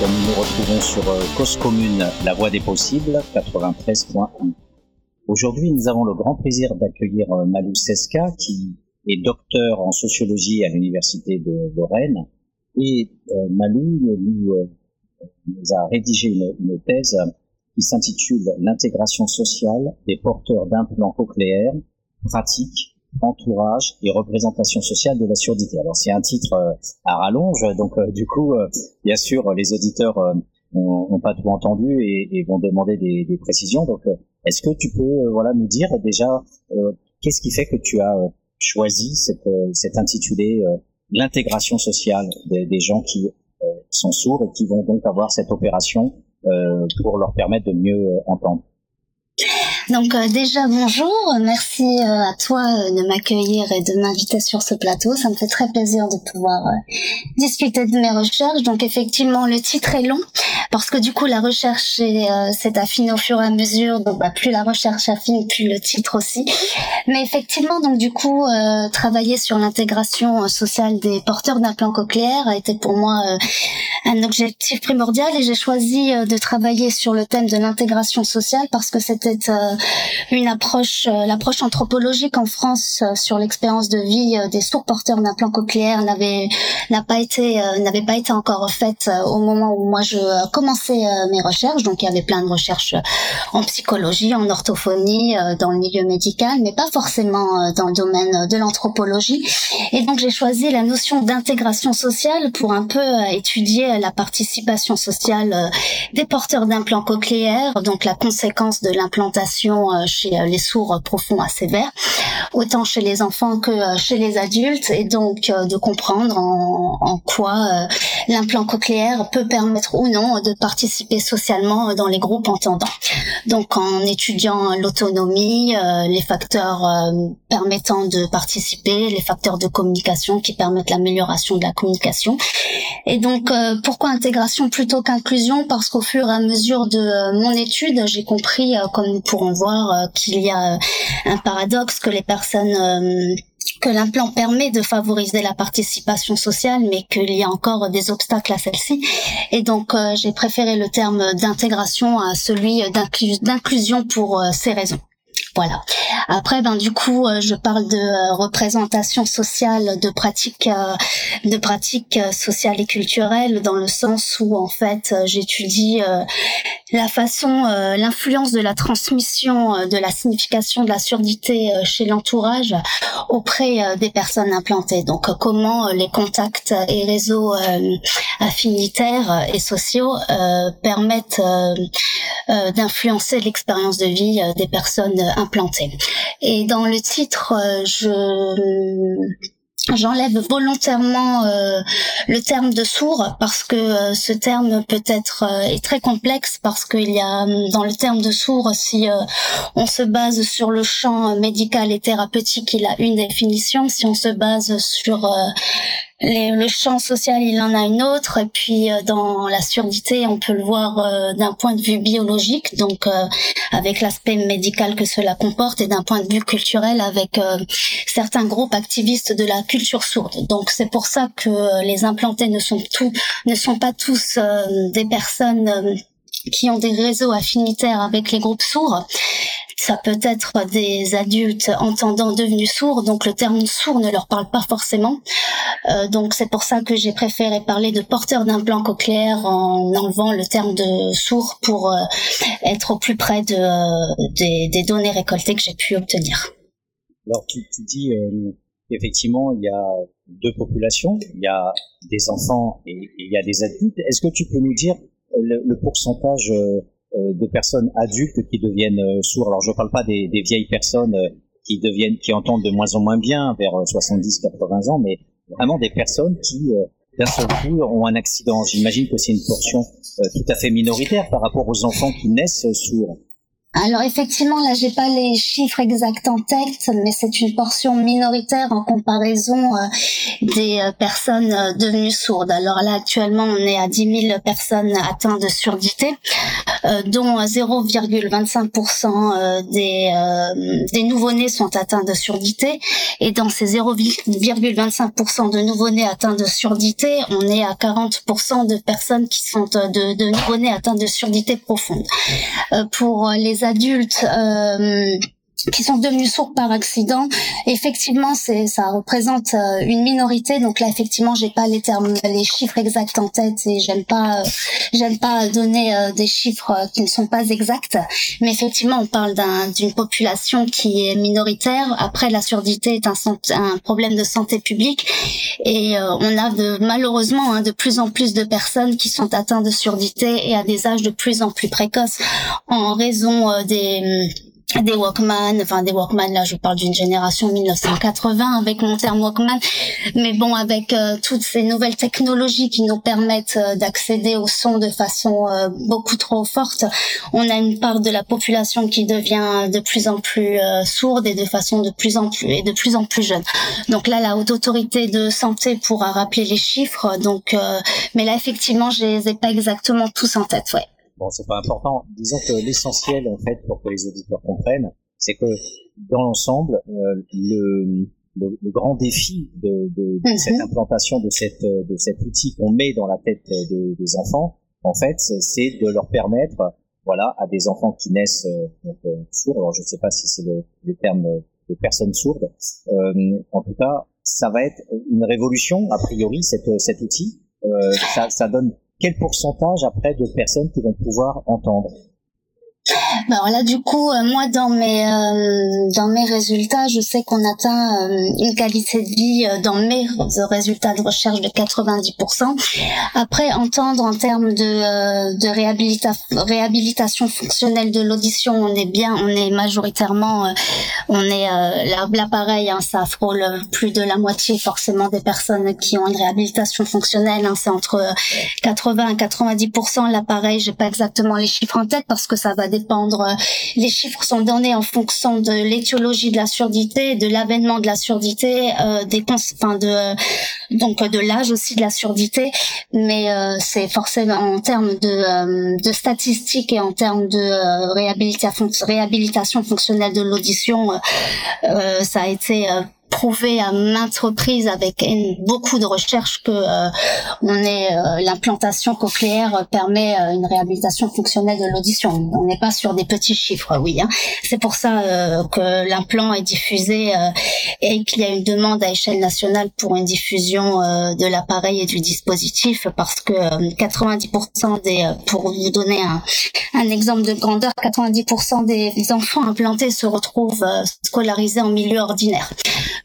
nous nous retrouvons sur euh, Cause Commune, la voie des possibles, 93.1. Aujourd'hui, nous avons le grand plaisir d'accueillir euh, Malou Seska, qui est docteur en sociologie à l'Université de, Rennes. Et euh, Malou nous, a rédigé une, une thèse qui s'intitule L'intégration sociale des porteurs d'implants cochléaires, pratiques entourage et représentation sociale de la surdité. Alors c'est un titre euh, à rallonge, donc euh, du coup, euh, bien sûr, les auditeurs n'ont pas tout entendu et, vont demander des, précisions. Donc, est-ce que tu peux, voilà, nous dire déjà qu'est-ce qui fait que tu as choisi cette, cet intitulé l'intégration sociale des, gens qui sont sourds et qui vont donc avoir cette opération pour leur permettre de mieux entendre? Donc euh, déjà bonjour, merci euh, à toi euh, de m'accueillir et de m'inviter sur ce plateau. Ça me fait très plaisir de pouvoir discuter de mes recherches. Donc effectivement le titre est long parce que du coup la recherche s'est affinée au fur et à mesure. Donc bah, plus la recherche affine, plus le titre aussi. Mais effectivement donc du coup travailler sur l'intégration sociale des porteurs d'implants cochléaires a été pour moi un objectif primordial et j'ai choisi de travailler sur le thème de l'intégration sociale parce que c'était une approche, euh, l'approche anthropologique en France euh, sur l'expérience de vie euh, des sourds porteurs d'implants cochléaires n'avait n'a pas été n'avait pas été encore faite au moment où moi je commençais mes recherches. Donc il y avait plein de recherches en psychologie, en orthophonie, dans le milieu médical, mais pas forcément dans le domaine de l'anthropologie. Et donc j'ai choisi la notion d'intégration sociale pour un peu étudier la participation sociale des porteurs d'implants cochléaires, donc la conséquence de l'implantation euh, chez euh, les sourds profonds à sévères, autant chez les enfants que euh, chez les adultes, et donc de comprendre en, en quoi l'implant cochléaire peut permettre ou non de participer socialement dans les groupes entendants. Donc en étudiant l'autonomie, les facteurs permettant de participer, les facteurs de communication qui permettent l'amélioration de la communication. Et donc pourquoi intégration plutôt qu'inclusion? Parce qu'au fur et à mesure de mon étude, j'ai compris, comme nous pourrons voir euh, qu'il y a euh, un paradoxe que les personnes euh, que l'implant permet de favoriser la participation sociale, mais qu'il y a encore des obstacles à celle-ci. Et donc, j'ai préféré le terme d'intégration à celui d'inclusion pour ces raisons. Voilà. Après, ben du coup, euh, je parle de euh, représentation sociale, de pratiques, euh, de pratiques sociales et culturelles, dans le sens où en fait, j'étudie la façon, l'influence de la transmission de la signification de la surdité chez l'entourage auprès des personnes implantées. Donc, comment les contacts et réseaux affinitaires et sociaux permettent d'influencer l'expérience de vie des personnes Et dans le titre, euh, je J'enlève volontairement euh, le terme de sourd parce que euh, ce terme peut être est très complexe parce qu'il y a dans le terme de sourd si on se base sur le champ médical et thérapeutique il a une définition. Si on se base sur le champ social, il en a une autre. Et puis euh, dans la surdité, on peut le voir euh, d'un point de vue biologique, donc euh, avec l'aspect médical que cela comporte, et d'un point de vue culturel avec certains groupes activistes de la culture sourde. Donc c'est pour ça que les implantés ne sont tous, ne sont pas tous des personnes qui ont des réseaux affinitaires avec les groupes sourds. Ça peut être des adultes entendants devenus sourds, donc le terme sourd ne leur parle pas forcément. Euh, donc c'est pour ça que j'ai préféré parler de porteurs d'implants cochléaires en enlevant le terme de sourd pour euh, être au plus près de, euh, des, données récoltées que j'ai pu obtenir. Alors tu dis effectivement il y a deux populations, il y a des enfants et, il y a des adultes. Est-ce que tu peux nous dire le, pourcentage euh, de personnes adultes qui deviennent euh, sourds. Alors je ne parle pas des, des, vieilles personnes euh, qui deviennent, qui entendent de moins en moins bien vers 70-80 ans, mais vraiment des personnes qui d'un seul coup ont un accident. J'imagine que c'est une portion tout à fait minoritaire par rapport aux enfants qui naissent sourds. Alors effectivement, là, j'ai pas les chiffres exacts en tête, mais c'est une portion minoritaire en comparaison euh, des euh, personnes euh, devenues sourdes. Alors là, actuellement, on est à 10 000 personnes atteintes de surdité. dont 0,25% des, des nouveau-nés sont atteints de surdité. Et dans ces 0,25% de nouveau-nés atteints de surdité, on est à 40% de personnes qui sont de, de nouveau-nés atteints de surdité profonde. Adultes, qui sont devenus sourds par accident. Effectivement, c'est ça représente euh, une minorité. Donc là, effectivement, j'ai pas les termes, les chiffres exacts en tête et j'aime pas, euh, j'aime pas donner euh, des chiffres qui ne sont pas exacts. Mais effectivement, on parle d'une population qui est minoritaire. Après, la surdité est un, un problème de santé publique et on a de, malheureusement hein, de plus en plus de personnes qui sont atteintes de surdité et à des âges de plus en plus précoces en raison des des Walkman, enfin des Walkman, là je parle d'une génération 1980 avec mon terme Walkman, mais bon avec euh, toutes ces nouvelles technologies qui nous permettent euh, d'accéder au son de façon euh, beaucoup trop forte, on a une part de la population qui devient de plus en plus sourde et de façon de plus en plus et de plus en plus jeune. Donc là la haute autorité de santé pourra rappeler les chiffres, donc mais là effectivement je les ai pas exactement tous en tête, ouais. Bon, c'est pas important. Disons que l'essentiel, en fait, pour que les auditeurs comprennent, c'est que dans l'ensemble, euh, le, le, le, grand défi de, de, de cette mhm. implantation de, cette, de cet outil qu'on met dans la tête des, des enfants, en fait, c'est de leur permettre, voilà, à des enfants qui naissent euh, donc, euh, sourds, alors je ne sais pas si c'est le, le, terme de personnes sourdes, euh, en tout cas, ça va être une révolution, a priori, cet, cet outil. Euh, ça, ça donne quel pourcentage après de personnes qui vont pouvoir entendre alors là, du coup, euh, moi, dans mes euh, dans mes résultats, je sais qu'on atteint euh, une qualité de vie dans mes résultats de recherche de 90%. Après, entendre en termes de de réhabilitation fonctionnelle de l'audition, on est bien, on est majoritairement, on est l'appareil, hein, ça frôle plus de la moitié forcément des personnes qui ont une réhabilitation fonctionnelle. Hein, c'est entre 80 et 90%. L'appareil, j'ai pas exactement les chiffres en tête parce que ça va dépendre. Les chiffres sont donnés en fonction de l'étiologie de la surdité, de l'avènement de la surdité, euh, enfin de donc de l'âge aussi de la surdité. Mais euh, c'est forcément en termes de, euh, de statistiques et en termes de euh, réhabilitation fonctionnelle de l'audition, ça a été prouvé à maintes reprises avec beaucoup de recherches que euh, on est euh, l'implantation cochléaire permet euh, une réhabilitation fonctionnelle de l'audition. On n'est pas sur des petits chiffres, oui. Hein. C'est pour ça que l'implant est diffusé et qu'il y a une demande à échelle nationale pour une diffusion de l'appareil et du dispositif parce que 90% des, pour vous donner un, un exemple de grandeur, 90% des enfants implantés se retrouvent scolarisés en milieu ordinaire.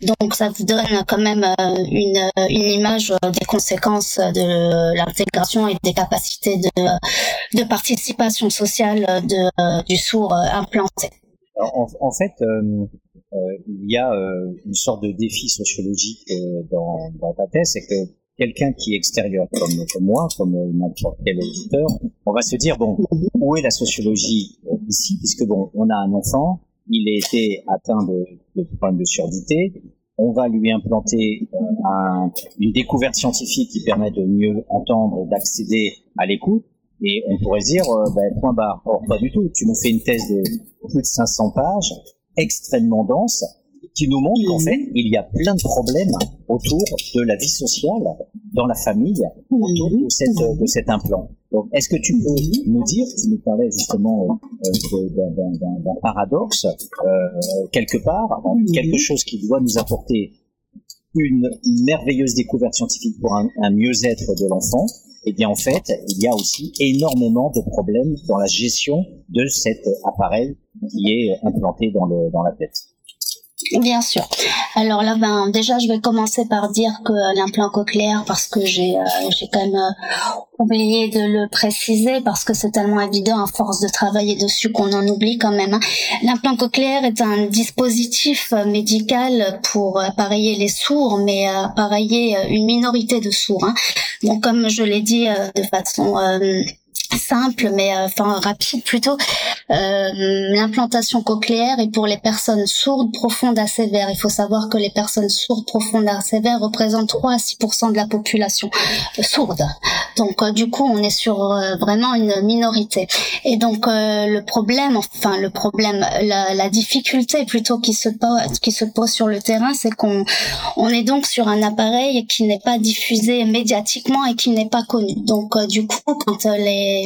Donc ça vous donne quand même euh, une, image euh, des conséquences de l'intégration et des capacités de, participation sociale de, du sourd euh, implanté. En, fait, il y a une sorte de défi sociologique dans, ta thèse, c'est que quelqu'un qui est extérieur comme, comme moi, comme n'importe quel auditeur, on va se dire bon, où est la sociologie ici, puisque bon, on a un enfant, il a été atteint de, de problèmes de surdité, on va lui implanter euh, un, une découverte scientifique qui permet de mieux entendre d'accéder à l'écoute. Et on pourrait dire, ben, point barre. Or, pas du tout. Tu nous fais une thèse de plus de 500 pages, extrêmement dense, qui nous montre qu'en fait, il y a plein de problèmes autour de la vie sociale dans la famille, autour de, cette, de cet implant. Donc, est-ce que tu peux nous dire, tu nous parlais justement euh, d'un paradoxe, euh, quelque part, quelque chose qui doit nous apporter une merveilleuse découverte scientifique pour un, un mieux-être de l'enfant, et eh bien en fait, il y a aussi énormément de problèmes dans la gestion de cet appareil qui est implanté dans, le, dans la tête. Bien sûr. Alors là, ben déjà, je vais commencer par dire que l'implant cochléaire, parce que j'ai euh, j'ai quand même euh, oublié de le préciser, parce que c'est tellement évident à force de travailler dessus qu'on en oublie quand même. Hein. L'implant cochléaire est un dispositif euh, médical pour appareiller les sourds, mais appareiller une minorité de sourds. Hein. Donc comme je l'ai dit de façon simple, mais euh, enfin rapide plutôt. Euh, l'implantation cochléaire est pour les personnes sourdes, profondes à sévères. Il faut savoir que les personnes sourdes, profondes à sévères représentent 3 à 6% de la population sourde. Donc du coup, on est sur vraiment une minorité. Et donc le problème, enfin le problème, la, la difficulté plutôt qui se pose, qui se pose sur le terrain, c'est qu'on on est donc sur un appareil qui n'est pas diffusé médiatiquement et qui n'est pas connu. Donc du coup, quand les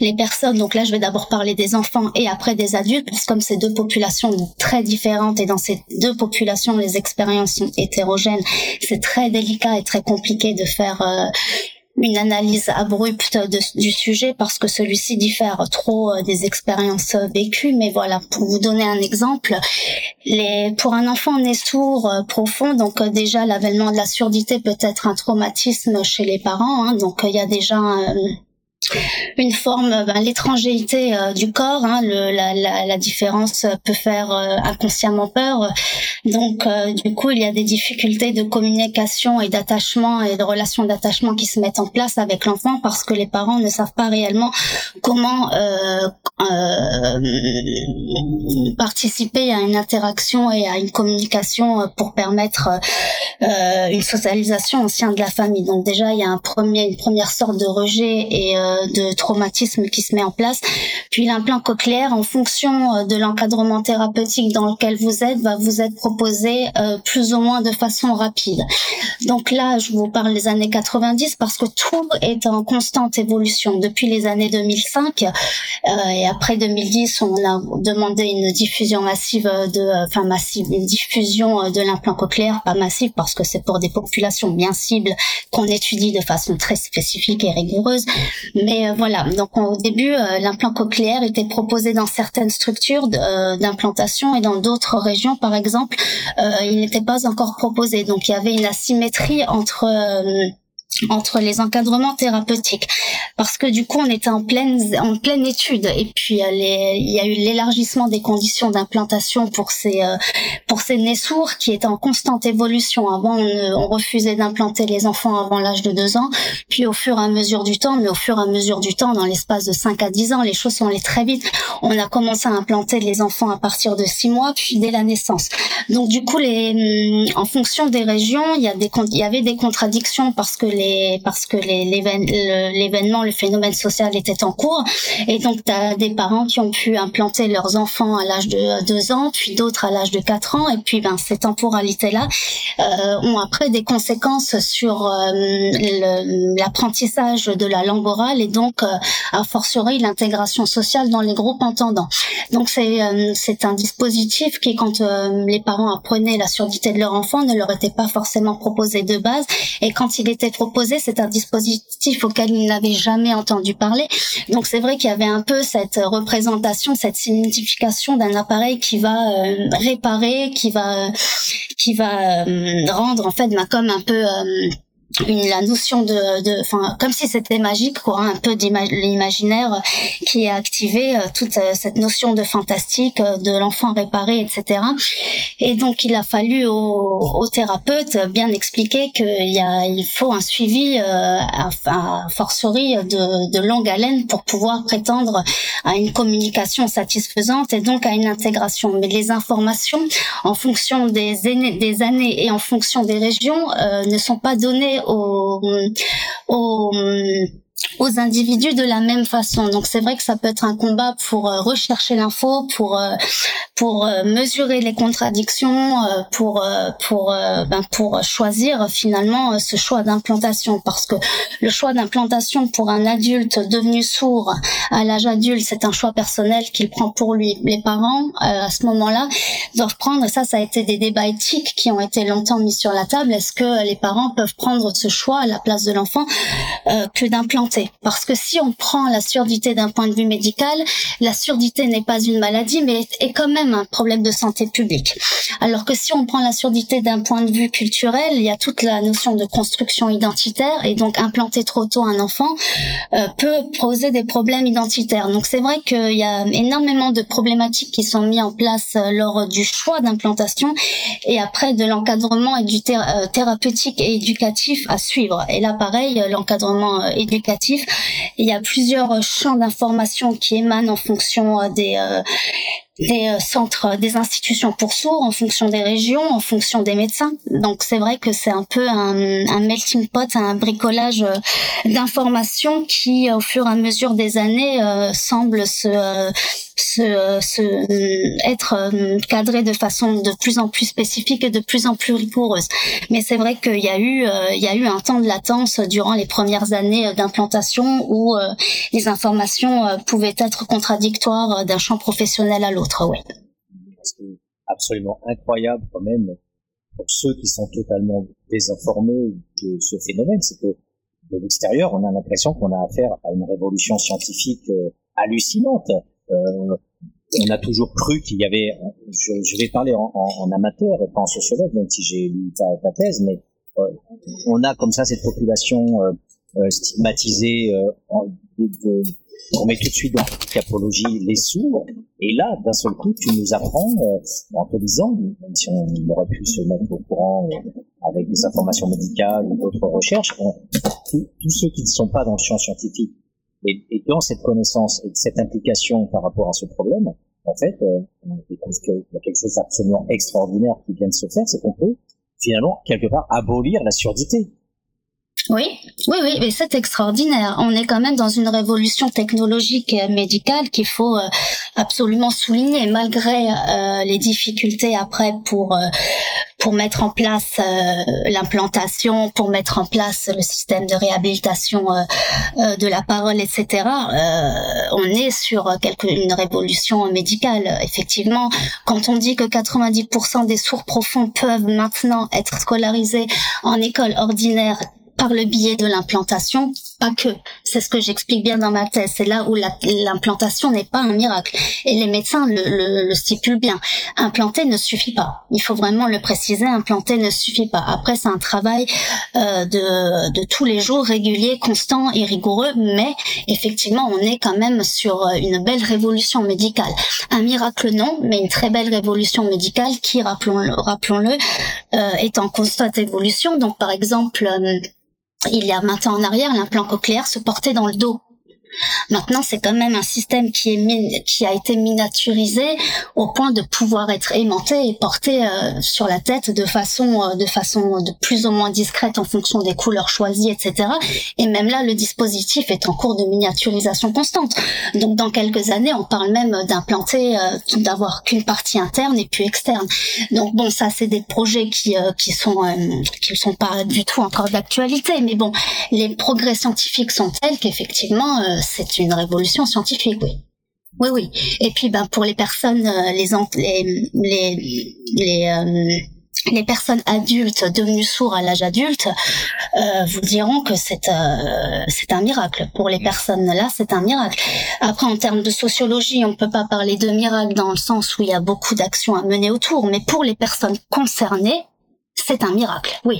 les personnes, donc là je vais d'abord parler des enfants et après des adultes, parce que comme ces deux populations très différentes et dans ces deux populations les expériences sont hétérogènes, c'est très délicat et très compliqué de faire euh, une analyse abrupte du sujet parce que celui-ci diffère trop euh, des expériences vécues. Mais voilà, pour vous donner un exemple, les, pour un enfant né sourd euh, profond, donc euh, déjà l'avènement de la surdité peut être un traumatisme chez les parents. Hein, donc il y a déjà une forme, ben, l'étrangérité euh, du corps, hein, le, la, la, la, différence peut faire euh, inconsciemment peur. Donc, euh, du coup, il y a des difficultés de communication et d'attachement et de relations d'attachement qui se mettent en place avec l'enfant parce que les parents ne savent pas réellement comment participer à une interaction et à une communication pour permettre une socialisation au sein de la famille. Donc déjà, il y a un premier, une première sorte de rejet et de traumatisme qui se met en place. Puis l'implant cochléaire, en fonction euh, de l'encadrement thérapeutique dans lequel vous êtes, va vous être proposé euh, plus ou moins de façon rapide. Donc là, je vous parle des années 90 parce que tout est en constante évolution. Depuis les années 2005 euh, et après 2010, on a demandé une diffusion massive de, enfin massive, une diffusion de l'implant cochléaire, pas massive parce que c'est pour des populations bien cibles qu'on étudie de façon très spécifique et rigoureuse. Mais euh, voilà, donc au début, euh, l'implant cochléaire était proposé dans certaines structures euh, d'implantation et dans d'autres régions, par exemple, il n'était pas encore proposé. Donc il y avait une asymétrie entre entre les encadrements thérapeutiques. Parce que du coup on était en pleine en pleine étude. Et puis euh, il y a eu l'élargissement des conditions d'implantation pour ces euh, pour ces sourds qui étaient en constante évolution. Avant on, refusait d'implanter les enfants avant l'âge de deux ans. Puis au fur et à mesure du temps mais au fur et à mesure du temps dans l'espace de 5 à 10 ans les choses sont allées très vite. On a commencé à implanter les enfants à partir de six mois puis dès la naissance. Donc du coup les en fonction des régions il y a des il y avait des contradictions parce que parce que l'événement, le, phénomène social était en cours, et donc tu as des parents qui ont pu implanter leurs enfants à l'âge de 2 ans, puis d'autres à l'âge de 4 ans, et puis ben ces temporalités-là euh, ont après des conséquences sur euh, l'apprentissage de la langue orale. Et donc euh, a fortiori l'intégration sociale dans les groupes entendants. Donc c'est euh, c'est un dispositif qui quand les parents apprenaient la surdité de leur enfant ne leur était pas forcément proposé de base. Et quand il était proposé c'est un dispositif auquel il n'avait jamais entendu parler. Donc c'est vrai qu'il y avait un peu cette représentation, cette signification d'un appareil qui va euh, réparer, qui va qui va euh, rendre en fait ma comme un peu euh, une, la notion de, enfin, comme si c'était magique, quoi, un peu l'imaginaire qui est activé, euh, toute euh, cette notion de fantastique, euh, de l'enfant réparé, etc. Et donc, il a fallu au, au thérapeute bien expliquer qu'il y a, il faut un suivi, à, à fortiori de, de longue haleine pour pouvoir prétendre à une communication satisfaisante et donc à une intégration. Mais les informations, en fonction des, des années et en fonction des régions, ne sont pas données aux, aux aux individus de la même façon. Donc c'est vrai que ça peut être un combat pour euh, rechercher l'info, pour euh, pour euh, mesurer les contradictions, pour pour ben, pour choisir finalement ce choix d'implantation parce que le choix d'implantation pour un adulte devenu sourd à l'âge adulte, c'est un choix personnel qu'il prend pour lui. Les parents à ce moment-là doivent prendre ça ça a été des débats éthiques qui ont été longtemps mis sur la table. Est-ce que les parents peuvent prendre ce choix à la place de l'enfant que d'implanter parce que si on prend la surdité d'un point de vue médical, la surdité n'est pas une maladie, mais est quand même un problème de santé publique. Alors que si on prend la surdité d'un point de vue culturel, il y a toute la notion de construction identitaire, et donc implanter trop tôt un enfant euh, peut poser des problèmes identitaires. Donc c'est vrai qu'il y a énormément de problématiques qui sont mises en place euh, lors du choix d'implantation, et après de l'encadrement et du euh, thérapeutique et éducatif à suivre. Et là, pareil, l'encadrement éducatif Il y a plusieurs champs d'information qui émanent en fonction des des euh, centres, des institutions pour sourds, en fonction des régions, en fonction des médecins. Donc c'est vrai que c'est un peu un, un, melting pot, un bricolage euh, d'informations qui, au fur et à mesure des années, euh, semble se, se, se, être cadré de façon de plus en plus spécifique et de plus en plus rigoureuse. Mais c'est vrai qu'il y a eu, il y a eu un temps de latence durant les premières années d'implantation où les informations pouvaient être contradictoires d'un champ professionnel à l'autre. C'est absolument incroyable quand même pour ceux qui sont totalement désinformés de ce phénomène, c'est que de l'extérieur, on a l'impression qu'on a affaire à une révolution scientifique euh, hallucinante. Euh, on a toujours cru qu'il y avait, je, vais parler en, amateur et pas en sociologue, même si j'ai lu ta, thèse, mais euh, on a comme ça cette population stigmatisée de, on met tout de suite dans capologie les sourds, et là, d'un seul coup, tu nous apprends, euh, en te disant, même si on aurait pu se mettre au courant euh, avec des informations médicales ou d'autres recherches, tous ceux qui ne sont pas dans le champ scientifique et, et, dans cette connaissance et cette implication par rapport à ce problème, en fait, euh, on découvre qu'il y a quelque chose d'absolument extraordinaire qui vient de se faire, c'est qu'on peut finalement quelque part abolir la surdité. Oui, oui, oui, mais c'est extraordinaire. On est quand même dans une révolution technologique et médicale qu'il faut euh, absolument souligner, malgré euh, les difficultés après pour euh, pour mettre en place l'implantation, pour mettre en place le système de réhabilitation de la parole, etc. on est sur quelque, une révolution médicale. Effectivement, quand on dit que 90% des sourds profonds peuvent maintenant être scolarisés en école ordinaire par le biais de l'implantation, pas que. C'est ce que j'explique bien dans ma thèse. C'est là où l'implantation n'est pas un miracle. Et les médecins le, le, stipulent bien. Implanter ne suffit pas. Il faut vraiment le préciser. Implanter ne suffit pas. Après, c'est un travail euh, de, de tous les jours, régulier, constant et rigoureux. Mais effectivement, on est quand même sur euh, une belle révolution médicale. Un miracle non, mais une très belle révolution médicale qui, rappelons-le, euh, est en constante évolution. Donc, par exemple, il y a 20 ans en arrière, l'implant cochléaire se portait dans le dos. Maintenant, c'est quand même un système qui est qui a été miniaturisé au point de pouvoir être aimanté et porté euh, sur la tête de façon euh, de façon de plus ou moins discrète en fonction des couleurs choisies, etc. Et même là, le dispositif est en cours de miniaturisation constante. Donc, dans quelques années, on parle même d'implanter, euh, d'avoir qu'une partie interne et puis externe. Donc, bon, ça, c'est des projets qui qui sont qui sont pas du tout encore d'actualité, mais bon, les progrès scientifiques sont tels qu'effectivement c'est une révolution scientifique, oui. Oui, oui. Et puis, ben, pour les personnes, euh, euh, les personnes adultes devenues sourds à l'âge adulte euh, vous diront que c'est c'est un miracle. Pour les personnes là, c'est un miracle. Après, en termes de sociologie, on peut pas parler de miracle dans le sens où il y a beaucoup d'actions à mener autour, mais pour les personnes concernées, c'est un miracle. Oui.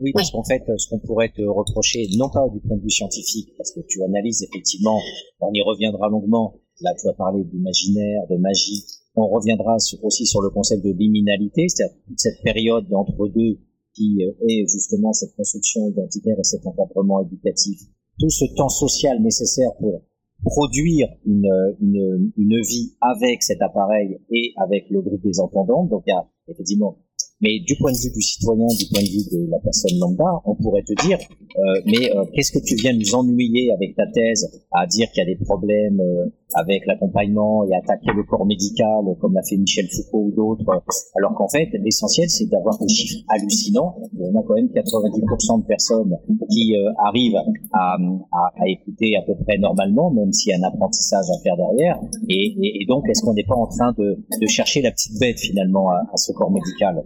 Oui, parce qu'en fait, ce qu'on pourrait te reprocher, non pas du point de vue scientifique, parce que tu analyses effectivement, on y reviendra longuement, là tu as parlé d'imaginaire, de magie, on reviendra aussi sur le concept de liminalité, c'est-à-dire cette période entre deux qui euh, est justement cette construction identitaire et cet encadrement éducatif, tout ce temps social nécessaire pour produire une, une, une vie avec cet appareil et avec le groupe des entendants. Donc il y a effectivement mais du point de vue du citoyen, du point de vue de la personne lambda, on pourrait te dire, euh, mais euh, qu'est-ce que tu viens nous ennuyer avec ta thèse à dire qu'il y a des problèmes euh, avec l'accompagnement et attaquer le corps médical comme l'a fait Michel Foucault ou d'autres, alors qu'en fait l'essentiel c'est d'avoir des chiffres hallucinants. On a quand même 90% de personnes qui arrivent à, à, à, écouter à peu près normalement, même s'il y a un apprentissage à faire derrière. Et, et, et donc est-ce qu'on n'est pas en train de, de, chercher la petite bête finalement à, à ce corps médical?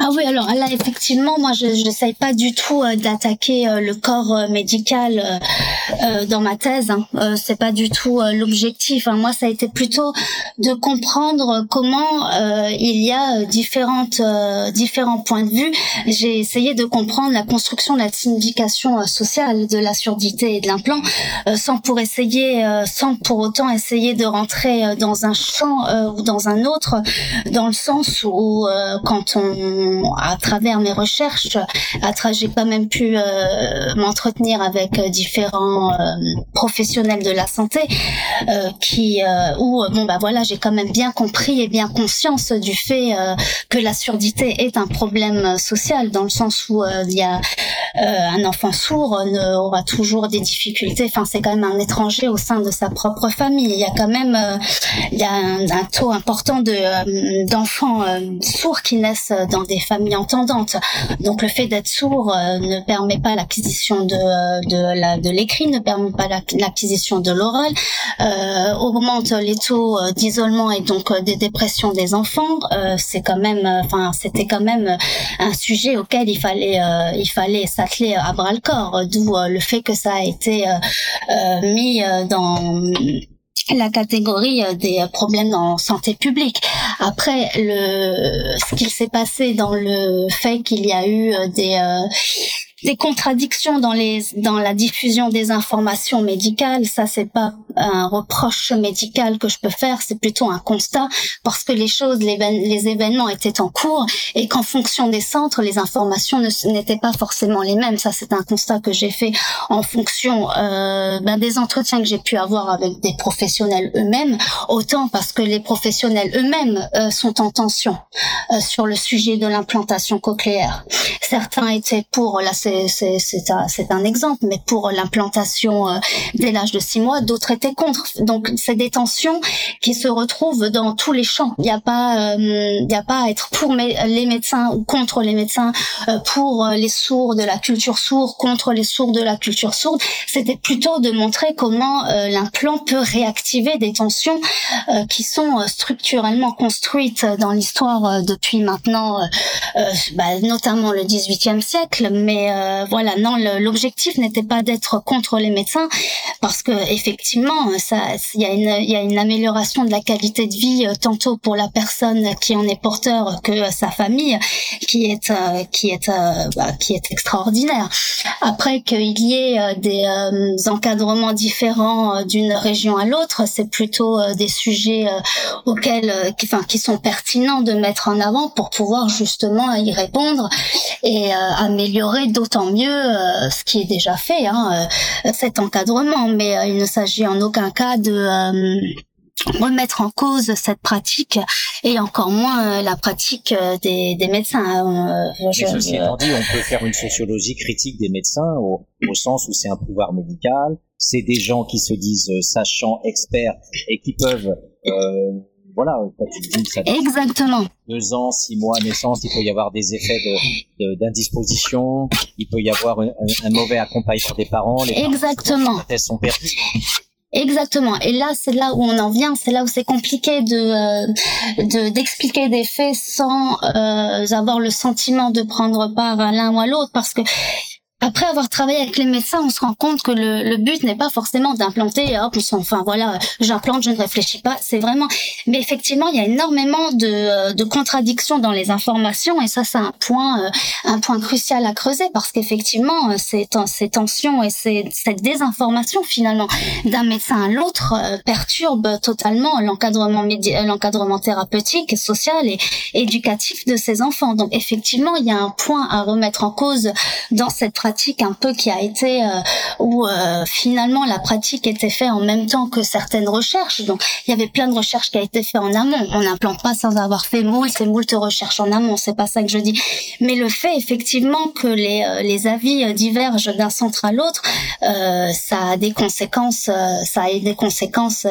Ah oui, alors là effectivement, moi je n'essaye pas du tout euh, d'attaquer euh, le corps euh, médical dans ma thèse. Hein. c'est pas du tout l'objectif. Hein. Moi, ça a été plutôt de comprendre comment il y a différentes différents points de vue. J'ai essayé de comprendre la construction la signification sociale de la surdité et de l'implant, sans pour essayer, sans pour autant essayer de rentrer dans un champ ou dans un autre, dans le sens où quand à travers mes recherches, à j'ai pas même pu m'entretenir avec différents professionnels de la santé, qui, où bon bah voilà, j'ai quand même bien compris et bien conscience du fait que la surdité est un problème social dans le sens où il y a un enfant sourd aura toujours des difficultés. Enfin, c'est quand même un étranger au sein de sa propre famille. Il y a quand même, euh, il y a un, taux important de euh, d'enfants euh, sourds qui naissent dans des familles entendantes. Donc, le fait d'être sourd ne permet pas l'acquisition de de la de l'écrit, ne permet pas l'acquisition de l'oral, augmente les taux d'isolement et donc des dépressions des enfants. c'est quand même, enfin, c'était quand même un sujet auquel il fallait il fallait s'atteler à bras le corps. D'où le fait que ça a été mis dans la catégorie des problèmes en santé publique. Après, le, ce qu'il s'est passé dans le fait qu'il y a eu des des contradictions dans les dans la diffusion des informations médicales, ça c'est pas un reproche médical que je peux faire, c'est plutôt un constat parce que les choses, les, événements étaient en cours et qu'en fonction des centres, les informations n'étaient pas forcément les mêmes. Ça c'est un constat que j'ai fait en fonction euh, ben, des entretiens que j'ai pu avoir avec des professionnels eux-mêmes, autant parce que les professionnels eux-mêmes euh, sont en tension euh, sur le sujet de l'implantation cochléaire. Certains étaient pour la c'est un, un, exemple, mais pour l'implantation euh, dès l'âge de six mois, d'autres étaient contre. Donc c'est des tensions qui se retrouvent dans tous les champs. Il n'y a pas, euh, il a pas à être pour les médecins ou contre les médecins, euh, pour les sourds de la culture sourde, contre les sourds de la culture sourde. C'était plutôt de montrer comment l'implant peut réactiver des tensions qui sont structurellement construites dans l'histoire depuis maintenant, bah, notamment le XVIIIe siècle, mais euh, voilà, non, l'objectif n'était pas d'être contre les médecins parce que effectivement, ça, il y a une, y a une amélioration de la qualité de vie euh, tantôt pour la personne qui en est porteur que sa famille, qui est, euh, qui est, bah, qui est extraordinaire. Après qu'il y ait des encadrements différents d'une région à l'autre, c'est plutôt des sujets auxquels, qui, enfin, qui sont pertinents de mettre en avant pour pouvoir justement y répondre et améliorer d'autant mieux euh, ce qui est déjà fait, hein, euh, cet encadrement, mais euh, il ne s'agit en aucun cas de remettre en cause cette pratique et encore moins la pratique des, médecins. Hein, je, ceci étant dit, on peut faire une sociologie critique des médecins au, sens où c'est un pouvoir médical, c'est des gens qui se disent sachants, experts et qui peuvent voilà, quand tu dis ça Exactement. Deux ans, six mois, naissance, il peut y avoir des effets d'indisposition, il peut y avoir un, mauvais accompagnement des parents. Les Exactement. Sont perdus. Exactement. Et là, c'est là où on en vient. C'est là où c'est compliqué de euh, d'expliquer des faits sans euh, avoir le sentiment de prendre part à l'un ou à l'autre, parce que après avoir travaillé avec les médecins, on se rend compte que le, le but n'est pas forcément d'implanter, hop, enfin voilà, j'implante, je ne réfléchis pas, c'est vraiment... Mais effectivement, il y a énormément de, de contradictions dans les informations et ça, c'est un point, euh, un point crucial à creuser parce qu'effectivement, euh, ces, ces tensions et ces, cette désinformation finalement d'un médecin à l'autre euh, perturbe totalement l'encadrement l'encadrement thérapeutique, social et éducatif de ces enfants. Donc effectivement, il y a un point à remettre en cause dans cette pratique un peu qui a été euh, où euh, finalement la pratique était faite en même temps que certaines recherches. Donc il y avait plein de recherches qui a été fait en amont. On n'implante pas sans avoir fait moult et moult recherches en amont. C'est pas ça que je dis. Mais le fait effectivement que les euh, les avis divergent d'un centre à l'autre, ça a des conséquences. ça a des conséquences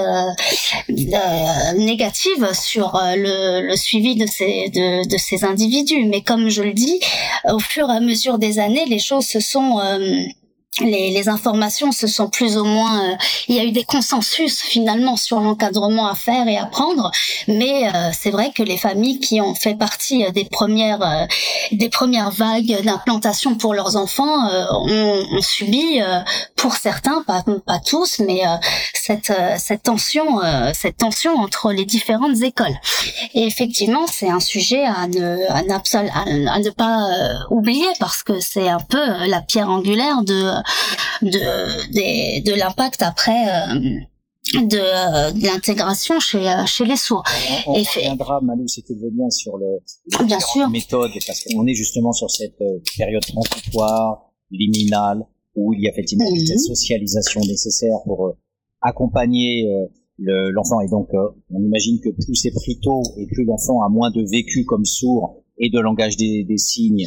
négatives sur le, le suivi de ces de, de ces individus. Mais comme je le dis, au fur et à mesure des années, les choses se sont euh, les, les, informations se sont plus ou moins, euh, il y a eu des consensus finalement sur l'encadrement à faire et à prendre, mais euh, c'est vrai que les familles qui ont fait partie euh, des premières des premières vagues d'implantation pour leurs enfants ont, ont, subi, pour certains, pas pas tous, mais cette cette tension cette tension entre les différentes écoles. Et effectivement, c'est un sujet à ne à, à ne pas oublier parce que c'est un peu la pierre angulaire de de, de, de l'impact après euh, de, l'intégration chez euh, chez les sourds. On, on reviendra, Malou, si tu veux bien, sur le bien sûr. méthode, parce qu'on est justement sur cette euh, période transitoire, liminale, où il y a effectivement Mhm. cette socialisation nécessaire pour accompagner l'enfant. et donc, on imagine que plus c'est pris tôt et plus l'enfant a moins de vécu comme sourd et de langage des, des signes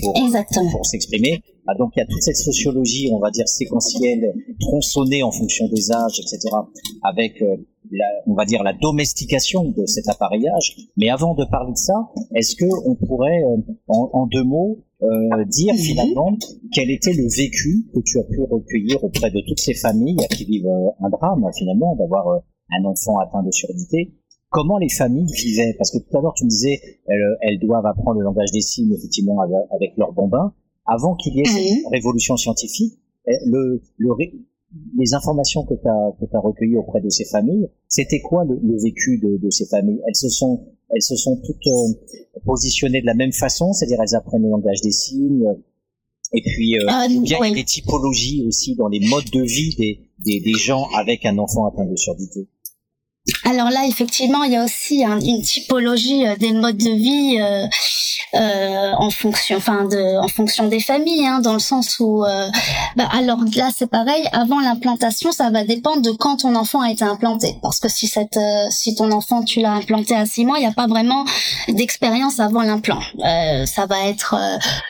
pour, Exactement. pour s'exprimer. Ah, donc il y a toute cette sociologie, on va dire séquentielle, tronçonnée en fonction des âges, etc. Avec, euh, la, on va dire, la domestication de cet appareillage. Mais avant de parler de ça, est-ce que on pourrait, euh, en, en, deux mots, euh, dire finalement quel était le vécu que tu as pu recueillir auprès de toutes ces familles qui vivent euh, un drame finalement d'avoir euh, un enfant atteint de surdité? Comment les familles vivaient? Parce que tout à l'heure, tu me disais, elles, elles, doivent apprendre le langage des signes, effectivement, avec, avec leurs bambins. Avant qu'il y ait cette révolution scientifique, le, le, les informations que tu as, as recueillies auprès de ces familles, c'était quoi le, le vécu de, de, ces familles? Elles se sont, elles se sont toutes euh, positionnées de la même façon, c'est-à-dire elles apprennent le langage des signes, et puis euh, Ah, il y a des typologies aussi dans les modes de vie des, des, des gens avec un enfant atteint de surdité. Alors là, effectivement, il y a aussi une typologie euh, des modes de vie euh, euh, en fonction, enfin, de, en fonction des familles, hein, dans le sens où, euh, bah, alors là, c'est pareil. Avant l'implantation, ça va dépendre de quand ton enfant a été implanté, parce que si cette, euh, si ton enfant tu l'as implanté à six mois, il n'y a pas vraiment d'expérience avant l'implant. Ça va être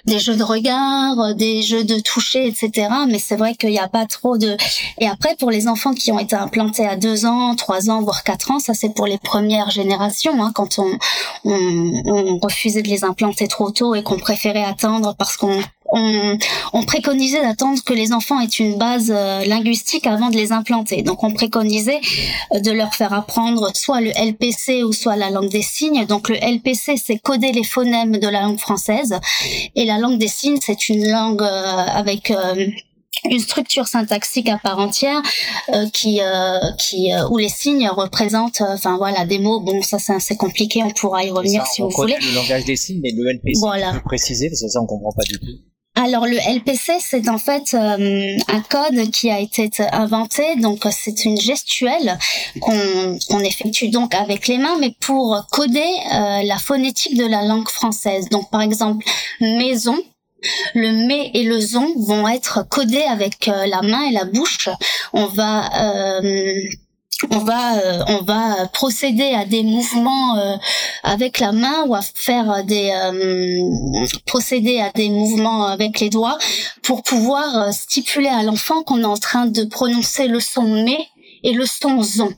des jeux de regard, des jeux de toucher, etc. Mais c'est vrai qu'il n'y a pas trop de. Et après, pour les enfants qui ont été implantés à deux ans, trois ans, voire quatre ça c'est pour les premières générations, hein, quand on, on, on, refusait de les implanter trop tôt et qu'on préférait attendre parce qu'on on, on, préconisait d'attendre que les enfants aient une base euh, linguistique avant de les implanter. Donc on préconisait euh, de leur faire apprendre soit le LPC ou soit la langue des signes. Donc le LPC c'est coder les phonèmes de la langue française et la langue des signes c'est une langue euh, avec une structure syntaxique à part entière euh, qui euh, qui euh, où les signes représentent enfin voilà des mots. Bon ça c'est assez compliqué. On pourra y revenir ça, si on vous voulez le langage des signes mais le LPC voilà. plus préciser parce que ça on comprend pas du tout. Alors le LPC, c'est en fait euh, un code qui a été inventé, donc c'est une gestuelle qu'on qu'on effectue donc avec les mains, mais pour coder euh, la phonétique de la langue française. Donc par exemple, maison, le mais et le zon vont être codés avec euh, la main et la bouche. On va euh, on va euh, on va procéder à des mouvements euh, avec la main ou à faire des euh, procéder à des mouvements avec les doigts pour pouvoir euh, stipuler à l'enfant qu'on est en train de prononcer le son mais et le son zon.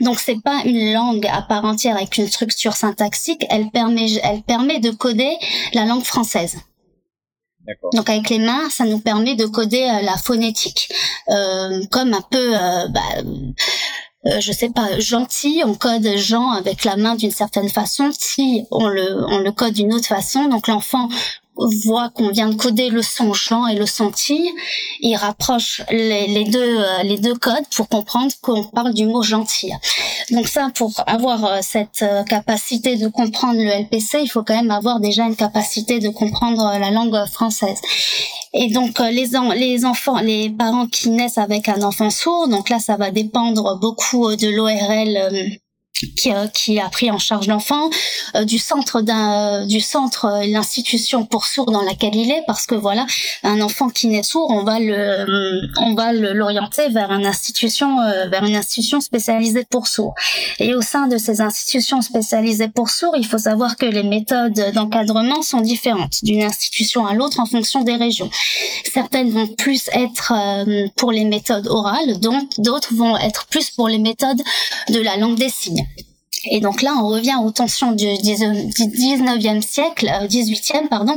Donc c'est pas une langue à part entière avec une structure syntaxique, elle permet elle permet de coder la langue française. Donc avec les mains, ça nous permet de coder euh, la phonétique, euh, comme un peu, euh, bah, euh, je sais pas, gentil, on code Jean avec la main d'une certaine façon, si on le, on le code d'une autre façon, donc l'enfant voit qu'on vient de coder le son Jean et le son Tille, il rapproche les, deux euh, les deux codes pour comprendre qu'on parle du mot gentil. Donc ça, pour avoir euh, cette euh, capacité de comprendre le LPC, il faut quand même avoir déjà une capacité de comprendre la langue française. Et donc les, les enfants, les parents qui naissent avec un enfant sourd, donc là ça va dépendre beaucoup de l'ORL qui, qui, a pris en charge l'enfant, euh, du centre d'un, du centre, euh, l'institution pour sourds dans laquelle il est, parce que voilà, un enfant qui naît sourd, on va le, on va l'orienter vers une institution, euh, vers une institution spécialisée pour sourds. Et au sein de ces institutions spécialisées pour sourds, il faut savoir que les méthodes d'encadrement sont différentes d'une institution à l'autre en fonction des régions. Certaines vont plus être euh, pour les méthodes orales, donc d'autres vont être plus pour les méthodes de la langue des signes. Et donc là, on revient aux tensions du 19e siècle, 18e, pardon,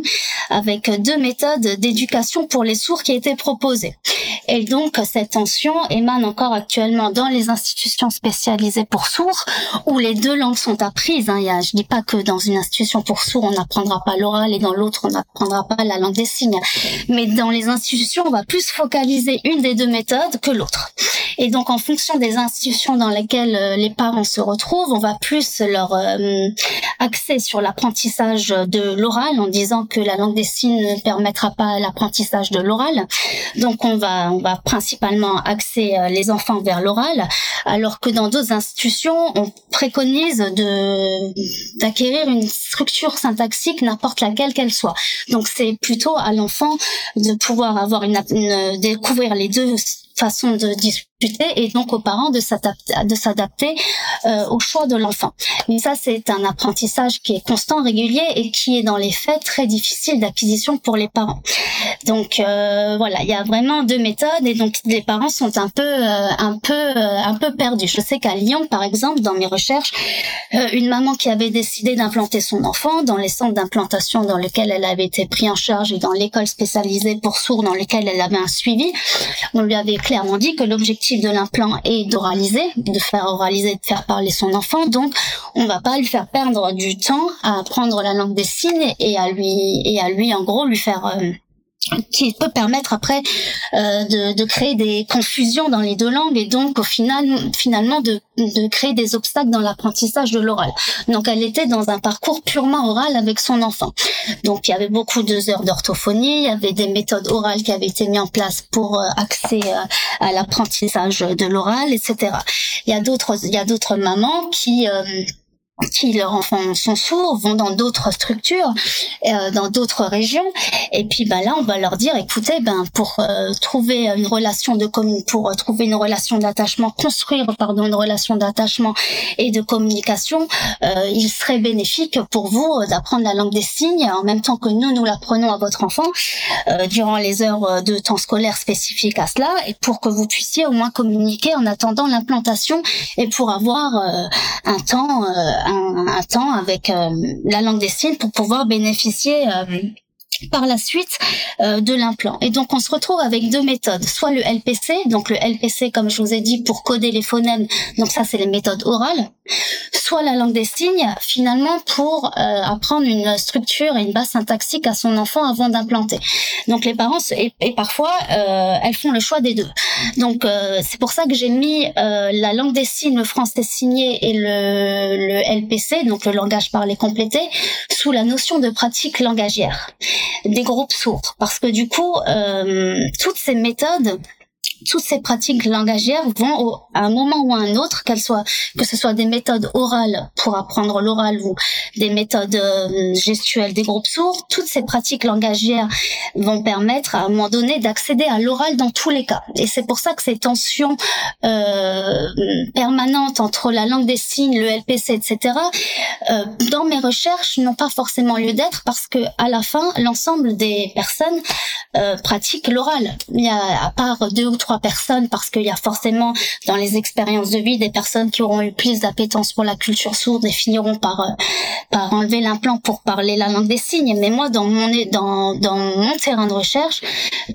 avec deux méthodes d'éducation pour les sourds qui étaient proposées. Et donc, cette tension émane encore actuellement dans les institutions spécialisées pour sourds, où les deux langues sont apprises. Hein. Il y a, je dis pas que dans une institution pour sourds, on n'apprendra pas l'oral et dans l'autre, on n'apprendra pas la langue des signes. Mais dans les institutions, on va plus focaliser une des deux méthodes que l'autre. Et donc, en fonction des institutions dans lesquelles les parents se retrouvent, on va plus leur euh, axer sur l'apprentissage de l'oral en disant que la langue des signes ne permettra pas l'apprentissage de l'oral. Donc on va on va principalement axer euh, les enfants vers l'oral, alors que dans d'autres institutions on préconise de d'acquérir une structure syntaxique n'importe laquelle qu'elle soit. Donc c'est plutôt à l'enfant de pouvoir avoir une, découvrir les deux façon de discuter et donc aux parents de s'adapter euh, au choix de l'enfant. Mais ça c'est un apprentissage qui est constant, régulier et qui est dans les faits très difficile d'acquisition pour les parents. Donc euh, voilà, il y a vraiment deux méthodes et donc les parents sont un peu euh, un peu euh, un peu perdus. Je sais qu'à Lyon par exemple dans mes recherches, euh, une maman qui avait décidé d'implanter son enfant dans les centres d'implantation dans lesquels elle avait été prise en charge et dans l'école spécialisée pour sourds dans lesquels elle avait un suivi, on lui avait clairement dit que l'objectif de l'implant est d'oraliser, de faire oraliser, de faire parler son enfant. Donc, on va pas lui faire perdre du temps à apprendre la langue des signes et à lui et à lui en gros lui faire euh, qui peut permettre après euh, de, de, créer des confusions dans les deux langues et donc au final finalement de, de créer des obstacles dans l'apprentissage de l'oral. Donc elle était dans un parcours purement oral avec son enfant. Donc il y avait beaucoup de heures d'orthophonie, il y avait des méthodes orales qui avaient été mises en place pour euh, accéder euh, à l'apprentissage de l'oral, etc. Il y a d'autres il y a d'autres mamans qui euh, qui leurs enfants sont sourds vont dans d'autres structures, euh, dans d'autres régions, et puis ben là on va leur dire écoutez ben pour euh, trouver une relation de commune, pour euh, trouver une relation d'attachement, construire pardon une relation d'attachement et de communication, euh, il serait bénéfique pour vous d'apprendre la langue des signes en même temps que nous nous l'apprenons à votre enfant durant les heures de temps scolaire spécifiques à cela, et pour que vous puissiez au moins communiquer en attendant l'implantation et pour avoir un temps un, un temps avec euh, la langue des signes pour pouvoir bénéficier euh, par la suite euh, de l'implant. Et donc on se retrouve avec deux méthodes, soit le LPC, donc le LPC comme je vous ai dit pour coder les phonèmes, donc ça c'est les méthodes orales, soit la langue des signes finalement pour euh, apprendre une structure et une base syntaxique à son enfant avant d'implanter. Donc les parents et, et parfois euh, elles font le choix des deux. Donc euh, c'est pour ça que j'ai mis euh, la langue des signes, le français signé et le, le LPC, donc le langage parlé complété, sous la notion de pratique langagière des groupes sourds parce que du coup euh, toutes ces méthodes toutes ces pratiques langagières vont au, à un moment ou à un autre, qu'elles soient, que ce soit des méthodes orales pour apprendre l'oral ou des méthodes euh, gestuelles des groupes sourds, toutes ces pratiques langagières vont permettre à un moment donné d'accéder à l'oral dans tous les cas. Et c'est pour ça que ces tensions euh, permanentes entre la langue des signes, le LPC, etc., euh, dans mes recherches n'ont pas forcément lieu d'être parce que à la fin, l'ensemble des personnes euh, pratiquent l'oral. Il y a à part deux ou trois personnes parce qu'il y a forcément dans les expériences de vie des personnes qui auront eu plus d'appétence pour la culture sourde et finiront par euh, par enlever l'implant pour parler la langue des signes. Mais moi, dans mon dans dans mon terrain de recherche,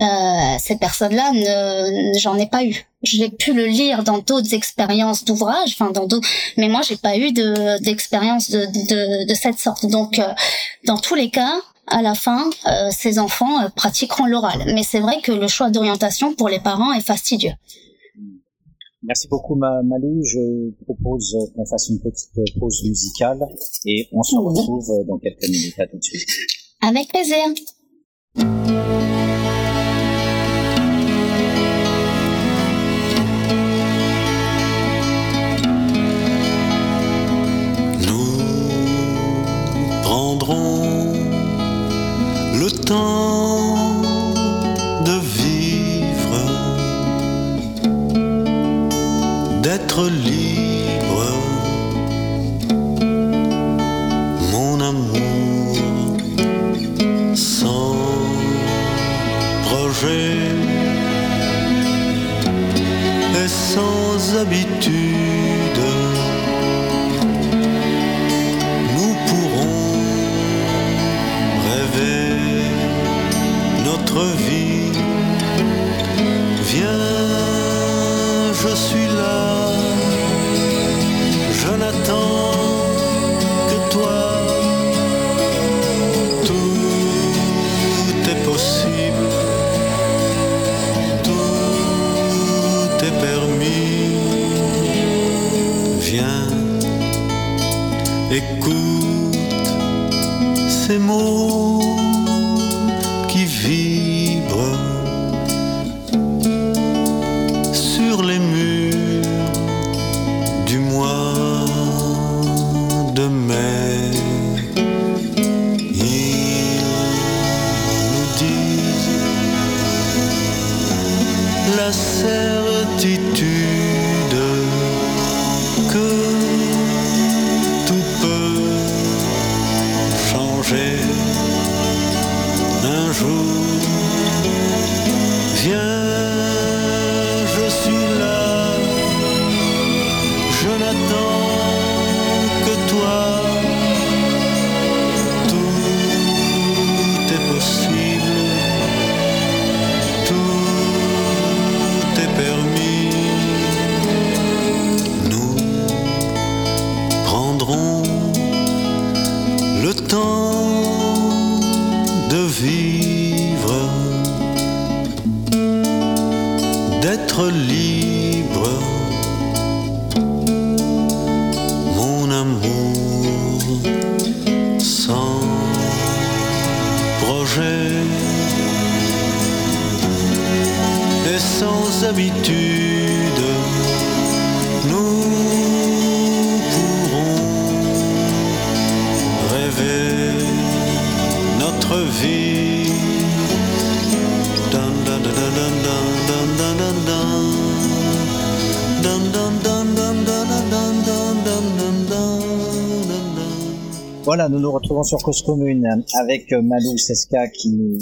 euh, ces personnes-là, ne, j'en ai pas eu. J'ai pu le lire dans d'autres expériences d'ouvrages, enfin dans d'autres, mais moi j'ai pas eu de d'expérience de, de, de cette sorte. Donc, euh, dans tous les cas, à la fin, euh, ces enfants euh, pratiqueront l'oral. Mais c'est vrai que le choix d'orientation pour les parents est fastidieux. Merci beaucoup Malou. Je propose qu'on fasse une petite pause musicale et on se retrouve dans quelques minutes. À tout de suite. Avec plaisir. De vivre, d'être libre, mon amour, sans projet et sans habitude. Nous retrouvons sur Cause Commune avec euh, Malou Seska qui nous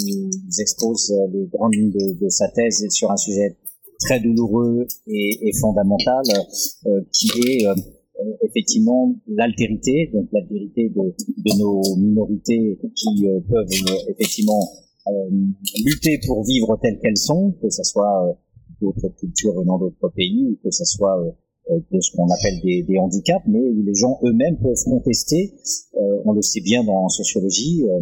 expose euh, les grandes lignes de, sa thèse sur un sujet très douloureux et, fondamental euh, qui est effectivement l'altérité, donc l'altérité de, nos minorités qui peuvent effectivement lutter pour vivre telles qu'elles sont, que ce soit d'autres cultures venant d'autres pays ou que ce soit de ce qu'on appelle des, des handicaps, mais où les gens eux-mêmes peuvent contester. Euh, on le sait bien dans en sociologie, euh,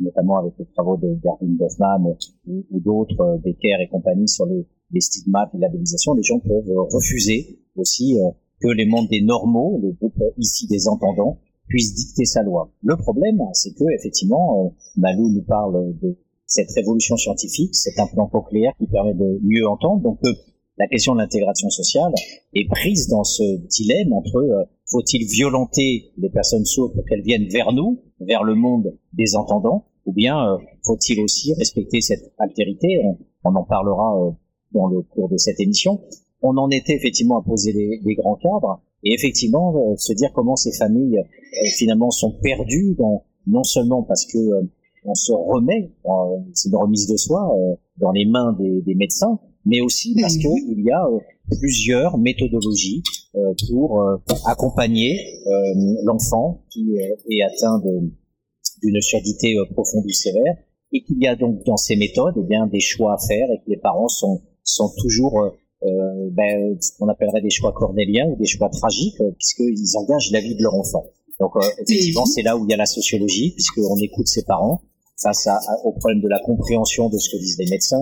notamment avec les travaux de Darwin Goffman ou, d'autres, euh, Becker et compagnie, sur les, les stigmates et la labellisation. Les gens peuvent euh, refuser aussi euh, que les mondes des normaux, le groupe euh, ici des entendants, puissent dicter sa loi. Le problème, c'est que effectivement, euh, Malou nous parle de cette révolution scientifique, cet implant cochléaire qui permet de mieux entendre. Donc euh, la question de l'intégration sociale est prise dans ce dilemme entre euh, faut-il violenter les personnes sourdes pour qu'elles viennent vers nous, vers le monde des entendants, ou bien euh, faut-il aussi respecter cette altérité? On, on en parlera euh, dans le cours de cette émission. On en était effectivement à poser les, grands cadres et effectivement euh, se dire comment ces familles euh, finalement sont perdues dans non seulement parce que euh, on se remet, c'est une remise de soi dans les mains des, des médecins, mais aussi parce Mhm. que il y a euh, plusieurs méthodologies euh, pour euh, accompagner euh, l'enfant qui est atteint d'une surdité profonde ou sévère, et qu'il y a donc dans ces méthodes eh bien des choix à faire et que les parents sont sont toujours euh, ben, ce qu'on appellerait des choix cornéliens ou des choix tragiques euh, puisqu'ils engagent la vie de leur enfant. Donc euh, effectivement, c'est là où il y a la sociologie puisqu'on écoute ses parents face à, à- au problème de la compréhension de ce que disent les médecins,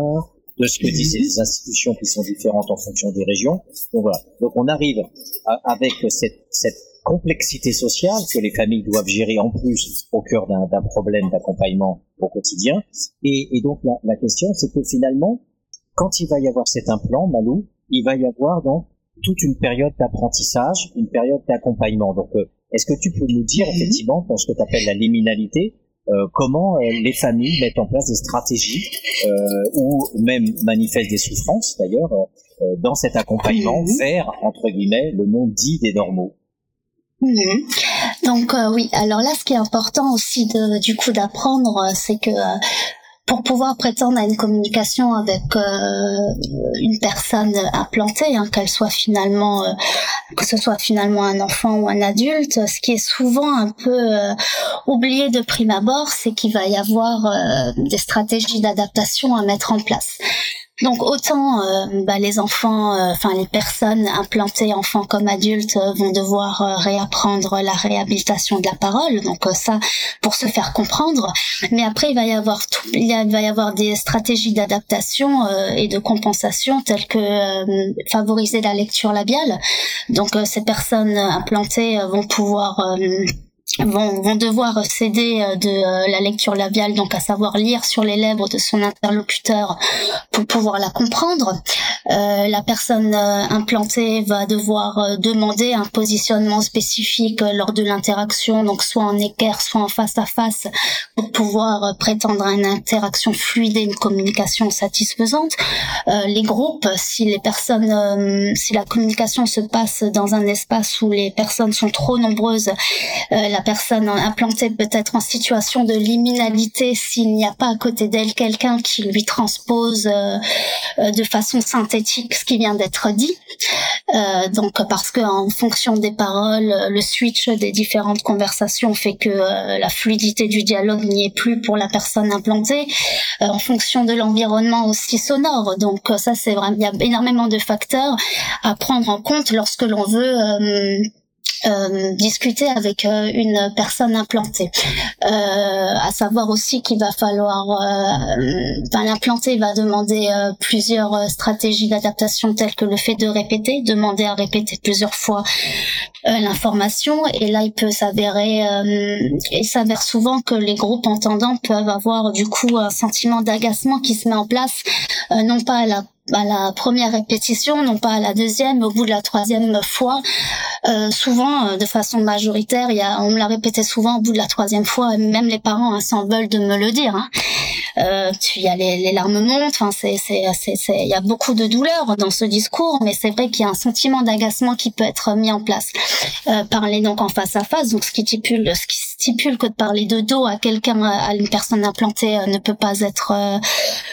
de ce que Mhm. disent les institutions qui sont différentes en fonction des régions. Donc voilà. Donc on arrive à- avec cette, cette complexité sociale que les familles doivent gérer en plus au cœur d'un problème d'accompagnement au quotidien. Et, et donc la, la question, c'est que finalement, quand il va y avoir cet implant, Malou, il va y avoir donc toute une période d'apprentissage, une période d'accompagnement. Donc, euh, est-ce que tu peux nous dire Mhm. effectivement, dans ce que tu appelles la liminalité, euh, comment euh, les familles mettent en place des stratégies euh, ou même manifestent des souffrances d'ailleurs dans cet accompagnement vers entre guillemets le monde dit des normaux? Mhm. Donc euh, oui, alors là, ce qui est important aussi de, du coup d'apprendre, c'est que euh, pour pouvoir prétendre à une communication avec euh, une personne implantée, hein, qu'elle soit finalement, euh, que ce soit finalement un enfant ou un adulte, ce qui est souvent un peu euh, oublié de prime abord, c'est qu'il va y avoir des stratégies d'adaptation à mettre en place. Donc autant euh, bah, les enfants, euh, enfin les personnes implantées, enfants comme adultes, euh, vont devoir réapprendre la réhabilitation de la parole. Donc ça, pour se faire comprendre. Mais après, il va y avoir tout, il, va y avoir des stratégies d'adaptation et de compensation telles que favoriser la lecture labiale. Donc ces personnes implantées vont pouvoir vont, vont devoir céder euh, de euh, la lecture labiale, donc à savoir lire sur les lèvres de son interlocuteur pour pouvoir la comprendre. Euh, la personne euh, implantée va devoir demander un positionnement spécifique lors de l'interaction, donc soit en équerre, soit en face à face, pour pouvoir prétendre à une interaction fluide et une communication satisfaisante. Euh, les groupes, si les personnes, si la communication se passe dans un espace où les personnes sont trop nombreuses, personne implantée peut être en situation de liminalité s'il n'y a pas à côté d'elle quelqu'un qui lui transpose euh, euh, de façon synthétique ce qui vient d'être dit. Euh, donc parce que en fonction des paroles, le switch des différentes conversations fait que la fluidité du dialogue n'y est plus pour la personne implantée. en fonction de l'environnement aussi sonore. Donc ça c'est vraiment il y a énormément de facteurs à prendre en compte lorsque l'on veut euh, discuter avec euh, une personne implantée. Euh, à savoir aussi qu'il va falloir, euh, l'implanté va demander plusieurs stratégies d'adaptation telles que le fait de répéter, demander à répéter plusieurs fois l'information. Et là, il peut s'avérer, il s'avère souvent que les groupes entendants peuvent avoir du coup un sentiment d'agacement qui se met en place, non pas à la à la première répétition, non pas à la deuxième, au bout de la troisième fois. Euh, souvent, euh, de façon majoritaire, y a, on me l'a répété souvent au bout de la troisième fois, même les parents hein, s'en veulent de me le dire. Hein. Euh, il y a les, les larmes montent, enfin c'est c'est c'est il y a beaucoup de douleur dans ce discours, mais c'est vrai qu'il y a un sentiment d'agacement qui peut être mis en place. Euh, parler donc en face à face, donc ce qui stipule ce qui stipule que de parler de dos à quelqu'un à une personne implantée euh, ne peut pas être euh,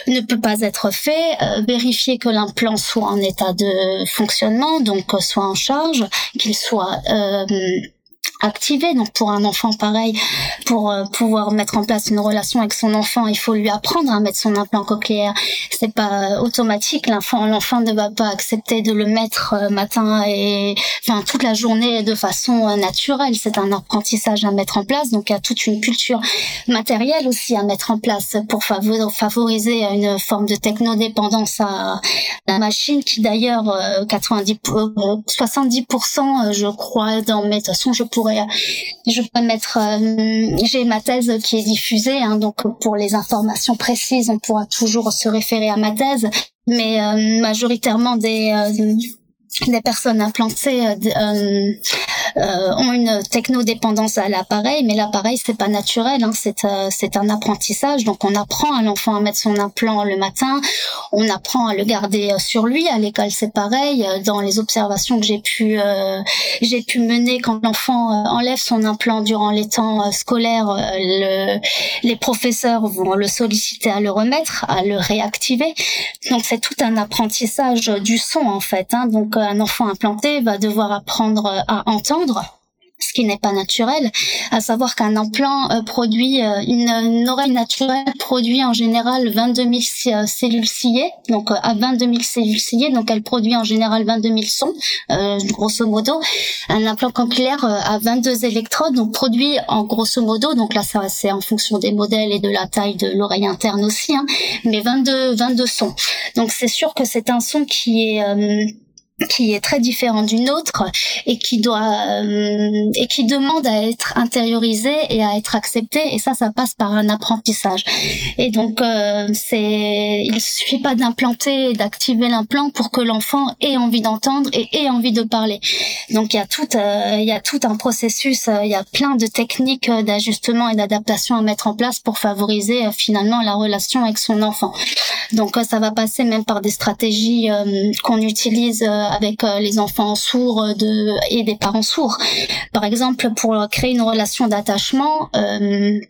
ne peut pas être fait. vérifier que l'implant soit en état de fonctionnement, donc soit en charge, qu'il soit activé. Donc pour un enfant pareil, pour euh, pouvoir mettre en place une relation avec son enfant, il faut lui apprendre à mettre son implant cochléaire. C'est pas automatique. L'enfant, l'enfant ne va pas accepter de le mettre euh, matin et enfin toute la journée de façon euh, naturelle. C'est un apprentissage à mettre en place. Donc il y a toute une culture matérielle aussi à mettre en place pour favoriser une forme de technodépendance à la machine qui d'ailleurs 90 70% je crois dans mes de toute façon je pourrais je peux mettre, euh, j'ai ma thèse qui est diffusée, hein, donc pour les informations précises, on pourra toujours se référer à ma thèse, mais euh, majoritairement des des personnes implantées euh, euh, euh, ont une technodépendance à l'appareil, mais l'appareil c'est pas naturel, hein, c'est euh, c'est un apprentissage. Donc on apprend à l'enfant à mettre son implant le matin, on apprend à le garder euh, sur lui. À l'école c'est pareil. Dans les observations que j'ai pu j'ai pu mener quand l'enfant enlève son implant durant les temps scolaires, le, les professeurs vont le solliciter à le remettre, à le réactiver. Donc c'est tout un apprentissage du son en fait. Hein. Donc un enfant implanté va devoir apprendre à entendre ce qui n'est pas naturel, à savoir qu'un implant euh, produit euh, une, oreille naturelle produit en général 22 000 euh, cellules ciliées, donc à 22 000 cellules ciliées, donc elle produit en général 22 000 sons, grosso modo. Un implant cochléaire a 22 électrodes, donc produit en grosso modo, donc là ça c'est en fonction des modèles et de la taille de l'oreille interne aussi, hein, mais 22 22 sons. Donc c'est sûr que c'est un son qui est qui est très différent d'une autre et qui doit euh, et qui demande à être intériorisé et à être accepté et ça ça passe par un apprentissage. Et donc euh, c'est il suffit pas d'implanter d'activer l'implant pour que l'enfant ait envie d'entendre et ait envie de parler. Donc il y a tout euh, il y a tout un processus il y a plein de techniques d'ajustement et d'adaptation à mettre en place pour favoriser finalement la relation avec son enfant. Donc ça va passer même par des stratégies qu'on utilise avec euh, les enfants sourds euh, et des parents sourds. Par exemple, pour créer une relation d'attachement, euh,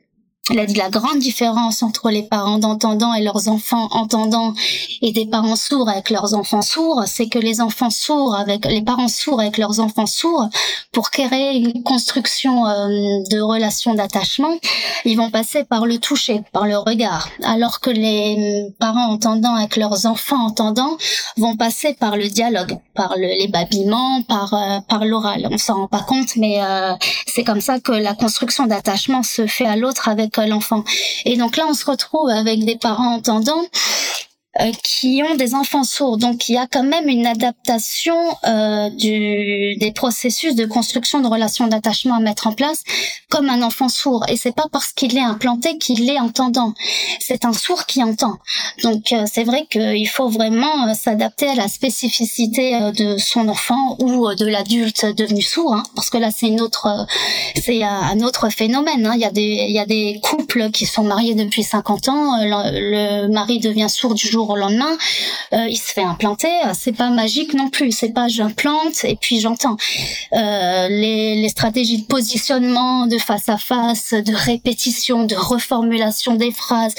la grande différence entre les parents d'entendants et leurs enfants entendants et des parents sourds avec leurs enfants sourds, c'est que les enfants sourds avec les parents sourds avec leurs enfants sourds, pour créer une construction euh, de relations d'attachement, ils vont passer par le toucher, par le regard, alors que les parents entendants avec leurs enfants entendants vont passer par le dialogue, par le, les babillements, par euh, par l'oral. On s'en rend pas compte, mais euh, c'est comme ça que la construction d'attachement se fait à l'autre avec l'enfant. Et donc là, on se retrouve avec des parents entendants qui ont des enfants sourds. Donc il y a quand même une adaptation euh, du, des processus de construction de relations d'attachement à mettre en place comme un enfant sourd. Et c'est pas parce qu'il est implanté qu'il est entendant. C'est un sourd qui entend. Donc euh, c'est vrai qu'il faut vraiment euh, s'adapter à la spécificité de son enfant ou de l'adulte devenu sourd, hein, parce que là c'est une autre, c'est un autre phénomène. Hein. Il y a des il y a des couples qui sont mariés depuis 50 ans, le mari devient sourd du jour au lendemain, euh, il se fait implanter. C'est pas magique non plus. C'est pas j'implante et puis j'entends. Euh, les, stratégies de positionnement, de face à face, de répétition, de reformulation des phrases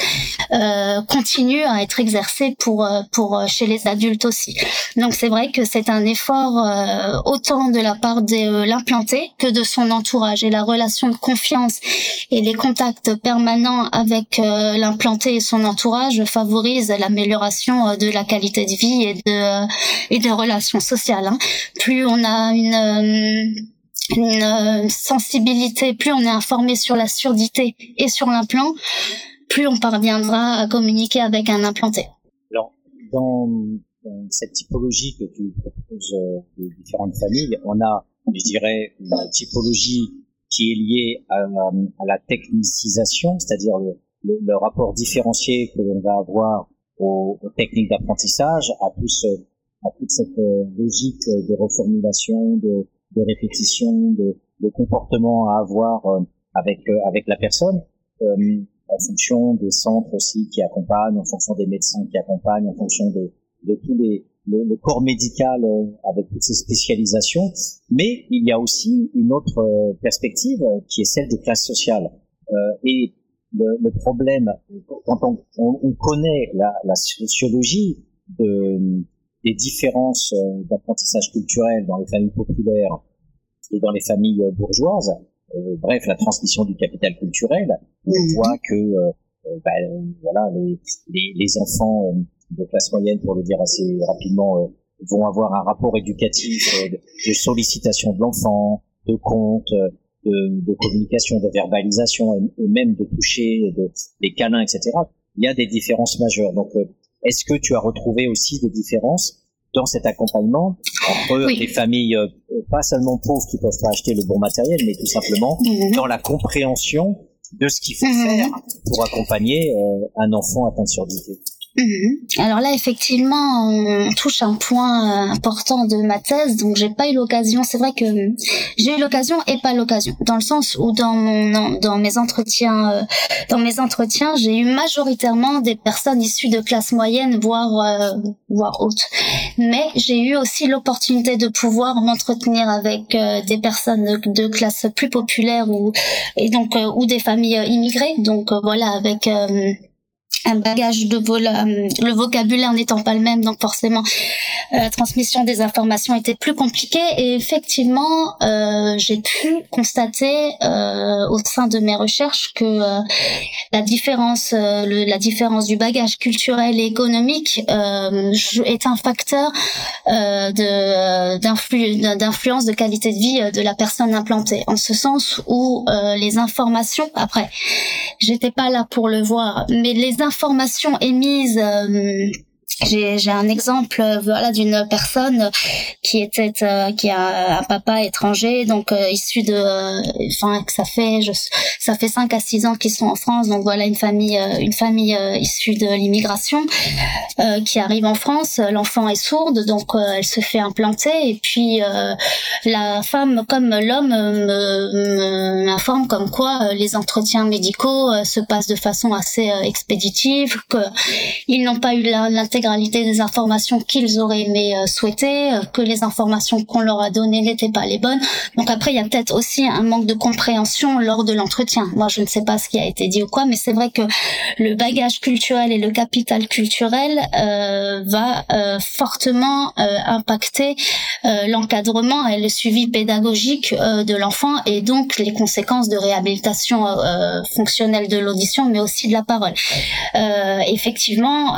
euh, continuent à être exercées pour pour chez les adultes aussi. Donc c'est vrai que c'est un effort euh, autant de la part de l'implanté que de son entourage et la relation de confiance et les contacts permanents avec l'implanté et son entourage favorisent l'amélioration euh, de la qualité de vie et de et des relations sociales. Hein. Plus on a une euh, euh, sensibilité, plus on est informé sur la surdité et sur l'implant, plus on parviendra à communiquer avec un implanté. Alors, dans, cette typologie que tu proposes de différentes familles, on a, je dirais, une typologie qui est liée à, la technicisation, c'est-à-dire le, rapport différencié que l'on va avoir aux, techniques d'apprentissage, à, tout à toute cette euh, logique de reformulation, de, de répétition, de, de, comportement à avoir euh, avec euh, avec la personne, en fonction des centres aussi qui accompagnent, en fonction des médecins qui accompagnent, en fonction de, de tous les le, corps médical avec toutes ces spécialisations, mais il y a aussi une autre perspective qui est celle des classes sociales. Euh, et le, le, problème, quand on, on, connaît la, la, sociologie de, des différences euh, d'apprentissage culturel dans les familles populaires et dans les familles euh, bourgeoises, euh, bref, la transmission du capital culturel, on voit que euh, bah, voilà, les, les, les, enfants de classe moyenne, pour le dire assez rapidement, vont avoir un rapport éducatif de sollicitation de l'enfant, de compte, de, de communication, de verbalisation et, même de toucher, de, des câlins, etc. Il y a des différences majeures. Donc, euh, est-ce que tu as retrouvé aussi des différences dans cet accompagnement entre les familles, euh, pas seulement pauvres qui peuvent pas acheter le bon matériel, mais tout simplement mhm. dans la compréhension de ce qu'il faut mhm. faire pour accompagner euh, un enfant atteint de surdité? Mhm. Alors là, effectivement, on touche un point euh, important de ma thèse, donc j'ai pas eu l'occasion. C'est vrai que j'ai eu l'occasion et pas l'occasion, dans le sens où dans mon dans mes entretiens, euh, dans mes entretiens, j'ai eu majoritairement des personnes issues de classe moyenne, voire euh, voire haute. Mais j'ai eu aussi l'opportunité de pouvoir m'entretenir avec des personnes de, classe plus populaire ou et donc ou des familles immigrées. Donc voilà, avec un bagage de vol, euh, le vocabulaire n'étant pas le même, donc forcément euh, la transmission des informations était plus compliquée. Et effectivement, euh, j'ai pu constater euh, au sein de mes recherches que euh, la différence, le, la différence du bagage culturel et économique est un facteur de d'influence de qualité de vie de la personne implantée. En ce sens où les informations, après, j'étais pas là pour le voir, mais les informations information émise euh, j'ai un exemple euh, voilà d'une personne qui était euh, qui a un papa étranger. Donc euh, issu de enfin que ça fait ça fait 5 à 6 ans qu'ils sont en France. Donc voilà une famille une famille issue de l'immigration qui arrive en France. L'enfant est sourde donc elle se fait implanter. Et puis la femme comme l'homme m'informe comme quoi les entretiens médicaux se passent de façon assez expéditive que ils n'ont pas eu l'intégration l'intégralité des informations qu'ils auraient aimé euh, souhaiter, euh, que les informations qu'on leur a données n'étaient pas les bonnes. Donc après, il y a peut-être aussi un manque de compréhension lors de l'entretien. Moi, je ne sais pas ce qui a été dit ou quoi, mais c'est vrai que le bagage culturel et le capital culturel euh, va fortement impacter l'encadrement et le suivi pédagogique de l'enfant et donc les conséquences de réhabilitation fonctionnelle de l'audition, mais aussi de la parole. effectivement,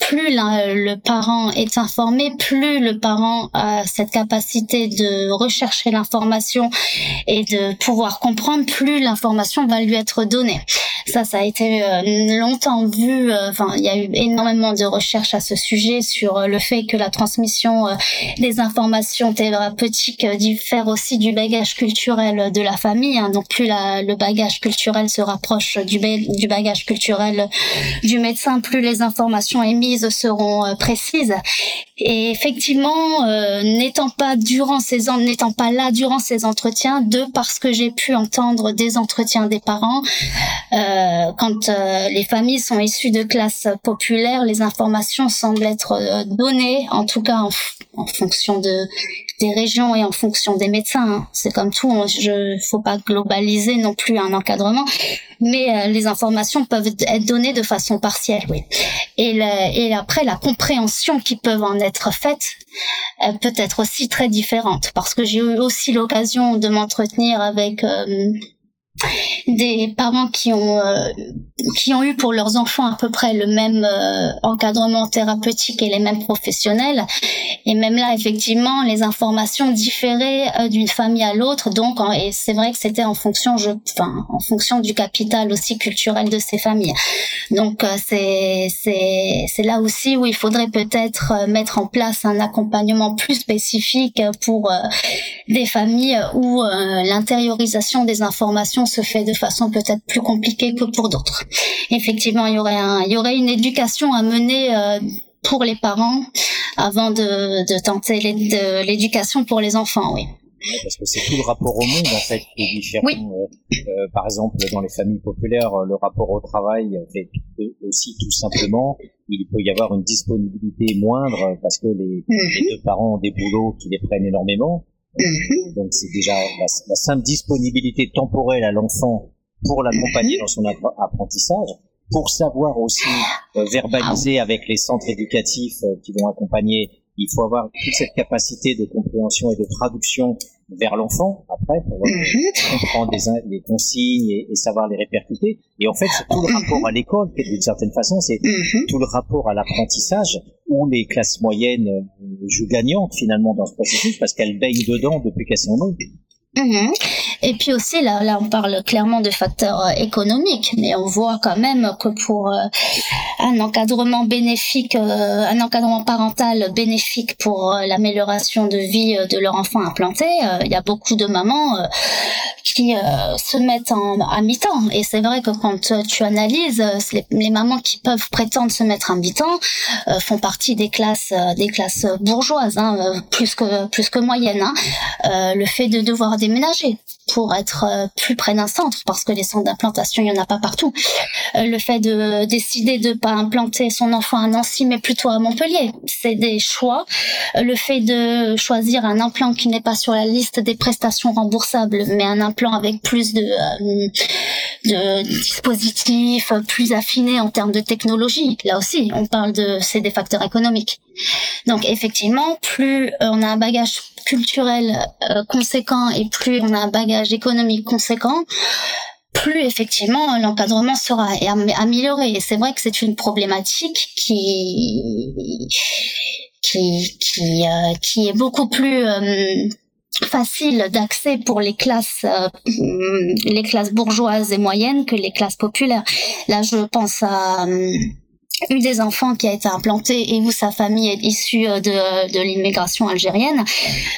plus le parent est informé, plus le parent a cette capacité de rechercher l'information et de pouvoir comprendre, plus l'information va lui être donnée. Ça, ça a été euh, longtemps vu. Euh, enfin, il y a eu énormément de recherches à ce sujet sur euh, le fait que la transmission des informations thérapeutiques diffère aussi du bagage culturel de la famille. Hein. Donc, plus le bagage culturel se rapproche du bagage culturel du médecin, plus les informations émises seront précises. Et effectivement, n'étant pas durant ces n'étant pas là durant ces entretiens, de parce que j'ai pu entendre des entretiens des parents. Euh, quand euh, les familles sont issues de classes populaires, les informations semblent être euh, données, en tout cas en, fonction de des régions et en fonction des médecins. Hein. C'est comme tout, je faut pas globaliser non plus un encadrement, mais les informations peuvent être données de façon partielle, oui. Et, et après, la compréhension qui peut en être faite peut être aussi très différente, parce que j'ai eu aussi l'occasion de m'entretenir avec des parents qui ont euh, qui ont eu pour leurs enfants à peu près le même euh, encadrement thérapeutique et les mêmes professionnels. Et même là effectivement les informations différaient euh, d'une famille à l'autre. Donc et c'est vrai que c'était en fonction je en fonction du capital aussi culturel de ces familles. Donc c'est c'est c'est là aussi où il faudrait peut-être mettre en place un accompagnement plus spécifique pour des familles où l'intériorisation des informations se fait de façon peut-être plus compliquée que pour d'autres. Effectivement, il y aurait un, il y aurait une éducation à mener euh, pour les parents avant de, de tenter l'éducation pour les enfants, oui. Parce que c'est tout le rapport au monde en fait qui est différent. Oui. Euh, euh, par exemple, dans les familles populaires, le rapport au travail fait aussi tout simplement, il peut y avoir une disponibilité moindre parce que les, mhm. les deux parents ont des boulots qui les prennent énormément. Mhm. Donc c'est déjà la, simple disponibilité temporelle à l'enfant pour l'accompagner mhm. dans son apprentissage, pour savoir aussi euh, verbaliser avec les centres éducatifs euh, qui vont accompagner. Il faut avoir toute cette capacité de compréhension et de traduction vers l'enfant après pour mhm. comprendre les, les consignes et, et, savoir les répercuter. Et en fait, c'est tout le rapport à l'école, d'une certaine façon, c'est tout le rapport à l'apprentissage où les classes moyennes euh, jouent gagnantes finalement dans ce processus parce qu'elles baignent dedans depuis qu'elles sont nées. Mhm. Et puis aussi, là, là, on parle clairement de facteurs euh, économiques, mais on voit quand même que pour euh, un encadrement bénéfique, euh, un encadrement parental bénéfique pour l'amélioration de vie de leur enfant implanté, il y a beaucoup de mamans qui se mettent en, à mi-temps. Et c'est vrai que quand tu analyses, les, mamans qui peuvent prétendre se mettre à mi-temps font partie des classes, des classes bourgeoises, hein, plus que plus que moyennes. Hein. le fait de devoir déménager pour être euh, plus près d'un centre parce que les centres d'implantation il y en a pas partout. Euh, le fait de décider de pas implanter son enfant à Nancy mais plutôt à Montpellier c'est des choix. Euh, le fait de choisir un implant qui n'est pas sur la liste des prestations remboursables mais un implant avec plus de, de dispositifs plus affinés en termes de technologie. Là aussi on parle de c'est des facteurs économiques. Donc effectivement plus on a un bagage culturel euh, conséquent et plus on a un bagage économique conséquent, plus effectivement l'encadrement sera amélioré. Et c'est vrai que c'est une problématique qui qui qui, euh, qui est beaucoup plus euh, facile d'accès pour les classes les classes bourgeoises et moyennes que les classes populaires. Là, je pense à eu des enfants qui a été implanté et où sa famille est issue euh, de, de l'immigration algérienne.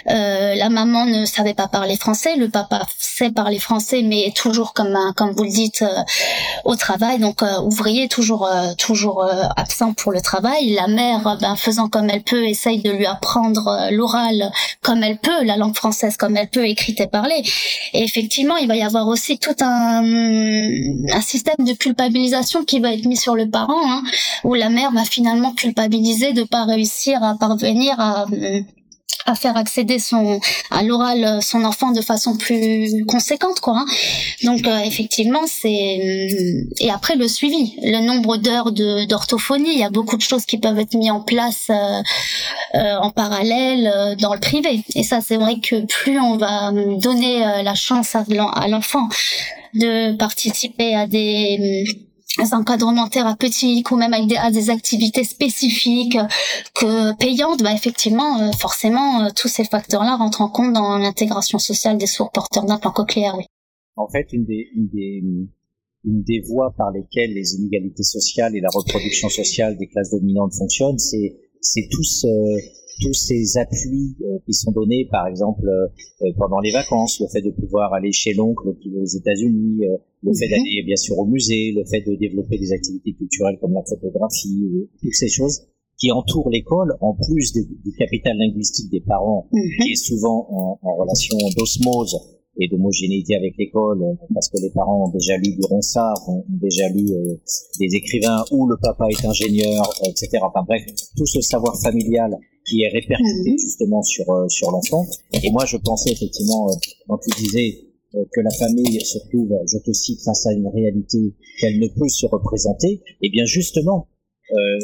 Euh, la maman ne savait pas parler français, le papa sait parler français, mais toujours comme comme vous le dites euh, au travail, donc euh, ouvrier toujours toujours absent pour le travail. La mère, ben, faisant comme elle peut, essaye de lui apprendre l'oral comme elle peut, la langue française comme elle peut, écrite et parlée. Et effectivement, il va y avoir aussi tout un un système de culpabilisation qui va être mis sur le parent. Hein où la mère va finalement culpabiliser de pas réussir à parvenir à à faire accéder son à l'oral euh, son enfant de façon plus conséquente quoi hein. donc euh, effectivement c'est et après le suivi le nombre d'heures de d'orthophonie il y a beaucoup de choses qui peuvent être mises en place euh, en parallèle dans le privé et ça c'est vrai que plus on va donner la chance à l'enfant de participer à des encadrements thérapeutiques ou même à des activités spécifiques que payantes, bah effectivement, euh, forcément, euh, tous ces facteurs-là rentrent en compte dans l'intégration sociale des sourds porteurs d'implants cochléaires. Oui. En fait, une des, voies par lesquelles les inégalités sociales et la reproduction sociale des classes dominantes fonctionnent, c'est tous ces appuis euh, qui sont donnés, par exemple euh, pendant les vacances, le fait de pouvoir aller chez l'oncle qui est aux États-Unis, euh, le fait mhm. d'aller bien sûr au musée, le fait de développer des activités culturelles comme la photographie, toutes ces choses qui entourent l'école, en plus du capital linguistique des parents, mhm. qui est souvent en, en relation d'osmose et d'homogénéité avec l'école, parce que les parents ont déjà lu du Ronsard, ont déjà lu des écrivains où le papa est ingénieur, etc. Enfin bref, tout ce savoir familial qui est répercuté mhm. justement sur euh, sur l'enfant. Et moi, je pensais effectivement, euh, quand tu disais euh, que la famille se trouve, je te cite, face à une réalité qu'elle ne peut se représenter, eh bien justement,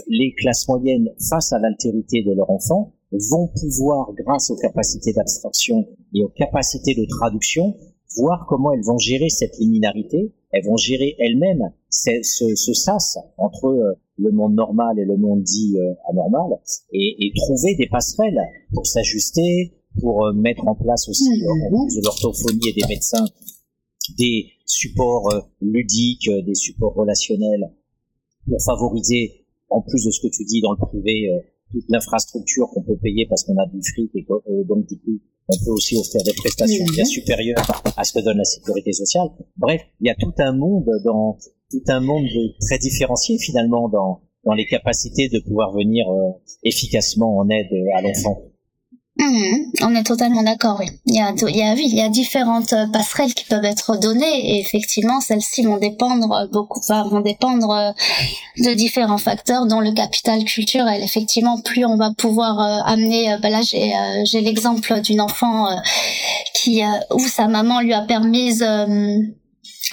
les classes moyennes, face à l'altérité de leur enfant, vont pouvoir, grâce aux capacités d'abstraction et aux capacités de traduction, voir comment elles vont gérer cette liminarité, elles vont gérer elles-mêmes ce, ce, sas entre le monde normal et le monde dit euh, anormal, et, et, trouver des passerelles pour s'ajuster, pour euh, mettre en place aussi, mmh. euh, en plus de l'orthophonie et des médecins, des supports ludiques, des supports relationnels, pour favoriser, en plus de ce que tu dis dans le privé, toute l'infrastructure qu'on peut payer parce qu'on a du fric et donc du coup on peut aussi offrir des prestations bien supérieures à ce que donne la sécurité sociale. Bref, il y a tout un monde dans tout un monde très différencié finalement dans, dans les capacités de pouvoir venir euh, efficacement en aide à l'enfant. Mhm. on est totalement d'accord, oui. Il y a, oui, il y a différentes euh, passerelles qui peuvent être données et effectivement, celles-ci vont dépendre euh, beaucoup, vont dépendre de différents facteurs, dont le capital culturel. Effectivement, plus on va pouvoir amener, ben là j'ai, l'exemple d'une enfant qui où sa maman lui a permis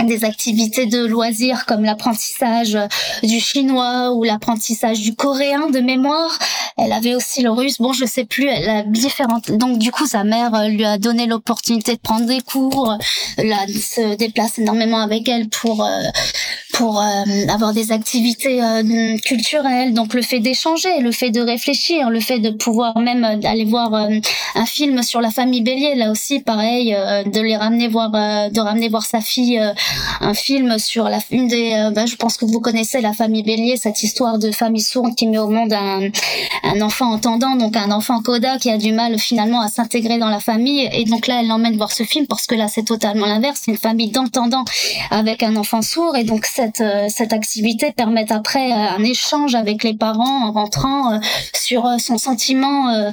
des activités de loisirs comme l'apprentissage du chinois ou l'apprentissage du coréen de mémoire. Elle avait aussi le russe. Bon, je sais plus. Elle a différentes. Donc, du coup, sa mère euh, lui a donné l'opportunité de prendre des cours, là, se déplace énormément avec elle pour euh, pour euh, avoir des activités culturelles. Donc, le fait d'échanger, le fait de réfléchir, le fait de pouvoir même aller voir un film sur la famille Bélier. Là aussi, pareil, de les ramener voir, de ramener voir sa fille un film sur la une des euh, ben, je pense que vous connaissez la famille Bélier cette histoire de famille sourde qui met au monde un, un enfant entendant donc un enfant coda qui a du mal finalement à s'intégrer dans la famille et donc là elle l'emmène voir ce film parce que là c'est totalement l'inverse c'est une famille d'entendants avec un enfant sourd et donc cette euh, cette activité permet après euh, un échange avec les parents en rentrant sur son sentiment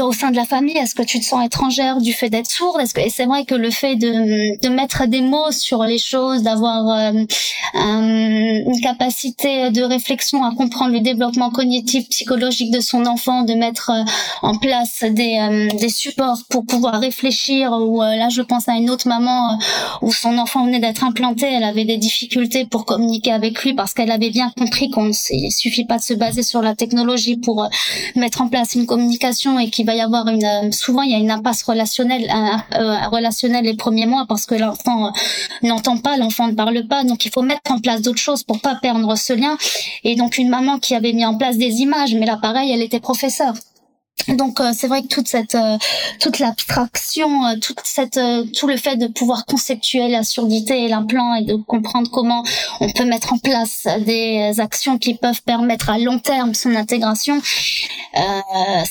au sein de la famille est-ce que tu te sens étrangère du fait d'être sourde? Est-ce que et c'est vrai que le fait de de mettre des mots sur les choses, d'avoir euh, une capacité de réflexion à comprendre le développement cognitif, psychologique de son enfant, de mettre euh, en place des, euh, des supports pour pouvoir réfléchir. Ou là, je pense à une autre maman où son enfant venait d'être implanté, elle avait des difficultés pour communiquer avec lui parce qu'elle avait bien compris qu'on ne suffit pas de se baser sur la technologie pour mettre en place une communication et qu'il va y avoir une souvent il y a une impasse relationnelle relationnelle les premiers mois parce que l'enfant n'entend pas, l'enfant ne parle pas, donc il faut mettre en place d'autres choses pour pas perdre ce lien. Et donc une maman qui avait mis en place des images, mais là pareil, elle était professeure. Donc euh, c'est vrai que toute cette euh, toute l'abstraction, euh, toute cette tout le fait de pouvoir conceptuer la surdité et l'implant et de comprendre comment on peut mettre en place des actions qui peuvent permettre à long terme son intégration,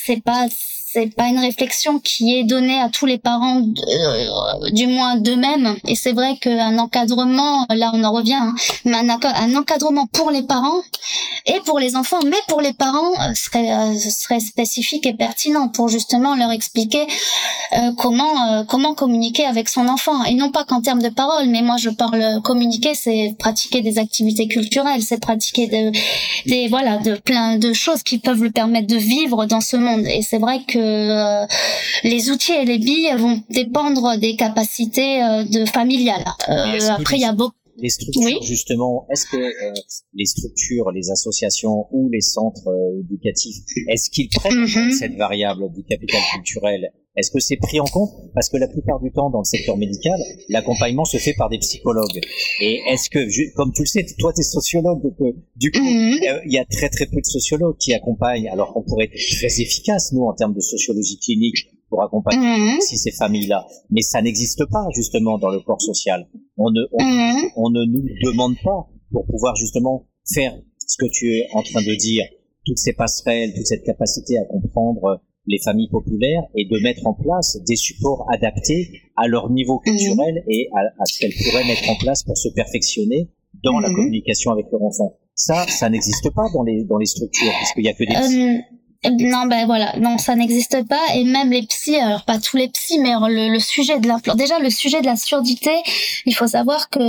c'est pas c'est pas une réflexion qui est donnée à tous les parents, euh, du moins d'eux-mêmes. Et c'est vrai qu'un encadrement, là on en revient, hein, mais un, encadrement pour les parents et pour les enfants, mais pour les parents euh, serait, euh, serait spécifique et pertinent pour justement leur expliquer comment comment communiquer avec son enfant et non pas qu'en termes de parole, mais moi je parle communiquer, c'est pratiquer des activités culturelles, c'est pratiquer de, des voilà de plein de choses qui peuvent le permettre de vivre dans ce monde. Et c'est vrai que euh, les outils et les billes vont dépendre des capacités euh, de familiales. Euh, après, il y a beaucoup les structures justement est-ce que les structures les associations ou les centres éducatifs est-ce qu'ils prennent mhm. cette variable du capital culturel est-ce que c'est pris en compte? Parce que la plupart du temps, dans le secteur médical, l'accompagnement se fait par des psychologues. Et est-ce que, comme tu le sais, toi, tu es sociologue, donc euh, du coup, euh, il y a très très peu de sociologues qui accompagnent, alors qu'on pourrait être très efficace, nous, en termes de sociologie clinique, pour accompagner si ces familles-là. Mais ça n'existe pas, justement, dans le corps social. On ne, on, mhm. on ne nous demande pas pour pouvoir, justement, faire ce que tu es en train de dire, toutes ces passerelles, toute cette capacité à comprendre les familles populaires et de mettre en place des supports adaptés à leur niveau mhm. culturel et à, ce qu'elles pourraient mettre en place pour se perfectionner dans la mhm. communication avec leur enfant. Ça, ça n'existe pas dans les dans les structures puisqu'il y a que des euh, non, ben voilà, non, ça n'existe pas. Et même les psys, alors pas tous les psys, mais le, le sujet de l'implant. Déjà, le sujet de la surdité, il faut savoir que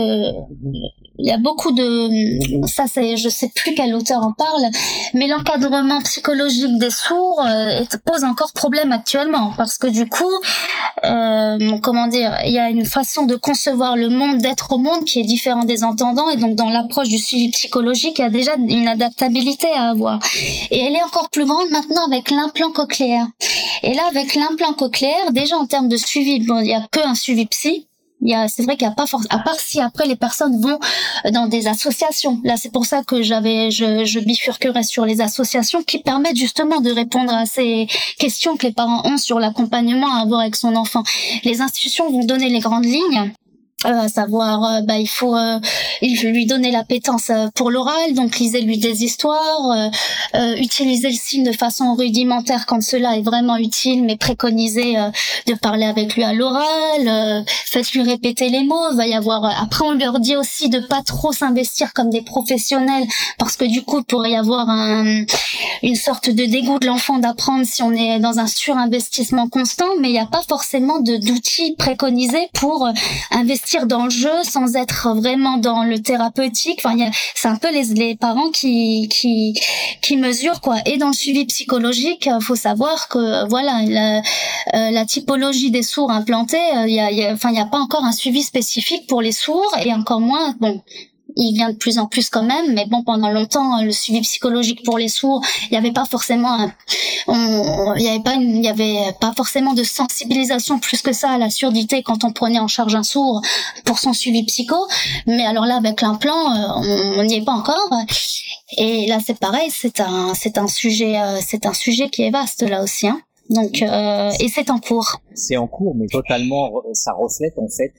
il y a beaucoup de ça c'est je sais plus quel auteur en parle mais l'encadrement psychologique des sourds euh, pose encore problème actuellement. Parce que du coup euh, comment dire il y a une façon de concevoir le monde d'être au monde qui est différent des entendants. Et donc dans l'approche du suivi psychologique il y a déjà une adaptabilité à avoir. Et elle est encore plus grande maintenant avec l'implant cochléaire. Et là avec l'implant cochléaire déjà en termes de suivi bon il y a que un suivi psy c'est vrai qu'il n'y a pas force, à part si après les personnes vont dans des associations. Là, c'est pour ça que j'avais, je, je bifurquerai sur les associations qui permettent justement de répondre à ces questions que les parents ont sur l'accompagnement à avoir avec son enfant. Les institutions vont donner les grandes lignes euh, à savoir euh, bah il faut euh, il lui donner l'appétence pour l'oral donc lisez-lui des histoires euh, utilisez le signe de façon rudimentaire quand cela est vraiment utile mais préconisez de parler avec lui à l'oral faites-lui répéter les mots va y avoir après on leur dit aussi de pas trop s'investir comme des professionnels parce que du coup il pourrait y avoir un, une sorte de dégoût de l'enfant d'apprendre si on est dans un surinvestissement constant mais il n'y a pas forcément de d'outils préconisés pour investir dans le jeu sans être vraiment dans le thérapeutique. Enfin, c'est un peu les, les parents qui, qui, qui mesurent quoi. Et dans le suivi psychologique, faut savoir que voilà la, euh, la typologie des sourds implantés, il y a, enfin, il n'y a pas encore un suivi spécifique pour les sourds et encore moins bon il vient de plus en plus quand même, mais bon, pendant longtemps, le suivi psychologique pour les sourds, il n'y avait pas forcément, il y avait pas, forcément de sensibilisation plus que ça à la surdité quand on prenait en charge un sourd pour son suivi psycho. Mais alors là, avec l'implant, euh, on n'y est pas encore. Et là, c'est pareil, c'est un, c'est un sujet, euh, c'est un sujet qui est vaste là aussi. Hein. Donc, euh, et c'est en cours. C'est en cours, mais totalement, ça reflète en fait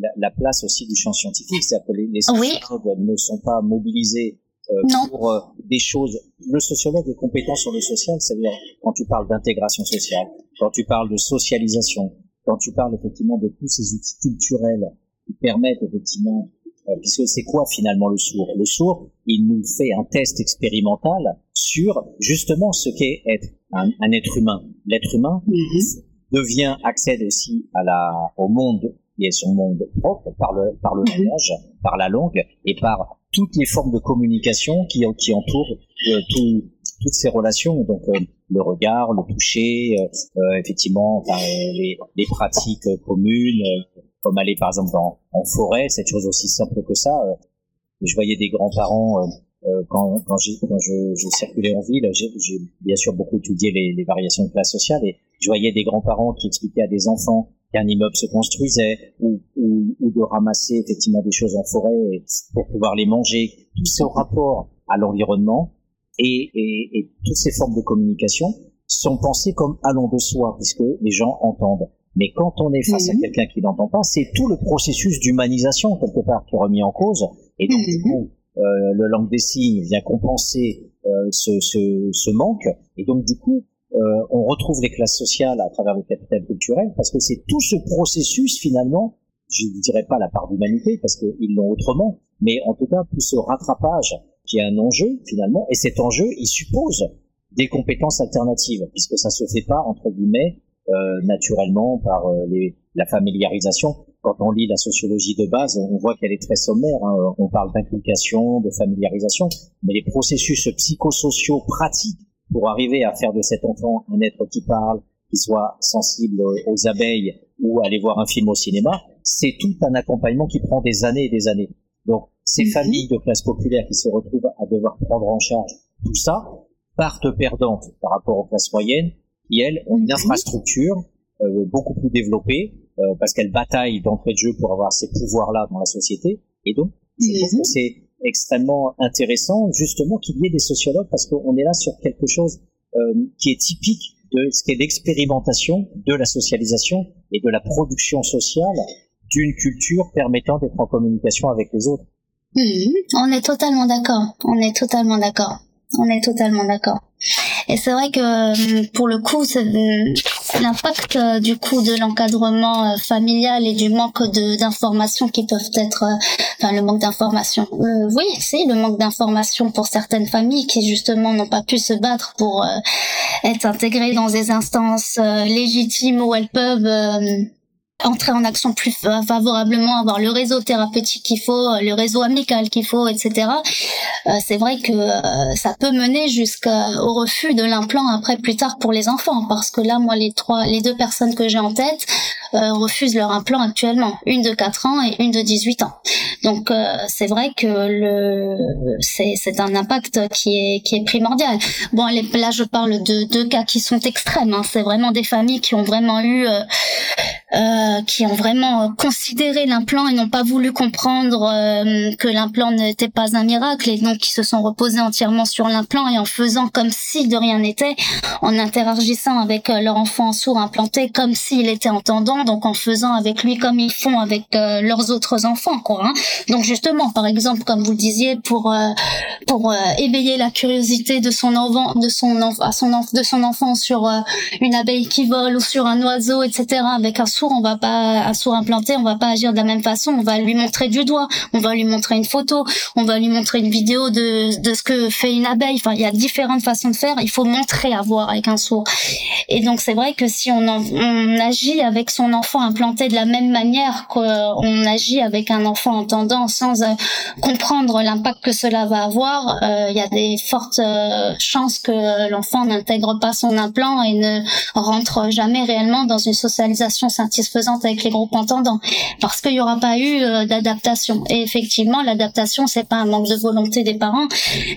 la, la, place aussi du champ scientifique, c'est-à-dire que les, les sociologues ne sont pas mobilisés euh, pour euh, des choses. Le sociologue est compétent sur le social, c'est-à-dire quand tu parles d'intégration sociale, quand tu parles de socialisation, quand tu parles effectivement de tous ces outils culturels qui permettent effectivement, euh, puisque c'est quoi finalement le sourd? Le sourd, il nous fait un test expérimental sur justement ce qu'est être un, un, être humain. L'être humain mm-hmm. devient accède aussi à la au monde qui est son monde propre par le, par le langage, par la langue et par toutes les formes de communication qui, qui entourent euh, tout, toutes ces relations. Donc euh, le regard, le toucher, euh, effectivement, enfin, les, les, pratiques communes, comme aller par exemple en, en forêt, cette chose aussi simple que ça. je voyais des grands-parents quand, quand, quand je, je, circulais en ville, j'ai bien sûr beaucoup étudié les, les variations de classe sociale et je voyais des grands-parents qui expliquaient à des enfants qu'un immeuble se construisait ou, ou, ou, de ramasser effectivement des choses en forêt pour pouvoir les manger. Tout ce rapport à l'environnement et, et, et, toutes ces formes de communication sont pensées comme allant de soi puisque les gens entendent. Mais quand on est face à mhm. quelqu'un qui n'entend pas, c'est tout le processus d'humanisation quelque part qui est remis en cause. Et donc du mhm. coup, euh, le langue des signes vient compenser euh, ce, ce, ce manque. Et donc du coup, euh, on retrouve les classes sociales à travers le capital culturel, parce que c'est tout ce processus finalement, je ne dirais pas la part d'humanité, parce qu'ils l'ont autrement, mais en tout cas tout ce rattrapage qui est un enjeu finalement, et cet enjeu, il suppose des compétences alternatives, puisque ça se fait pas entre guillemets euh, naturellement par euh, les, la familiarisation. Quand on lit la sociologie de base, on voit qu'elle est très sommaire. Hein. On parle d'inculcation, de familiarisation, mais les processus psychosociaux pratiques pour arriver à faire de cet enfant un être qui parle, qui soit sensible aux abeilles ou aller voir un film au cinéma, c'est tout un accompagnement qui prend des années et des années. Donc, ces mhm. familles de classe populaire qui se retrouvent à devoir prendre en charge tout ça partent perdantes par rapport aux classes moyennes qui, elles, ont une mhm. infrastructure euh, beaucoup plus développée euh, parce qu'elles bataillent d'entrée de jeu pour avoir ces pouvoirs-là dans la société. Et donc, je trouve que c'est extrêmement intéressant justement qu'il y ait des sociologues parce qu'on est là sur quelque chose euh, qui est typique de ce qu'est l'expérimentation de la socialisation et de la production sociale d'une culture permettant d'être en communication avec les autres. Mhm. on est totalement d'accord. On est totalement d'accord. On est totalement d'accord. Et c'est vrai que euh, pour le coup, euh, l'impact euh, du coup de l'encadrement familial et du manque d'informations qui peuvent être, enfin le manque d'informations. oui, c'est le manque d'informations pour certaines familles qui justement n'ont pas pu se battre pour être intégrées dans des instances légitimes où elles peuvent entrer en action plus favorablement, avoir le réseau thérapeutique qu'il faut, le réseau amical qu'il faut, etc. Euh, c'est vrai que euh, ça peut mener jusqu'au refus de l'implant après plus tard pour les enfants, parce que là, moi, les trois, les deux personnes que j'ai en tête euh, refusent leur implant actuellement, une de 4 ans et une de 18 ans. Donc c'est vrai que le c'est un impact qui est qui est primordial. Bon, là je parle de deux cas qui sont extrêmes. Hein. C'est vraiment des familles qui ont vraiment eu euh, qui ont vraiment euh, considéré l'implant et n'ont pas voulu comprendre euh, que l'implant n'était pas un miracle et donc qui se sont reposés entièrement sur l'implant et en faisant comme si de rien n'était, en interagissant avec leur enfant sourd implanté comme s'il était entendant, donc en faisant avec lui comme ils font avec leurs autres enfants, quoi. Hein. Donc justement, par exemple, comme vous le disiez, pour pour éveiller la curiosité de son enfant, de son à son de son enfant sur une abeille qui vole ou sur un oiseau, etc. avec un on va pas, un sourd implanté, on va pas agir de la même façon. On va lui montrer du doigt, on va lui montrer une photo, on va lui montrer une vidéo de, de ce que fait une abeille. Enfin, il y a différentes façons de faire. Il faut montrer à voir avec un sourd. Et donc, c'est vrai que si on, on agit avec son enfant implanté de la même manière qu'on agit avec un enfant entendant sans euh, comprendre l'impact que cela va avoir, euh, il y a des fortes euh, chances que l'enfant n'intègre pas son implant et ne rentre jamais réellement dans une socialisation satisfaisante avec les groupes entendants parce qu'il n'y aura pas eu d'adaptation. Et effectivement, l'adaptation, c'est pas un manque de volonté des parents,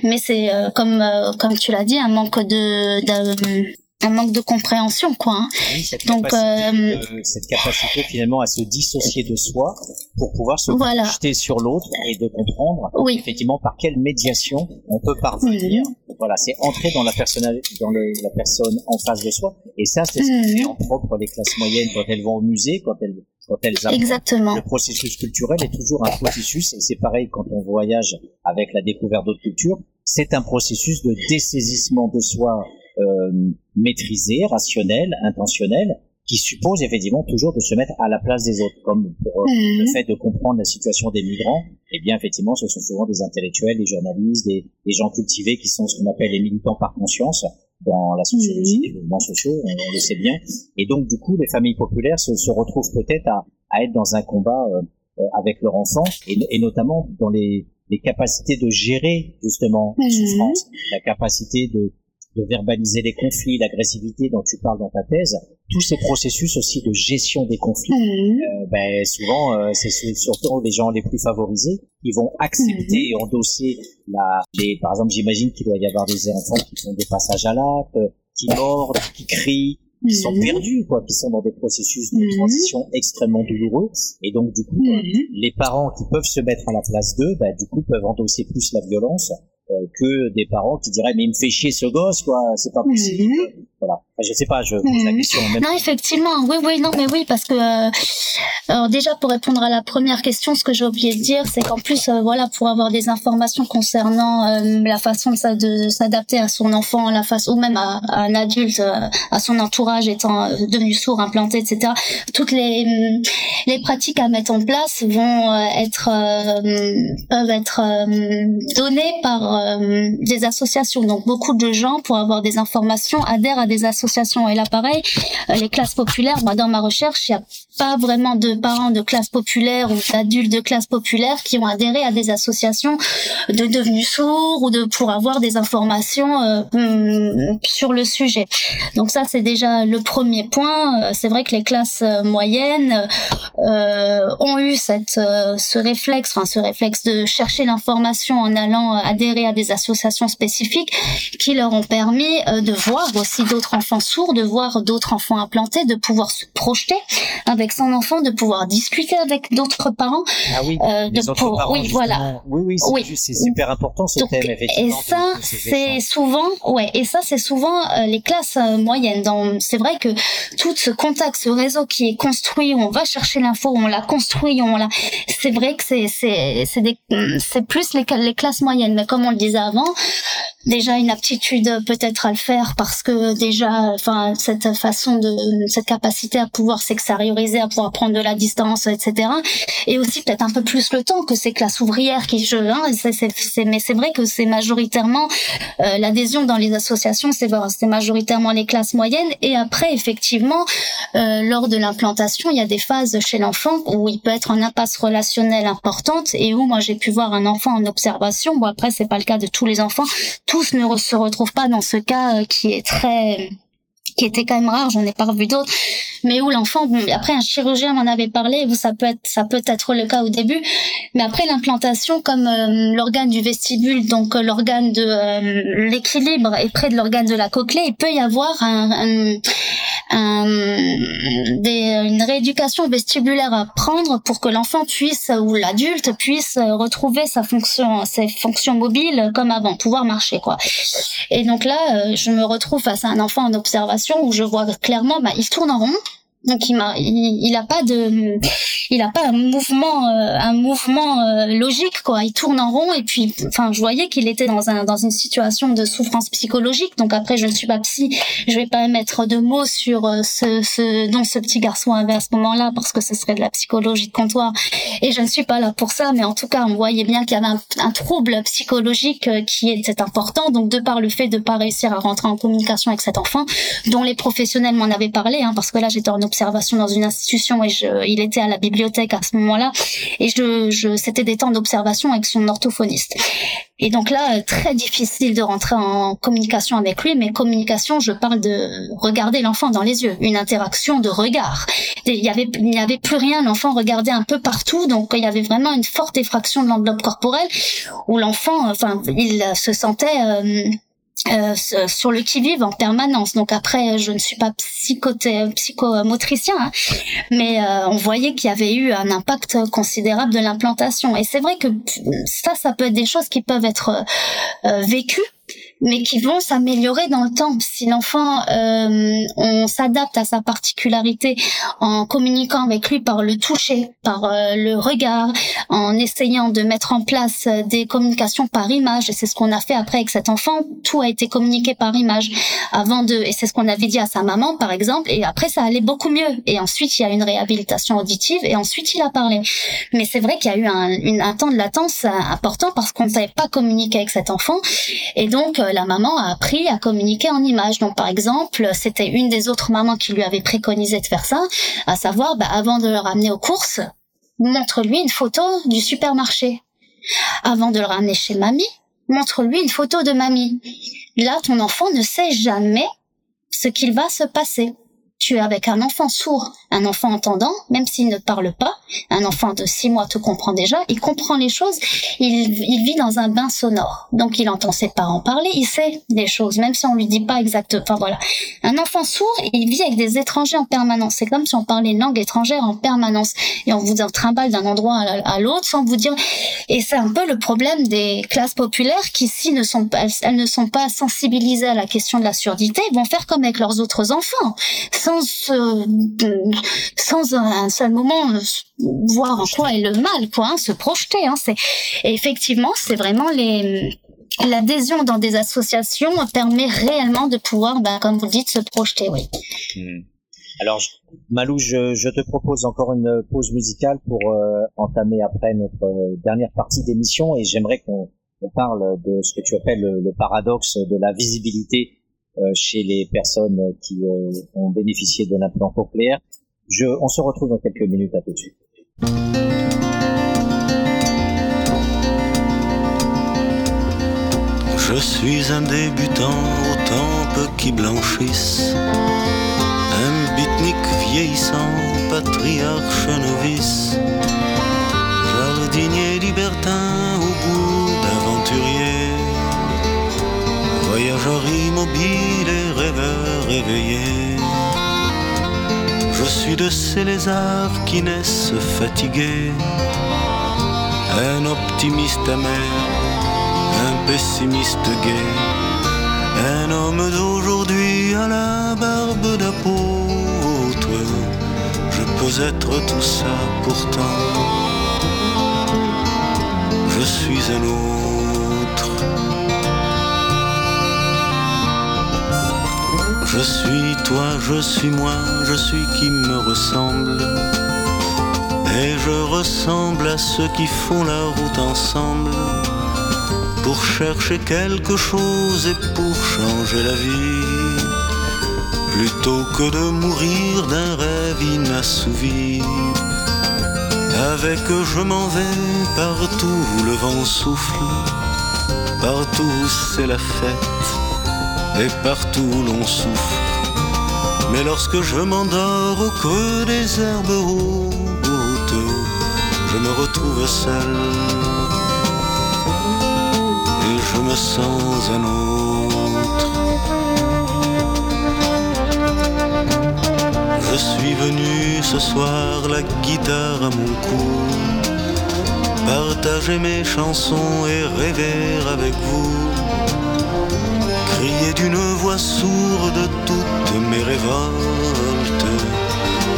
mais c'est comme comme tu l'as dit, un manque de, de un manque de compréhension, quoi. Hein. cette Donc, capacité, euh, cette capacité finalement à se dissocier de soi pour pouvoir se voilà. projeter sur l'autre et de comprendre oui. effectivement par quelle médiation on peut parvenir. Voilà, c'est entrer dans la personne, dans le, la personne en face de soi. Et ça, c'est ce qui fait en propre les classes moyennes quand elles vont au musée, quand elles quand elles Exactement. Le processus culturel est toujours un processus, et c'est pareil quand on voyage avec la découverte d'autres cultures, c'est un processus de dessaisissement de soi euh, maîtrisé, rationnel, intentionnel, qui suppose effectivement toujours de se mettre à la place des autres, comme pour euh, mhm. le fait de comprendre la situation des migrants. Eh bien, effectivement, ce sont souvent des intellectuels, des journalistes, des, gens cultivés qui sont ce qu'on appelle les militants par conscience dans la sociologie des mouvements sociaux, on, le sait bien. Et donc, du coup, les familles populaires se, se retrouvent peut-être à, à, être dans un combat euh, avec leurs enfants, et, et, notamment dans les, les capacités de gérer justement la mhm. souffrance, la capacité de de verbaliser les conflits, l'agressivité dont tu parles dans ta thèse, tous ces processus aussi de gestion des conflits, mhm. euh, ben, souvent euh, c'est surtout les gens les plus favorisés qui vont accepter mhm. et endosser la. Les, par exemple, j'imagine qu'il doit y avoir des enfants qui font des passages à l'acte, qui mordent, qui crient, qui sont mhm. perdus, quoi, qui sont dans des processus de transition extrêmement douloureux. Et donc, du coup, les parents qui peuvent se mettre à la place d'eux, ben, du coup, peuvent endosser plus la violence que des parents qui diraient mais il me fait chier ce gosse quoi c'est pas possible voilà. Je sais pas, je pose la Mhm. question. Même... Non, effectivement, oui, oui, non, mais oui, parce que euh, alors déjà pour répondre à la première question, ce que j'ai oublié de dire, c'est qu'en plus, euh, voilà, pour avoir des informations concernant euh, la façon de, s'a- de s'adapter à son enfant, la façon ou même à, à un adulte, euh, à son entourage étant euh, devenu sourd, implanté, etc. Toutes les hum, les pratiques à mettre en place vont être euh, peuvent être euh, données par euh, des associations. Donc beaucoup de gens pour avoir des informations adhèrent à des associations. Et là pareil, euh, les classes populaires, moi dans ma recherche, il n'y a pas vraiment de parents de classe populaire ou d'adultes de classe populaire qui ont adhéré à des associations de devenus sourds ou de pour avoir des informations euh, hum, sur le sujet. Donc ça c'est déjà le premier point. Euh, C'est vrai que les classes moyennes ont eu cette ce réflexe, enfin ce réflexe de chercher l'information en allant adhérer à des associations spécifiques qui leur ont permis de voir aussi d'autres enfants sourds, de voir d'autres enfants implantés, de pouvoir se projeter avec son enfant, de pouvoir discuter avec d'autres parents. Ah oui. Euh, les de autres pour- parents, oui, voilà. Oui, oui, c'est Oui. super important ce Donc, thème, et effectivement. ça, de ces c'est souvent, ouais, et ça, c'est souvent euh, les classes euh, moyennes. C'est vrai que tout ce contact, ce réseau qui est construit, on va chercher l'info, on la construit, on la, c'est vrai que c'est, c'est, plus les, les classes moyennes. Mais comme on le disait avant, déjà une aptitude euh, peut-être à le faire parce que déjà, enfin, cette façon de, cette capacité à pouvoir s'extérioriser, à pouvoir prendre de la distance, etc. Et aussi peut-être un peu plus le temps que ces classes ouvrières qui, je, hein, mais c'est vrai que c'est majoritairement euh, l'adhésion dans les associations, c'est c'est majoritairement les classes moyennes. Et après, effectivement, euh, lors de l'implantation, il y a des phases chez l'enfant où il peut être en impasse relationnelle importante et où moi j'ai pu voir un enfant en observation. Bon après, c'est pas le cas de tous les enfants. Tous ne se retrouvent pas dans ce cas euh, qui est très qui était quand même rare, j'en ai pas revu d'autres, mais où l'enfant, après un chirurgien m'en avait parlé, où ça peut être, ça peut être le cas au début, mais après l'implantation, comme euh, l'organe du vestibule, donc euh, l'organe de euh, l'équilibre est près de l'organe de la cochlée, il peut y avoir une rééducation vestibulaire à prendre pour que l'enfant puisse ou l'adulte puisse retrouver sa fonction, ses fonctions mobiles comme avant, pouvoir marcher quoi. Et donc là, je me retrouve face à un enfant en observation où je vois clairement, bah, il tourne en rond. Donc il m'a, il, il a pas de, il a pas un mouvement, euh, un mouvement euh, logique quoi. Il tourne en rond et puis, enfin, je voyais qu'il était dans un, dans une situation de souffrance psychologique. Donc après, je ne suis pas psy, je vais pas mettre de mots sur euh, ce, ce dont ce petit garçon avait à ce moment-là parce que ce serait de la psychologie de comptoir. Et je ne suis pas là pour ça, mais en tout cas, on voyait bien qu'il y avait un, un trouble psychologique euh, qui était important. Donc de par le fait de pas réussir à rentrer en communication avec cet enfant, dont les professionnels m'en avaient parlé, hein, parce que là j'étais en observation dans une institution et il était à la bibliothèque à ce moment-là, et je, je c'était des temps d'observation avec son orthophoniste. Et donc là, euh, très difficile de rentrer en communication avec lui, mais communication, je parle de regarder l'enfant dans les yeux, une interaction de regard. Il il n'y avait plus rien, l'enfant regardait un peu partout, donc il y avait vraiment une forte effraction de l'enveloppe corporelle où l'enfant, enfin, il se sentait euh, euh, sur le qui-vive en permanence. Donc après, je ne suis pas psychoté, psychomotricien, hein, mais euh, on voyait qu'il y avait eu un impact considérable de l'implantation. Et c'est vrai que ça, ça peut être des choses qui peuvent être euh, vécues mais qui vont s'améliorer dans le temps. Si l'enfant, euh, on s'adapte à sa particularité en communiquant avec lui par le toucher, par euh, le regard, en essayant de mettre en place euh, des communications par image, et c'est ce qu'on a fait après avec cet enfant, tout a été communiqué par image avant de, et c'est ce qu'on avait dit à sa maman par exemple, et après ça allait beaucoup mieux. Et ensuite il y a une réhabilitation auditive, et ensuite il a parlé. Mais c'est vrai qu'il y a eu un, un temps de latence important parce qu'on ne savait pas communiquer avec cet enfant, et donc euh, la maman a appris à communiquer en images. Donc par exemple, c'était une des autres mamans qui lui avait préconisé de faire ça, à savoir, bah, avant de le ramener aux courses, montre-lui une photo du supermarché. Avant de le ramener chez mamie, montre-lui une photo de mamie. Là, ton enfant ne sait jamais ce qu'il va se passer. Tu es avec un enfant sourd, un enfant entendant, même s'il ne parle pas, un enfant de six mois te comprend déjà, il comprend les choses, il, vit dans un bain sonore. Donc il entend ses parents parler, il sait les choses, même si on lui dit pas exactement. Enfin voilà. Un enfant sourd, il vit avec des étrangers en permanence. C'est comme si on parlait une langue étrangère en permanence. Et on vous trimballe d'un endroit à l'autre sans vous dire. Et c'est un peu le problème des classes populaires qui, si elles ne sont pas sensibilisées à la question de la surdité, vont faire comme avec leurs autres enfants, sans sans un seul moment euh, voir en quoi est le mal, quoi, hein, se projeter. Hein, effectivement, c'est vraiment l'adhésion dans des associations permet réellement de pouvoir, bah, comme vous dites, se projeter. Hmm. Alors, Malou, je, te propose encore une pause musicale pour euh, entamer après notre euh, dernière partie d'émission et j'aimerais qu'on parle de ce que tu appelles le paradoxe de la visibilité euh, chez les personnes qui euh, ont bénéficié de l'implant cochléaire. Je, on se retrouve dans quelques minutes, à tout de suite. Je suis un débutant au temple qui blanchisse, un bitnik vieillissant, patriarche novice, voyageur immobile et rêveur éveillé. Je suis de ces lézards qui naissent fatigués, un optimiste amer, un pessimiste gai, un homme d'aujourd'hui à la barbe d'apôtre. Je peux être tout ça pourtant. Je suis un autre. Je suis toi, je suis moi, je suis qui me ressemble. Et je ressemble à ceux qui font la route ensemble. Pour chercher quelque chose et pour changer la vie. Plutôt que de mourir d'un rêve inassouvi. Avec je m'en vais partout où le vent souffle. Partout c'est la fête et partout l'on souffre. Mais lorsque je m'endors au creux des herbes hautes, je me retrouve seul et je me sens un autre. Je suis venu ce soir la guitare à mon cou, partager mes chansons et rêver avec vous d'une voix sourde toutes mes révoltes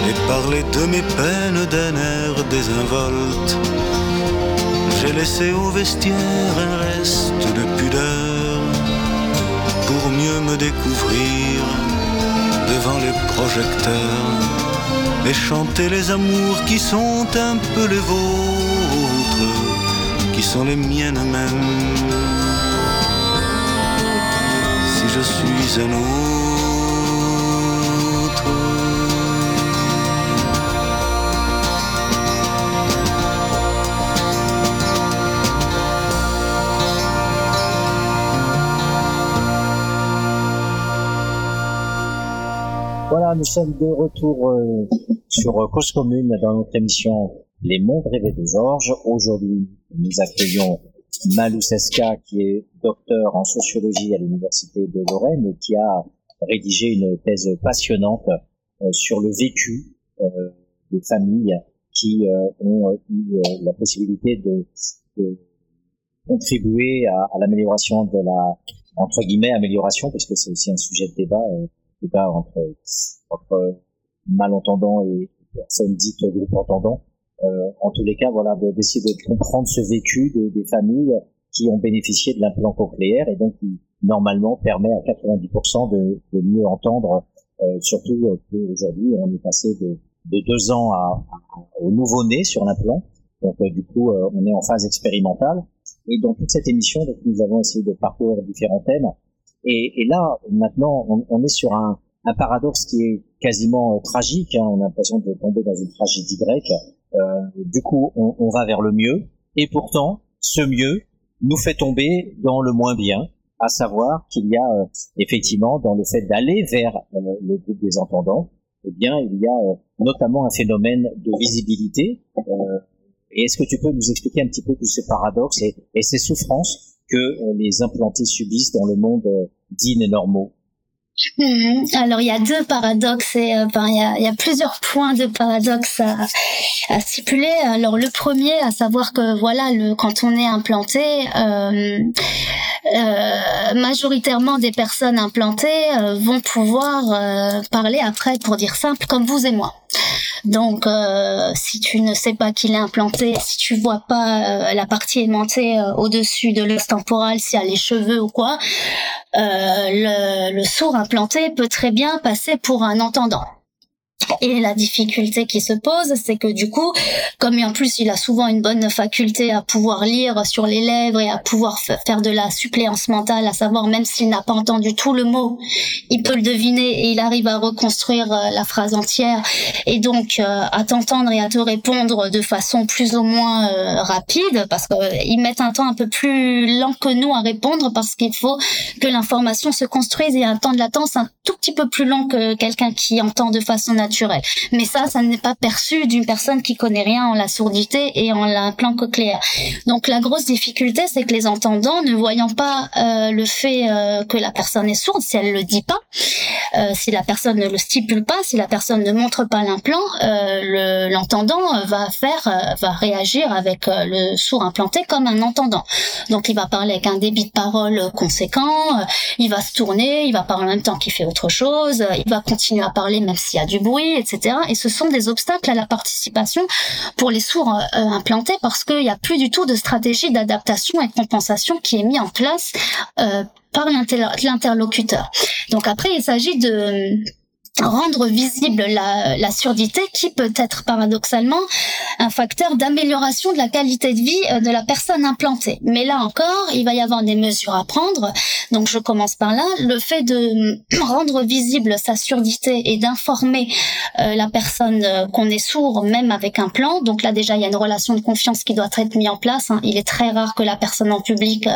et parler de mes peines d'un air désinvolte. J'ai laissé au vestiaire un reste de pudeur pour mieux me découvrir devant les projecteurs et chanter les amours qui sont un peu les vôtres, qui sont les miennes mêmes je Voilà, nous sommes de retour euh, sur Cause Commune dans notre émission Les Mondes rêvés de Georges. Aujourd'hui, nous accueillons Malou Seska, qui est docteur en sociologie à l'université de Lorraine et qui a rédigé une thèse passionnante euh, sur le vécu euh, des familles qui euh, ont eu la possibilité de, de contribuer à, à l'amélioration de la entre guillemets amélioration parce que c'est aussi un sujet de débat débat entre entre malentendants et personnes dites groupe entendants en tous les cas, voilà, d'essayer de, comprendre ce vécu des, des, familles qui ont bénéficié de l'implant cochléaire et donc qui normalement permet à 90% de, de, mieux entendre, euh, surtout euh, qu'aujourd'hui on est passé de, de deux ans à, au nouveau-né sur l'implant. Donc du coup, on est en phase expérimentale. Et dans toute cette émission, nous avons essayé de parcourir différents thèmes. Et, et là, maintenant, on, on, est sur un, un paradoxe qui est quasiment tragique. Hein. On a l'impression de tomber dans une tragédie grecque euh, du coup, on, on, va vers le mieux, et pourtant, ce mieux nous fait tomber dans le moins bien, à savoir qu'il y a euh, effectivement dans le fait d'aller vers euh, le groupe des entendants, eh bien, il y a notamment un phénomène de visibilité. et est-ce que tu peux nous expliquer un petit peu tous ces paradoxes et, et ces souffrances que les implantés subissent dans le monde dit et normaux Mhm. Alors il y a deux paradoxes et euh, il, y a, plusieurs points de paradoxe à, stipuler. Alors le premier, à savoir que voilà, le, quand on est implanté, euh, euh, majoritairement des personnes implantées vont pouvoir parler après, pour dire simple, comme vous et moi. Donc, si tu ne sais pas qu'il est implanté, si tu vois pas la partie aimantée au-dessus de l'os temporal, s'il y a les cheveux ou quoi, le, le sourd implanté peut très bien passer pour un entendant. Et la difficulté qui se pose, c'est que du coup, comme en plus il a souvent une bonne faculté à pouvoir lire sur les lèvres et à pouvoir faire de la suppléance mentale, à savoir même s'il n'a pas entendu tout le mot, il peut le deviner et il arrive à reconstruire euh, la phrase entière et donc euh, à t'entendre et à te répondre de façon plus ou moins euh, rapide parce qu'ils mettent un temps un peu plus lent que nous à répondre parce qu'il faut que l'information se construise et un temps de latence un tout petit peu plus long que quelqu'un qui entend de façon naturelle mais ça, ça n'est pas perçu d'une personne qui connaît rien en la sourdité et en l'implant cochléaire. Donc la grosse difficulté, c'est que les entendants, ne voyant pas euh, le fait euh, que la personne est sourde, si elle le dit pas, euh, si la personne ne le stipule pas, si la personne ne montre pas l'implant, l'entendant va faire, va réagir avec le sourd implanté comme un entendant. Donc il va parler avec un débit de parole conséquent, il va se tourner, il va parler en même temps qu'il fait autre chose, il va continuer à parler même s'il y a du bruit etc. Et ce sont des obstacles à la participation pour les sourds euh, implantés parce qu'il n'y a plus du tout de stratégie d'adaptation et de compensation qui est mis en place euh, par l'interlocuteur. Donc après, il s'agit de rendre visible la, surdité qui peut être paradoxalement un facteur d'amélioration de la qualité de vie euh, de la personne implantée. Mais là encore, il va y avoir des mesures à prendre. Donc je commence par là. Le fait de rendre visible sa surdité et d'informer euh, la personne euh, qu'on est sourd même avec un plan. Donc là déjà, il y a une relation de confiance qui doit être mise en place. Hein. Il est très rare que la personne en public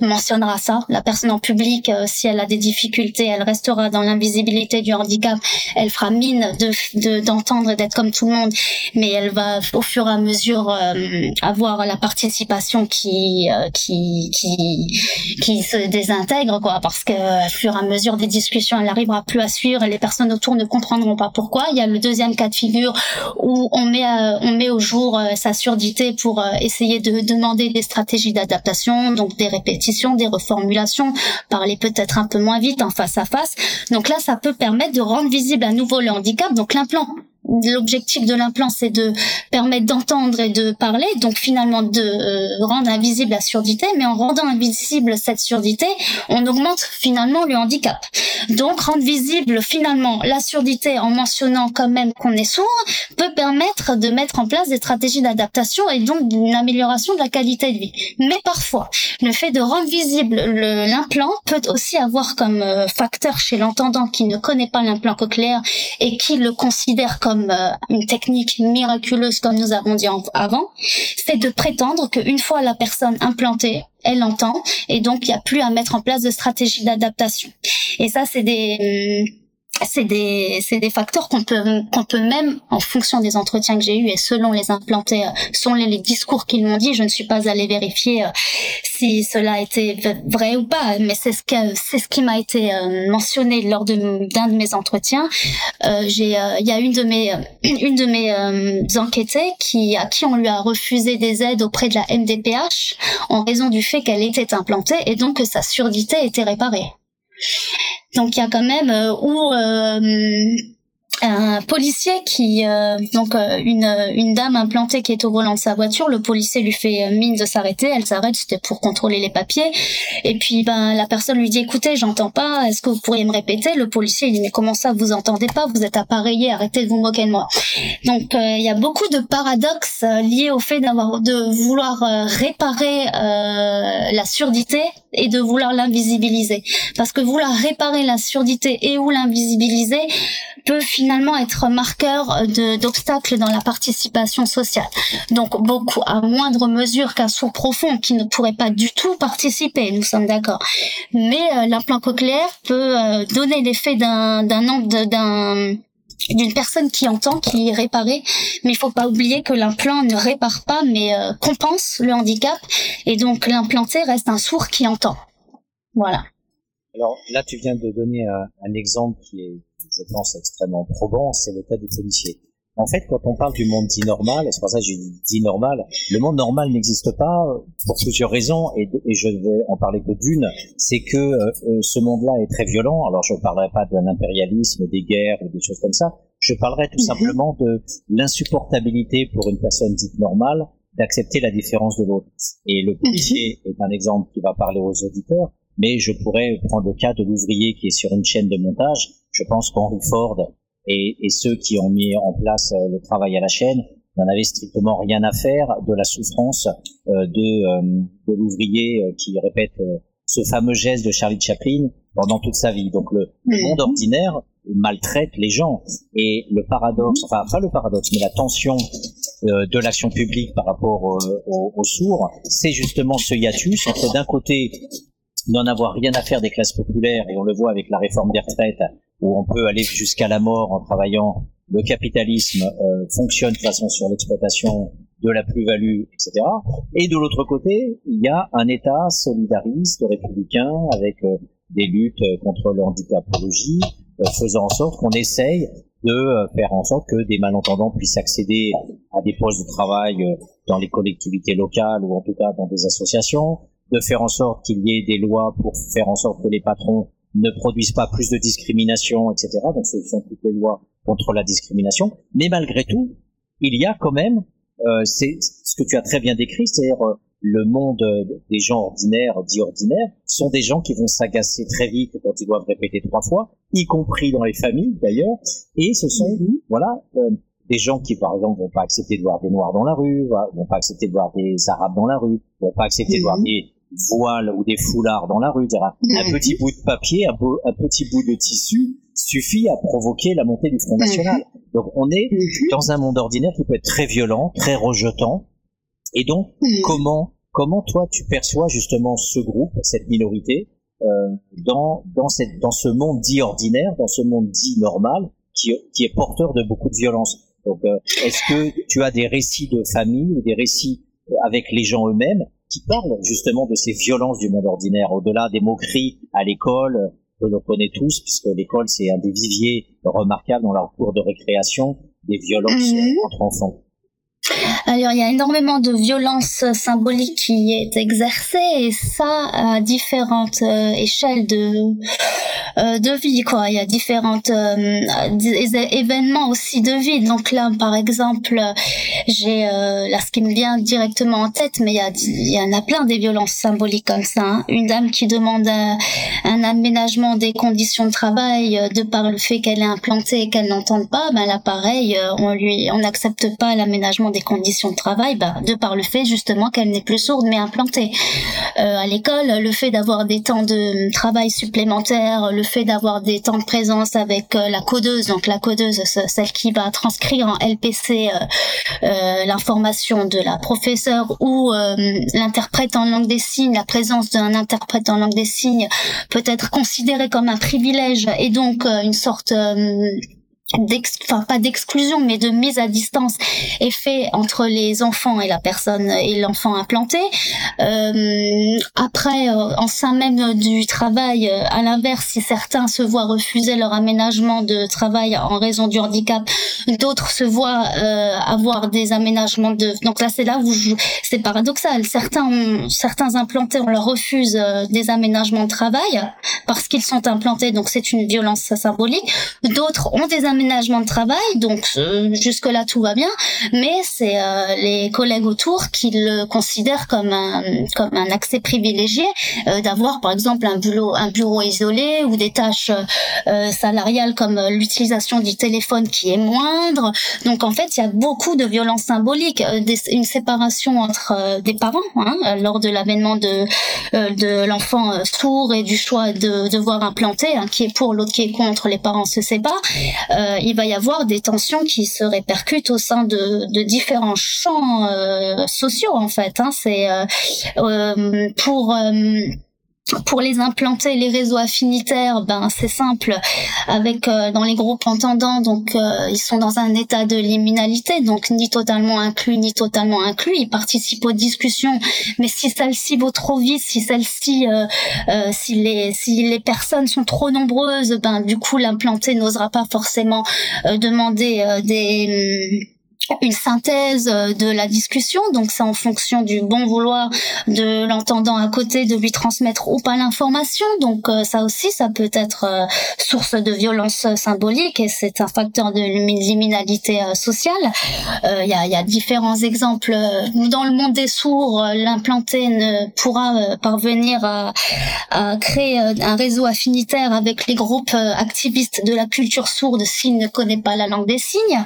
mentionnera ça. La personne en public, si elle a des difficultés, elle restera dans l'invisibilité du handicap elle fera mine de d'entendre et d'être comme tout le monde, mais elle va au fur et à mesure euh, avoir la participation qui euh, qui qui qui se désintègre quoi, parce que au fur et à mesure des discussions, elle n'arrivera plus à suivre et les personnes autour ne comprendront pas pourquoi. Il y a le deuxième cas de figure où on met euh, on met au jour sa surdité pour essayer de demander des stratégies d'adaptation, donc des répétitions, des reformulations, parler peut-être un peu moins vite en face à face. Donc là, ça peut permettre de rendre visible à nouveau le handicap. Donc l'implant l'objectif de l'implant, c'est de permettre d'entendre et de parler, donc finalement de euh, rendre invisible la surdité, mais en rendant invisible cette surdité, on augmente finalement le handicap. Donc rendre visible finalement la surdité en mentionnant quand même qu'on est sourd peut permettre de mettre en place des stratégies d'adaptation et donc d'une amélioration de la qualité de vie. Mais parfois, le fait de rendre visible l'implant peut aussi avoir comme euh, facteur chez l'entendant qui ne connaît pas l'implant cochléaire et qui le considère comme euh, une technique miraculeuse comme nous avons dit avant, c'est de prétendre qu'une fois la personne implantée, elle entend et donc il n'y a plus à mettre en place de stratégie d'adaptation. Et ça, c'est des hum, c'est des c'est des facteurs qu'on peut qu'on peut même en fonction des entretiens que j'ai eus et selon les implantés euh, selon les, discours qu'ils m'ont dit je ne suis pas allée vérifier euh, si cela été vrai ou pas. Mais c'est ce que c'est ce qui m'a été euh, mentionné lors d'un de mes entretiens. J'ai il y a une de mes une de mes enquêtées qui à qui on lui a refusé des aides auprès de la MDPH en raison du fait qu'elle était implantée et donc que sa surdité était réparée donc il y a quand même euh, où euh, un policier qui euh, donc une une dame implantée qui est au volant de sa voiture le policier lui fait mine de s'arrêter elle s'arrête c'était pour contrôler les papiers. Et puis ben la personne lui dit écoutez j'entends pas est-ce que vous pourriez me répéter? Le policier il dit mais comment ça vous entendez pas? Vous êtes appareillé arrêtez de vous moquer de moi. Donc il y a beaucoup de paradoxes liés au fait d'avoir de vouloir réparer la surdité et de vouloir l'invisibiliser. Parce que vouloir réparer la surdité et ou l'invisibiliser peut finalement être marqueur d'obstacles dans la participation sociale. Donc beaucoup, à moindre mesure qu'un sourd profond qui ne pourrait pas du tout participer, nous sommes d'accord. Mais euh, l'implant cochléaire peut euh, donner l'effet d'un d'un d'une personne qui entend, qui est réparée. Mais il faut pas oublier que l'implant ne répare pas, mais euh, compense le handicap. Et donc l'implanté reste un sourd qui entend. Voilà. Alors là, tu viens de donner un, exemple qui est, je pense, extrêmement probant, c'est le cas du policier. En fait, quand on parle du monde dit normal, c'est pour ça que j'ai dit normal, le monde normal n'existe pas pour plusieurs raisons, et, je vais en parler que d'une, c'est que euh, euh, ce monde-là est très violent. Alors, je ne parlerai pas d'un impérialisme, des guerres ou des choses comme ça. Je parlerai tout mhm. simplement de l'insupportabilité pour une personne dite normale d'accepter la différence de l'autre. Et le policier mhm. est un exemple qui va parler aux auditeurs, mais je pourrais prendre le cas de l'ouvrier qui est sur une chaîne de montage. Je pense qu'Henry Ford et, et, ceux qui ont mis en place euh, le travail à la chaîne n'en avaient strictement rien à faire de la souffrance euh, de, euh, de l'ouvrier qui répète ce fameux geste de Charlie Chaplin pendant toute sa vie. Donc le, monde ordinaire maltraite les gens et le paradoxe, enfin pas le paradoxe, mais la tension de l'action publique par rapport aux, aux sourds, c'est justement ce hiatus entre d'un côté n'en avoir rien à faire des classes populaires et on le voit avec la réforme des retraites où on peut aller jusqu'à la mort en travaillant, le capitalisme euh, fonctionne de façon sur l'exploitation de la plus-value, etc. Et de l'autre côté, il y a un État solidariste, républicain, avec euh, des luttes contre le handicapologie, euh, faisant en sorte qu'on essaye de faire en sorte que des malentendants puissent accéder à des postes de travail dans les collectivités locales ou en tout cas dans des associations, de faire en sorte qu'il y ait des lois pour faire en sorte que les patrons ne produisent pas plus de discrimination, etc. Donc ce sont toutes les lois contre la discrimination. Mais malgré tout, il y a quand même, euh, c'est ce que tu as très bien décrit, c'est-à-dire euh, le monde des gens ordinaires, dits ordinaires, sont des gens qui vont s'agacer très vite quand ils doivent répéter trois fois, y compris dans les familles d'ailleurs. Et ce sont, mm-hmm. voilà, euh, des gens qui, par exemple, vont pas accepter de voir des noirs dans la rue, vont pas accepter de voir des arabes dans la rue, vont pas accepter de voir mm-hmm. des voiles ou des foulards dans la rue. Un mhm. petit bout de papier, un, petit bout de tissu suffit à provoquer la montée du Front mhm. National. Donc on est mhm. dans un monde ordinaire qui peut être très violent, très rejetant. Et donc comment comment toi tu perçois justement ce groupe, cette minorité euh, dans dans cette dans ce monde dit ordinaire, dans ce monde dit normal qui qui est porteur de beaucoup de violence? Donc euh, est-ce que tu as des récits de famille ou des récits avec les gens eux-mêmes qui parle justement de ces violences du monde ordinaire, au-delà des moqueries à l'école, que l'on connaît tous, puisque l'école c'est un des viviers remarquables dans leur cours de récréation des violences mhm. entre enfants. Alors il y a énormément de violence symbolique qui est exercée et ça à différentes euh, échelles de euh, de vie quoi. Il y a différentes euh, événements aussi de vie. Donc là par exemple j'ai là ce qui me vient directement en tête, mais il y, en a plein des violences symboliques comme ça. Hein. Une dame qui demande un, aménagement des conditions de travail de par le fait qu'elle est implantée et qu'elle n'entende pas, ben là pareil on lui on n'accepte pas l'aménagement des conditions de travail, bah, de par le fait justement qu'elle n'est plus sourde mais implantée. Euh, à l'école, le fait d'avoir des temps de travail supplémentaires, le fait d'avoir des temps de présence avec euh, la codeuse, donc la codeuse, celle qui va transcrire en LPC euh, l'information de la professeure ou l'interprète en langue des signes, la présence d'un interprète en langue des signes peut être considérée comme un privilège et donc une sorte enfin pas d'exclusion mais de mise à distance est fait entre les enfants et la personne et l'enfant implanté. Euh, après euh, en sein même du travail euh, à l'inverse si certains se voient refuser leur aménagement de travail en raison du handicap d'autres se voient euh, avoir des aménagements de donc là c'est là où c'est paradoxal. Certains certains implantés on leur refuse des aménagements de travail parce qu'ils sont implantés donc c'est une violence symbolique. D'autres ont des aménagements aménagement de travail, donc euh, jusque-là tout va bien, mais c'est euh, les collègues autour qui le considèrent comme un, comme un accès privilégié euh, d'avoir par exemple un bureau, un bureau isolé ou des tâches salariales comme l'utilisation du téléphone qui est moindre. Donc en fait, il y a beaucoup de violences symboliques, une séparation entre des parents hein, lors de l'avènement de, de l'enfant sourd et du choix de devoir implanter, hein, qui est pour, l'autre qui est contre, les parents se séparent. Euh, il va y avoir des tensions qui se répercutent au sein de, de différents champs euh, sociaux en fait. Hein. C'est euh, pour pour les implanter, les réseaux affinitaires, ben c'est simple. Avec euh, dans les groupes entendants, donc euh, ils sont dans un état de liminalité, donc ni totalement inclus ni totalement inclus. Ils participent aux discussions, mais si celle-ci vaut trop vite, si celle-ci, euh, si les si les personnes sont trop nombreuses, ben du coup l'implanté n'osera pas forcément demander des une synthèse euh, de la discussion, donc c'est en fonction du bon vouloir de l'entendant à côté de lui transmettre ou pas l'information. Donc euh, ça aussi, ça peut être euh, source de violence symbolique et c'est un facteur de liminalité sociale. Il y, a, y, a, différents exemples. Dans le monde des sourds, l'implanté ne pourra parvenir à, à, créer un réseau affinitaire avec les groupes activistes de la culture sourde s'il ne connaît pas la langue des signes.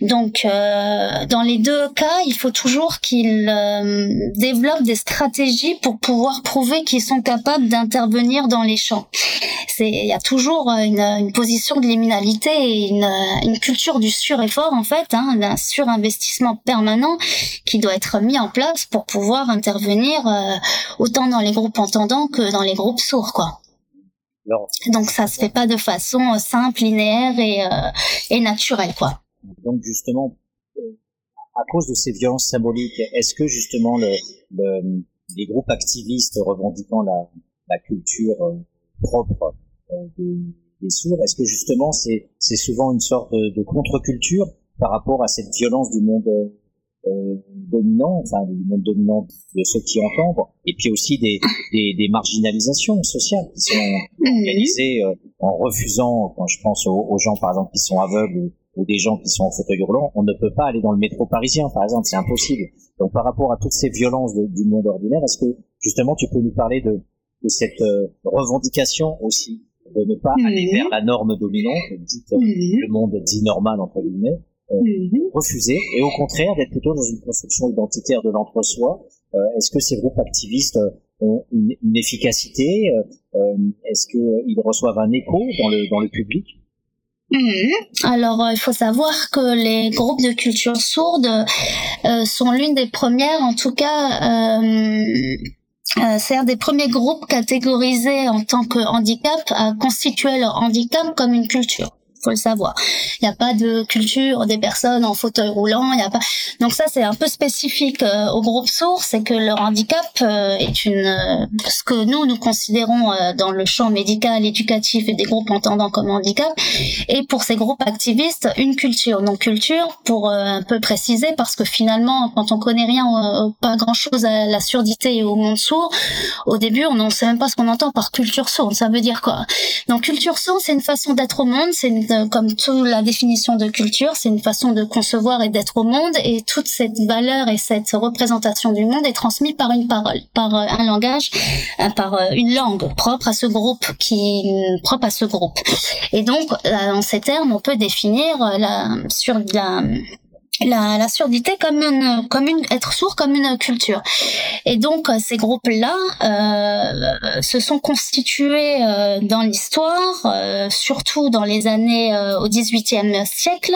Donc, euh, dans les deux cas, il faut toujours qu'ils euh, développent des stratégies pour pouvoir prouver qu'ils sont capables d'intervenir dans les champs. C'est, il y a toujours une, une position de liminalité et une, une, culture du sur-effort en fait, hein, d'un surinvestissement permanent qui doit être mis en place pour pouvoir intervenir euh, autant dans les groupes entendants que dans les groupes sourds, quoi. Donc ça se fait pas de façon simple, linéaire et, et naturelle, quoi. Donc justement, à cause de ces violences symboliques, est-ce que justement le, le, les groupes activistes revendiquant la, la culture euh, propre euh, des, des, sourds, est-ce que justement c'est c'est souvent une sorte de, de contre-culture par rapport à cette violence du monde euh, dominant, enfin du monde dominant de ceux qui entendent, et puis aussi des, des, des marginalisations sociales qui sont organisées euh, en refusant, quand je pense aux, aux, gens par exemple qui sont aveugles ou des gens qui sont en fauteuil roulant, on ne peut pas aller dans le métro parisien, par exemple, c'est impossible. Donc par rapport à toutes ces violences du monde ordinaire, est-ce que justement tu peux nous parler de, de cette euh, revendication aussi de ne pas aller vers la norme dominante, dite le monde dit normal entre guillemets, euh, refuser et au contraire d'être plutôt dans une construction identitaire de l'entre-soi? Euh, est-ce que ces groupes activistes ont une, une efficacité? Est-ce qu'ils reçoivent un écho dans le dans le public? Mhm. Alors, euh, il faut savoir que les groupes de culture sourde euh, sont l'une des premières, en tout cas, euh, c'est un des premiers groupes catégorisés en tant que handicap à constituer leur handicap comme une culture faut le savoir. Il n'y a pas de culture des personnes en fauteuil roulant, il y a pas. Donc ça c'est un peu spécifique euh, au groupe sourd, c'est que leur handicap euh, est une euh, ce que nous nous considérons dans le champ médical, éducatif et des groupes entendant comme handicap et pour ces groupes activistes une culture. Donc culture pour un peu préciser parce que finalement quand on connaît rien pas grand-chose à la surdité et au monde sourd, au début on ne sait même pas ce qu'on entend par culture sourde, ça veut dire quoi? Donc culture sourde c'est une façon d'être au monde, c'est comme toute la définition de culture, c'est une façon de concevoir et d'être au monde, et toute cette valeur et cette représentation du monde est transmise par une parole, par euh, un langage, euh, par euh, une langue propre à ce groupe, qui propre à ce groupe. Et donc, en ces termes, on peut définir la sur la la, la, surdité comme une, comme une, être sourd comme une culture. Et donc ces groupes-là euh, se sont constitués euh, dans l'histoire, euh, surtout dans les années euh, au XVIIIe siècle,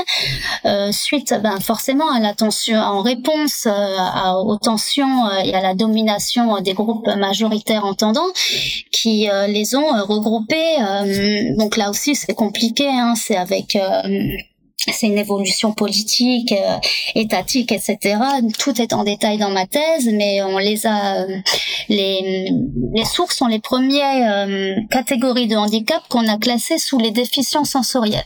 euh, suite ben, forcément à la tension, en réponse aux tensions et à la domination des groupes majoritaires entendants, qui les ont regroupés. donc là aussi c'est compliqué, hein, c'est avec c'est une évolution politique, euh, étatique, etc. Tout est en détail dans ma thèse, mais on les a. Euh, les, les sources sont les premières euh, catégories de handicap qu'on a classées sous les déficiences sensorielles.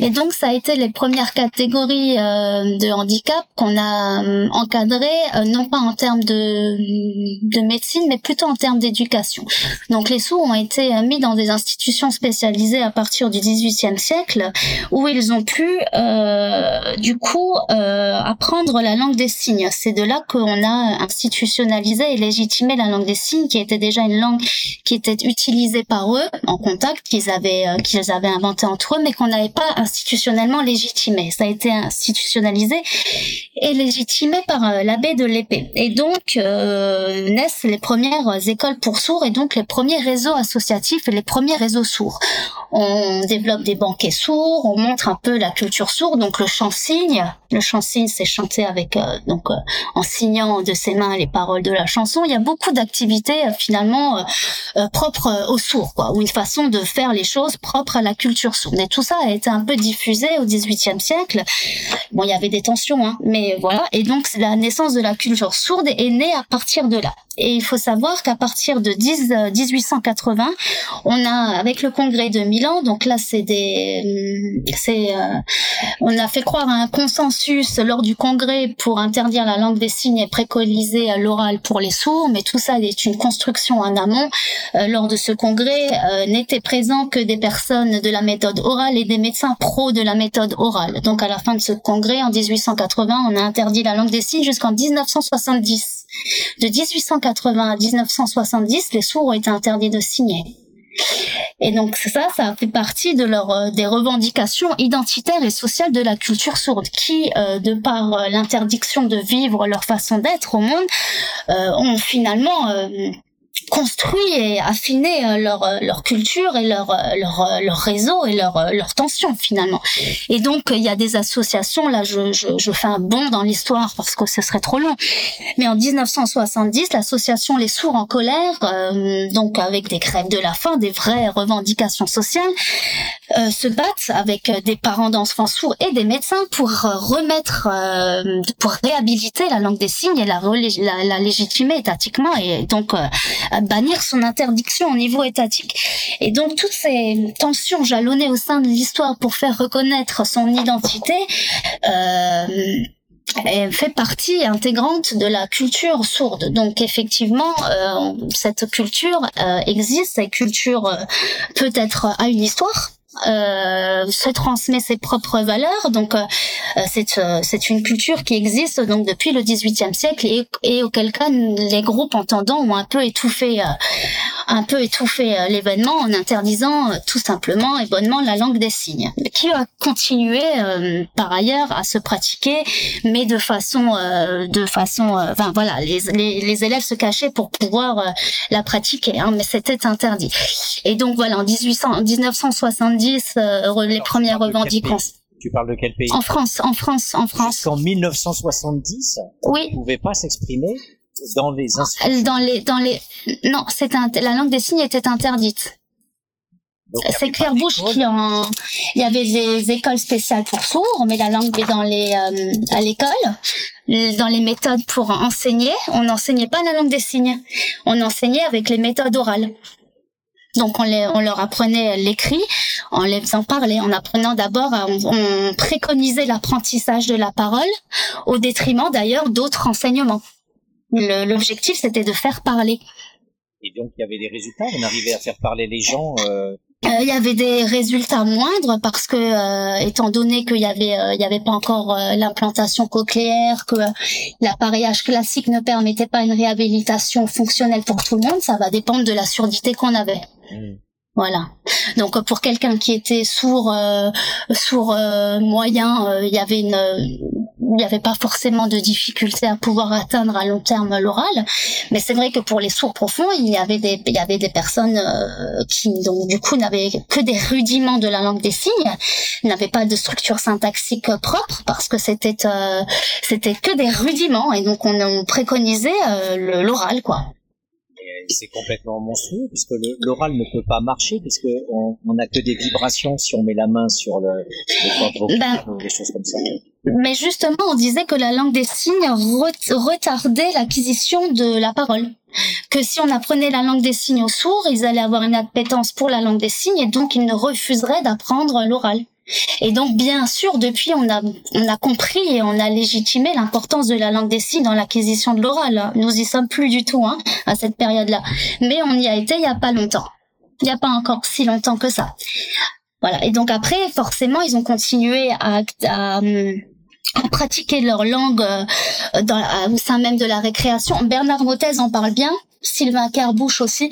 Et donc, ça a été les premières catégories de handicap qu'on a encadrées, non pas en termes de, de médecine, mais plutôt en termes d'éducation. Donc, les sourds ont été mis dans des institutions spécialisées à partir du XVIIIe siècle, où ils ont pu euh, du coup euh, apprendre la langue des signes. C'est de là qu'on a institutionnalisé et légitimé la langue des signes, qui était déjà une langue qui était utilisée par eux en contact, qu'ils avaient euh, qu'ils avaient inventé entre eux, mais qu'on n'avait pas institutionnellement légitimé. Ça a été institutionnalisé et légitimé par l'abbé de l'épée. Et donc naissent les premières écoles pour sourds et donc les premiers réseaux associatifs et les premiers réseaux sourds. On développe des banquets sourds, on montre un peu la culture sourd, donc le chant signe, Le chant signe, c'est chanter avec euh, donc euh, en signant de ses mains les paroles de la chanson. Il y a beaucoup d'activités euh, finalement propres aux sourds, quoi, ou une façon de faire les choses propres à la culture sourde. Et tout ça a été un peu diffusé au XVIIIe siècle. Bon, il y avait des tensions, hein, mais voilà. Et donc la naissance de la culture sourde est née à partir de là. Et il faut savoir qu'à partir de 10, 1880, on a avec le congrès de Milan, donc là c'est des, c'est, on a fait croire à un consensus lors du congrès pour interdire la langue des signes et préconiser l'oral pour les sourds, mais tout ça est une construction en amont. Euh, lors de ce congrès, euh, n'étaient présents que des personnes de la méthode orale et des médecins pros de la méthode orale. Donc à la fin de ce congrès, en 1880, on a interdit la langue des signes jusqu'en 1970. De 1880 à 1970, les sourds ont été interdits de signer. Et donc ça, ça fait partie de leur euh, des revendications identitaires et sociales de la culture sourde, qui, euh, de par euh, l'interdiction de vivre leur façon d'être au monde, ont finalement construit et affiné euh, leur euh, leur culture et leur euh, leur leur réseau et leur leur tension finalement. Et donc il y a des associations là je je, fais un bond dans l'histoire parce que ce serait trop long. Mais en 1970, l'association Les Sourds en colère donc avec des grèves de la faim, des vraies revendications sociales se battent avec des parents d'enfants sourds et des médecins pour remettre pour réhabiliter la langue des signes et la la, la légitimer étatiquement et donc bannir son interdiction au niveau étatique. Et donc toutes ces tensions jalonnées au sein de l'histoire pour faire reconnaître son identité euh, fait partie intégrante de la culture sourde. Donc effectivement, euh, cette culture euh, existe, cette culture euh, peut-être a une histoire, euh, se transmet ses propres valeurs. Donc, euh, euh, c'est c'est une culture qui existe donc depuis le XVIIIe siècle et, et auquel cas les groupes entendants ont un peu étouffé un peu étouffé l'événement en interdisant tout simplement et bonnement la langue des signes, qui a continué par ailleurs à se pratiquer, mais de façon de façon, enfin voilà, les, les, les, élèves se cachaient pour pouvoir la pratiquer, hein, mais c'était interdit. Et donc voilà, en 1800, en 1970 euh, les premières revendications. Tu parles de quel pays? En France, en France, en France. En 1970, oui. on ne pouvait pas s'exprimer dans les Dans les, dans les, non, c'est un... la langue des signes était interdite. C'est Claire Bouche qui en, il y avait des écoles spéciales pour sourds, mais la langue est dans les, euh, à l'école, dans les méthodes pour enseigner, on n'enseignait pas la langue des signes. On enseignait avec les méthodes orales. Donc on, les, on leur apprenait l'écrit en les faisant parler, en apprenant d'abord, on, préconisait l'apprentissage de la parole au détriment d'ailleurs d'autres enseignements. L'objectif c'était de faire parler. Et donc il y avait des résultats, on arrivait à faire parler les gens. Euh... euh il y avait des résultats moindres parce que, euh, étant donné qu'il y avait, euh, il y avait pas encore l'implantation cochléaire, que l'appareillage classique ne permettait pas une réhabilitation fonctionnelle pour tout le monde, ça va dépendre de la surdité qu'on avait. Mm. Voilà. Donc pour quelqu'un qui était sourd, euh, sourd euh, moyen, euh, il y avait une, il n'y avait pas forcément de difficulté à pouvoir atteindre à long terme l'oral. Mais c'est vrai que pour les sourds profonds, il y avait des, il y avait des personnes qui donc du coup n'avaient que des rudiments de la langue des signes, n'avaient pas de structure syntaxique propre parce que c'était, c'était que des rudiments et donc on, on préconisait l'oral quoi c'est complètement monstrueux puisque l'oral ne peut pas marcher puisque on n'a que des vibrations si on met la main sur le, le ben, ou des choses comme ça. Mais justement, on disait que la langue des signes retardait l'acquisition de la parole. Que si on apprenait la langue des signes aux sourds, ils allaient avoir une appétence pour la langue des signes et donc ils ne refuseraient d'apprendre l'oral. Et donc, bien sûr, depuis, on a, on a compris et on a légitimé l'importance de la langue des signes dans l'acquisition de l'oral. Nous y sommes plus du tout hein, à cette période-là. Mais on y a été il y a pas longtemps. Il n'y a pas encore si longtemps que ça. Voilà. Et donc après, forcément, ils ont continué à, à, pratiquer leur langue euh, dans, au sein même de la récréation. Bernard Mottez en parle bien. Sylvain Carbouche aussi.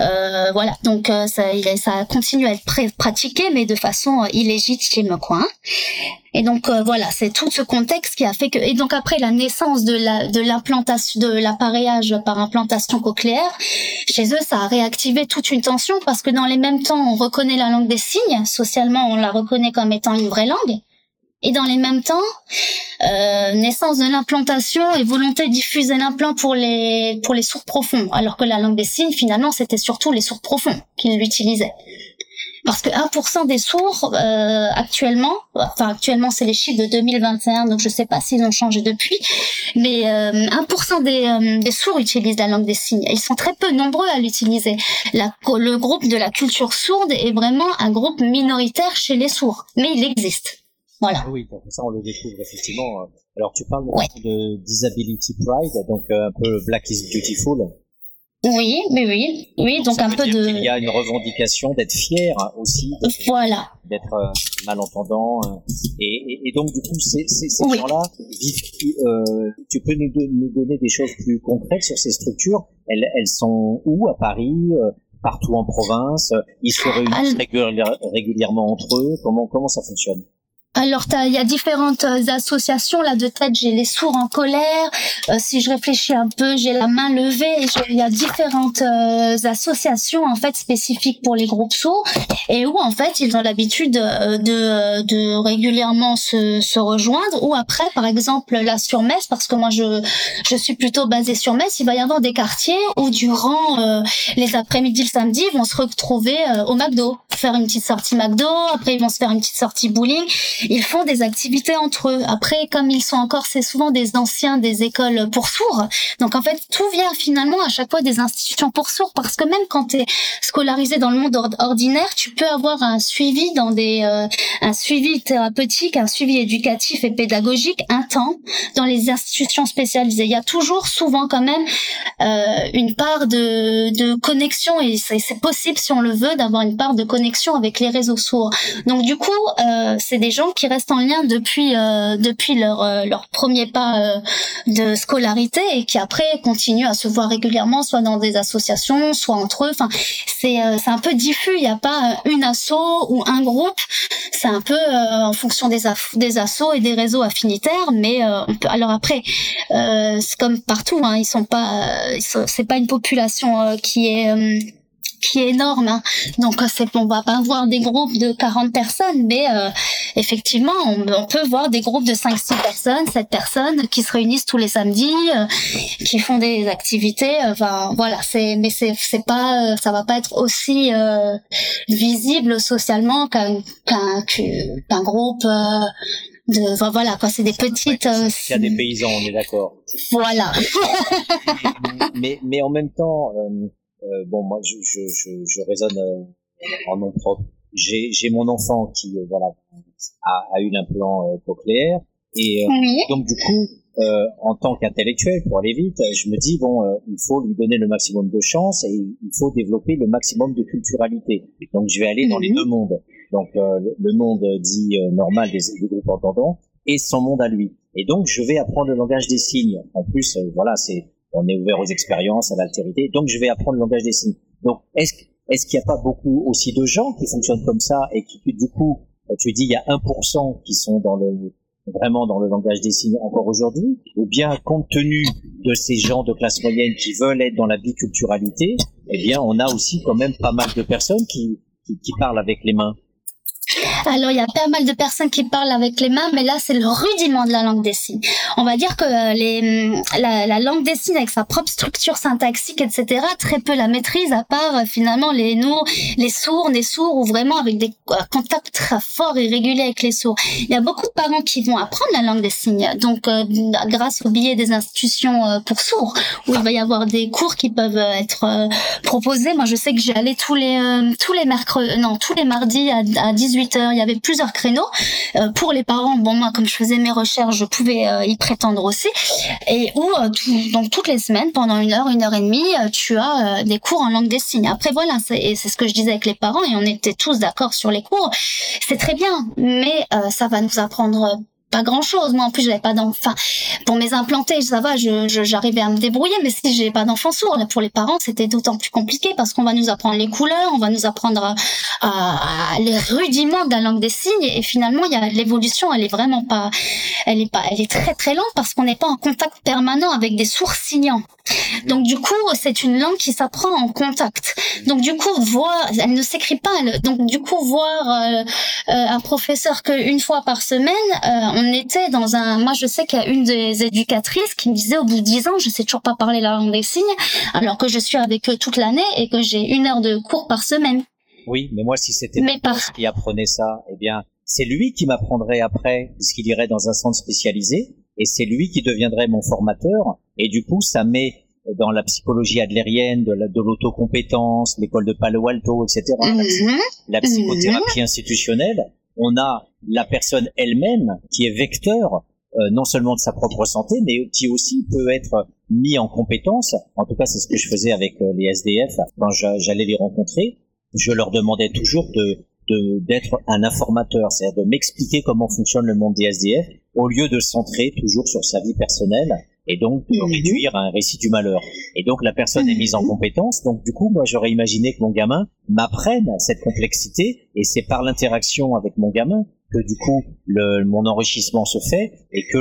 Euh, voilà, donc euh, ça, ça continue à être pratiqué, mais de façon euh, illégitime, quoi. Et donc voilà, c'est tout ce contexte qui a fait que. Et donc après la naissance de la de l'implantation de l'appareillage par implantation cochléaire, chez eux, ça a réactivé toute une tension parce que dans les mêmes temps, on reconnaît la langue des signes. Socialement, on la reconnaît comme étant une vraie langue Et dans les mêmes temps, euh, naissance de l'implantation et volonté de diffuser l'implant pour les pour les sourds profonds, alors que la langue des signes, finalement, c'était surtout les sourds profonds qui l'utilisaient. Parce que 1% des sourds euh, actuellement, enfin actuellement c'est les chiffres de 2021, donc je sais pas s'ils ont changé depuis, mais euh, 1% des, euh, des sourds utilisent la langue des signes. Ils sont très peu nombreux à l'utiliser. Le groupe de la culture sourde est vraiment un groupe minoritaire chez les sourds, mais il existe. Voilà. Ah Oui, donc ça on le découvre effectivement. Alors tu parles Ouais. de Disability Pride, donc euh, un peu Black is Beautiful. Oui, oui, oui, oui. Donc un peu de y a une revendication d'être fier aussi, voilà. d'être euh, malentendant. euh, et, et, et donc du coup, ces, ces, ces Oui. gens-là vivent. euh, tu peux nous, nous donner des choses plus concrètes sur ces structures? Elles, elles sont où à Paris euh, Partout en province? Ils se réunissent Al- régulière- régulièrement entre eux? Comment comment ça fonctionne? Alors, il y a différentes euh, associations. Là, de tête, j'ai les sourds en colère. Euh, si je réfléchis un peu, j'ai la main levée. Il y a différentes euh, associations, en fait, spécifiques pour les groupes sourds. Et où, en fait, ils ont l'habitude euh, de, de régulièrement se, se rejoindre. Ou après, par exemple, là, sur Metz, parce que moi, je, je suis plutôt basée sur Metz, il va y avoir des quartiers où, durant euh, les après-midi, le samedi, ils vont se retrouver au McDo, faire une petite sortie McDo. Après, ils vont se faire une petite sortie bowling ils font des activités entre eux. Après, comme ils sont encore, c'est souvent des anciens des écoles pour sourds. Donc en fait, tout vient finalement à chaque fois des institutions pour sourds parce que même quand tu es scolarisé dans le monde or- ordinaire, tu peux avoir un suivi dans des euh, un suivi thérapeutique, un suivi éducatif et pédagogique un temps dans les institutions spécialisées. Il y a toujours souvent quand même euh, une part de, de connexion et c'est possible si on le veut d'avoir une part de connexion avec les réseaux sourds. Donc du coup, euh, c'est des gens qui restent en lien depuis euh, depuis leur euh, leur premier pas euh, de scolarité et qui après continuent à se voir régulièrement, soit dans des associations, soit entre eux. Enfin, c'est euh, c'est un peu diffus. Il n'y a pas euh, une asso ou un groupe. C'est un peu en fonction des des assos et des réseaux affinitaires. Mais on alors après, c'est comme partout. Hein, ils sont pas, c'est pas une population qui est qui est énorme. Hein. Donc euh, c'est on va pas voir des groupes de 40 personnes, mais euh, effectivement on, on peut voir des groupes de 5 6 personnes, 7 personnes qui se réunissent tous les samedis, euh, qui font des activités, euh, enfin voilà, c'est mais c'est c'est pas euh, ça va pas être aussi euh, visible socialement qu'un qu'un qu'un groupe euh, de enfin, voilà quoi, c'est des petites euh, Il y a des paysans, on est d'accord. voilà. mais, mais en même temps, euh, euh, bon, moi, je, je, je, je raisonne euh, en nom propre. J'ai, j'ai mon enfant qui, euh, voilà, a, a eu l'implant cochléaire, et Oui. donc du coup, euh, en tant qu'intellectuel, pour aller vite, je me dis bon, euh, il faut lui donner le maximum de chance et il faut développer le maximum de culturalité. Donc je vais aller dans les Mhm. deux mondes. Donc euh, le, monde dit normal des, des groupes entendants et son monde à lui. Et donc je vais apprendre le langage des signes. En plus, euh, voilà, c'est on est ouvert aux expériences, à l'altérité. Donc je vais apprendre le langage des signes. Donc est-ce est-ce qu'il n'y a pas beaucoup aussi de gens qui fonctionnent comme ça et qui du coup, tu dis il y a 1% qui sont dans le vraiment dans le langage des signes encore aujourd'hui, ou bien compte tenu de ces gens de classe moyenne qui veulent être dans la biculturalité, eh bien on a aussi quand même pas mal de personnes qui, qui, qui parlent avec les mains. Alors, il y a pas mal de personnes qui parlent avec les mains, mais là, c'est le rudiment de la langue des signes. On va dire que euh, les, la, la langue des signes, avec sa propre structure syntaxique, etc., très peu la maîtrise, à part euh, finalement les nous, les sourds, les sourds, ou vraiment avec des euh, contacts très forts et réguliers avec les sourds. Il y a beaucoup de parents qui vont apprendre la langue des signes, donc grâce au biais des institutions pour sourds, où il va y avoir des cours qui peuvent être proposés. Moi, je sais que j'y allais tous les tous les mercredis, non, tous les mardis à, à 18h. Il y avait plusieurs créneaux euh, pour les parents. Bon, moi, comme je faisais mes recherches, je pouvais euh, y prétendre aussi. Et où euh, tout- donc toutes les semaines, pendant une heure, une heure et demie, euh, tu as euh, des cours en langue des signes. Après, voilà, c'est ce que je disais avec les parents et on était tous d'accord sur les cours. C'est très bien, mais euh, ça va nous apprendre. Pas grand chose. Moi, en plus, j'avais pas d'enfant. Pour mes implantés, ça va, je, je- j'arrivais à me débrouiller. Mais si j'ai pas d'enfants sourds, pour les parents, c'était d'autant plus compliqué parce qu'on va nous apprendre les couleurs, on va nous apprendre les rudiments de la langue des signes. Et finalement, il y a l'évolution, elle est vraiment pas, elle est pas, elle est très très lente parce qu'on n'est pas en contact permanent avec des sourds signants. Donc du coup, c'est une langue qui s'apprend en contact. Donc du coup, voir, elle ne s'écrit pas. donc du coup, voir euh, euh, un professeur qu'une fois par semaine, euh, on était dans un. Moi, je sais qu'il y a une des éducatrices qui me disait au bout de dix ans, je sais toujours pas parler la langue des signes, alors que je suis avec eux toute l'année et que j'ai une heure de cours par semaine. Oui, mais moi, si c'était mon qui apprenait ça, eh bien, c'est lui qui m'apprendrait après, puisqu'il irait dans un centre spécialisé, et c'est lui qui deviendrait mon formateur. Et du coup, ça met dans la psychologie adlérienne, de, l'autocompétence, l'école de Palo Alto, etc. Mhm. La psychothérapie mhm. institutionnelle, on a la personne elle-même qui est vecteur euh, non seulement de sa propre santé, mais qui aussi peut être mis en compétence. En tout cas, c'est ce que je faisais avec euh, les SDF quand j'allais les rencontrer. Je leur demandais toujours de d'être un informateur, c'est-à-dire de m'expliquer comment fonctionne le monde des SDF, au lieu de centrer toujours sur sa vie personnelle et donc de mhm. réduire un récit du malheur. Et donc la personne est mise en mhm. compétence. Donc du coup, moi j'aurais imaginé que mon gamin m'apprenne cette complexité et c'est par l'interaction avec mon gamin que du coup le, mon enrichissement se fait et que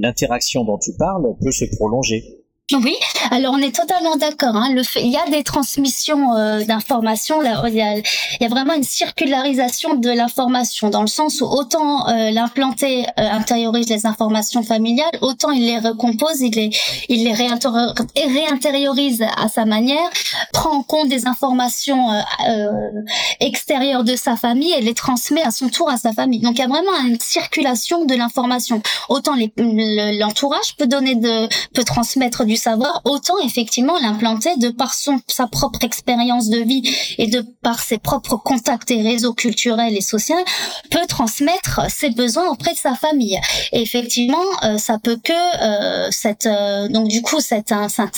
l'interaction dont tu parles peut se prolonger. Oui, alors on est totalement d'accord. Hein. Le fait, il y a des transmissions euh, d'informations. Il y a, y a vraiment une circularisation de l'information dans le sens où autant euh, l'implanté euh, intériorise les informations familiales, autant il les recompose, il les, il les réintériorise à sa manière, prend en compte des informations euh, extérieures de sa famille et les transmet à son tour à sa famille. Donc il y a vraiment une circulation de l'information. Autant l'entourage peut donner de, peut transmettre du savoir, autant effectivement l'implanter de par son sa propre expérience de vie et de par ses propres contacts et réseaux culturels et sociaux peut transmettre ses besoins auprès de sa famille. Et effectivement, euh, ça peut que euh, cette euh, donc du coup cet,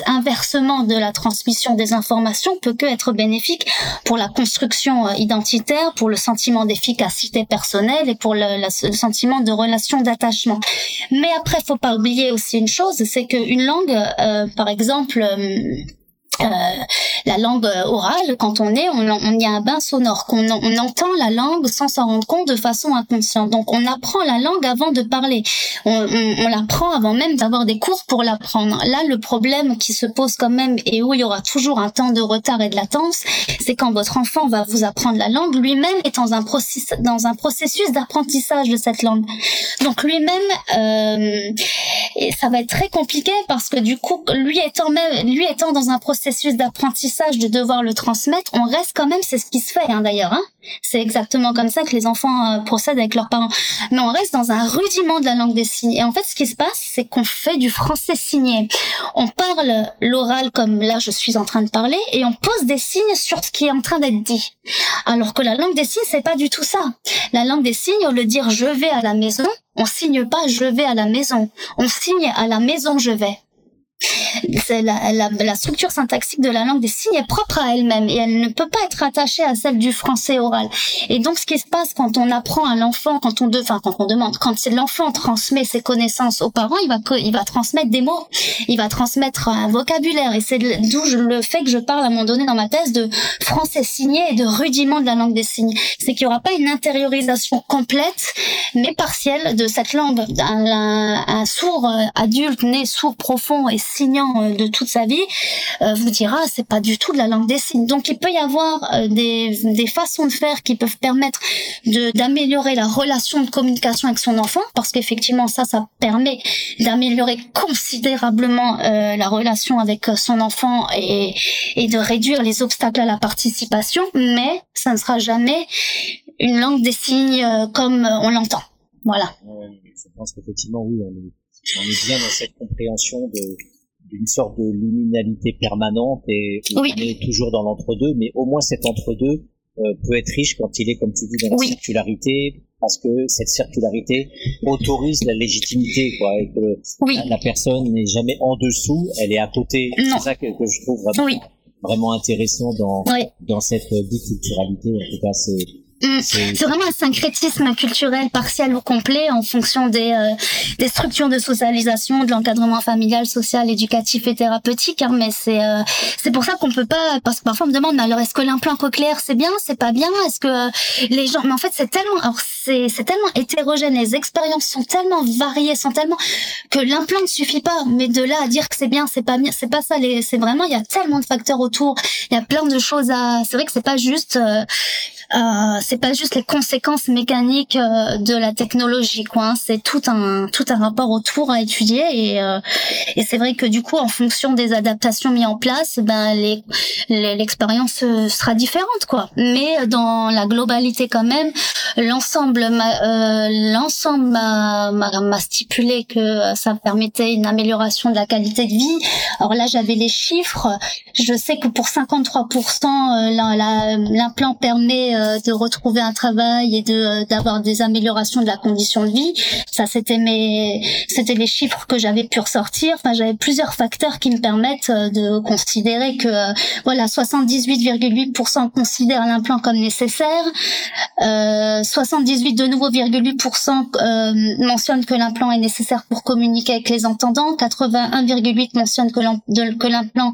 inversement de la transmission des informations peut que être bénéfique pour la construction identitaire, pour le sentiment d'efficacité personnelle et pour le, sentiment de relation d'attachement. Mais après, faut pas oublier aussi une chose, c'est qu'une langue par exemple, euh, euh, la langue orale, quand on est, on, on y a un bain sonore, qu'on on entend la langue sans s'en rendre compte de façon inconsciente. Donc on apprend la langue avant de parler. On, on, on l'apprend avant même d'avoir des cours pour l'apprendre. Là, le problème qui se pose quand même et où il y aura toujours un temps de retard et de latence, c'est quand votre enfant va vous apprendre la langue, lui-même est dans un, processus, dans un processus d'apprentissage de cette langue. Donc lui-même, euh, ça va être très compliqué parce que du coup, lui étant même, lui étant dans un processus d'apprentissage de devoir le transmettre, on reste quand même, c'est ce qui se fait hein, d'ailleurs. Hein. C'est exactement comme ça que les enfants euh, procèdent avec leurs parents. Mais on reste dans un rudiment de la langue des signes. Et en fait, ce qui se passe, c'est qu'on fait du français signé. On parle l'oral comme là je suis en train de parler et on pose des signes sur ce qui est en train d'être dit. Alors que la langue des signes, c'est pas du tout ça. La langue des signes, au lieu de dire je vais à la maison, on signe pas je vais à la maison. On signe à la maison je vais la, la, la, structure syntaxique de la langue des signes est propre à elle-même et elle ne peut pas être attachée à celle du français oral. Et donc, ce qui se passe quand on apprend à l'enfant, quand on, enfin, quand on demande, quand l'enfant transmet ses connaissances aux parents, il va, il va transmettre des mots, il va transmettre un vocabulaire. Et c'est d'où le fait que je parle à un moment donné dans ma thèse de français signé et de rudiment de la langue des signes. C'est qu'il n'y aura pas une intériorisation complète, mais partielle de cette langue. Un, un sourd euh, adulte né sourd profond et signant euh, de toute sa vie euh, vous dira c'est pas du tout de la langue des signes. Donc il peut y avoir euh, des, des façons de faire qui peuvent permettre d'améliorer la relation de communication avec son enfant parce qu'effectivement ça ça permet d'améliorer considérablement la relation avec son enfant et, et de réduire les obstacles à la participation mais ça ne sera jamais une langue des signes comme on l'entend. Voilà. je pense qu'effectivement oui on est, on est bien dans cette compréhension de d'une sorte de liminalité permanente et on est toujours dans l'entre-deux, mais au moins cet entre-deux euh, peut être riche quand il est, comme tu dis, dans la circularité, parce que cette circularité autorise la légitimité, quoi, et que la, personne n'est jamais en dessous, elle est à côté. C'est ça que, je trouve vraiment, vraiment intéressant dans, dans cette biculturalité. En tout cas, c'est Mm. C'est vraiment un syncrétisme culturel partiel ou complet en fonction des, euh, des structures de socialisation, de l'encadrement familial, social, éducatif et thérapeutique. Hein, mais c'est euh, c'est pour ça qu'on peut pas parce que parfois on me demande alors est-ce que l'implant cochléaire c'est bien, c'est pas bien, est-ce que euh, les gens mais en fait c'est tellement alors c'est c'est tellement hétérogène, les expériences sont tellement variées, sont tellement que l'implant ne suffit pas. Mais de là à dire que c'est bien, c'est pas bien, c'est pas ça. C'est vraiment il y a tellement de facteurs autour, il y a plein de choses à. C'est vrai que c'est pas juste euh, c'est pas juste les conséquences mécaniques euh, de la technologie, quoi. Hein. C'est tout un tout un rapport autour à étudier et euh, et c'est vrai que du coup, en fonction des adaptations mises en place, ben les l'expérience sera différente, quoi. Mais dans la globalité quand même, l'ensemble l'ensemble m'a stipulé que ça permettait une amélioration de la qualité de vie. Alors là, j'avais les chiffres. Je sais que pour 53%, l'implant permet euh, de retrouver un travail et de euh, d'avoir des améliorations de la condition de vie. Ça, c'était c'était les chiffres que j'avais pu ressortir. J'avais plusieurs facteurs qui me permettent euh, de considérer que, voilà, 78,8% considèrent l'implant comme nécessaire. Euh, 78 de nouveau, 8% euh, mentionnent que l'implant est nécessaire pour communiquer avec les entendants. 81,8% mentionnent que l'implant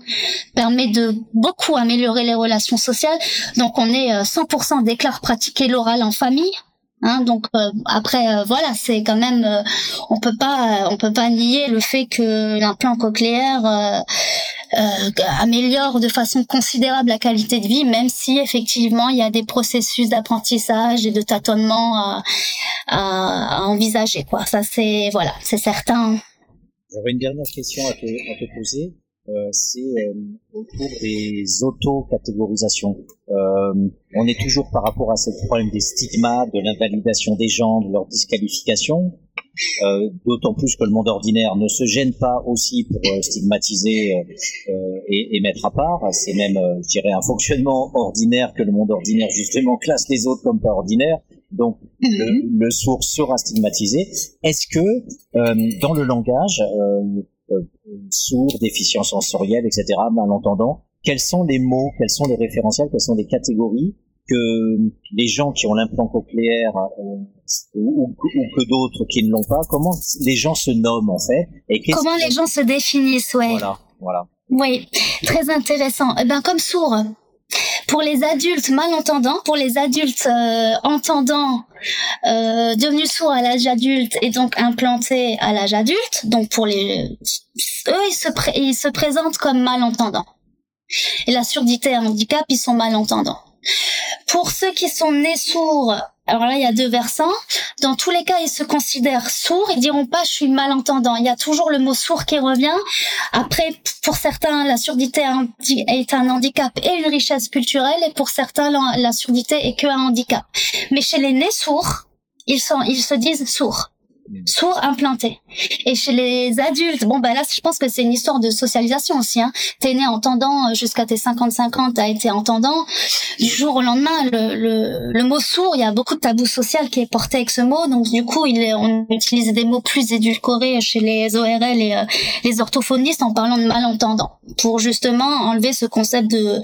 permet de beaucoup améliorer les relations sociales. Donc, on est 100% déclare pratiquer l'oral en famille. Hein, donc euh, après euh, voilà c'est quand même euh, on peut pas on peut pas nier le fait que l'implant cochléaire améliore de façon considérable la qualité de vie même si effectivement il y a des processus d'apprentissage et de tâtonnement à, envisager quoi ça c'est voilà c'est certain j'aurais une dernière question à te poser euh, c'est euh, autour des auto-catégorisations. Euh, on est toujours par rapport à ce problème des stigmas, de l'invalidation des gens, de leur disqualification. Euh, D'autant plus que le monde ordinaire ne se gêne pas aussi pour stigmatiser et, et, mettre à part. C'est même, je dirais, un fonctionnement ordinaire que le monde ordinaire justement classe les autres comme pas ordinaires. Donc le, mhm. le sourd sera stigmatisé. Est-ce que dans le langage, euh, sourds, déficience sensorielle, etc., malentendants. Quels sont les mots, quels sont les référentiels, quelles sont les catégories que les gens qui ont l'implant cochléaire euh, ou, que d'autres qui ne l'ont pas, comment les gens se nomment en fait et Comment les gens se définissent, ouais. Voilà, voilà. Oui, très intéressant. Eh ben comme sourd, pour les adultes malentendants, pour les adultes euh, entendants euh, devenus sourds à l'âge adulte et donc implantés à l'âge adulte, donc pour les eux ils se, ils se présentent comme malentendants. Et la surdité et handicap, ils sont malentendants. Pour ceux qui sont nés sourds alors là, il y a deux versants. Dans tous les cas, ils se considèrent sourds. Ils diront pas je suis malentendant. Il y a toujours le mot sourd qui revient. Après, pour certains, la surdité est un handicap et une richesse culturelle. Et pour certains, la surdité est que un handicap. Mais chez les nés sourds, ils sont, ils se disent sourds sourds implantés. Et chez les adultes, bon bah là je pense que c'est une histoire de socialisation aussi. Hein. T'es né entendant euh, jusqu'à tes 55 ans, t'as été entendant. Du jour au lendemain, le, le, le, mot sourd, il y a beaucoup de tabou social qui est porté avec ce mot. Donc du coup, il est, on utilise des mots plus édulcorés chez les ORL et euh, les orthophonistes en parlant de malentendant pour justement enlever ce concept de,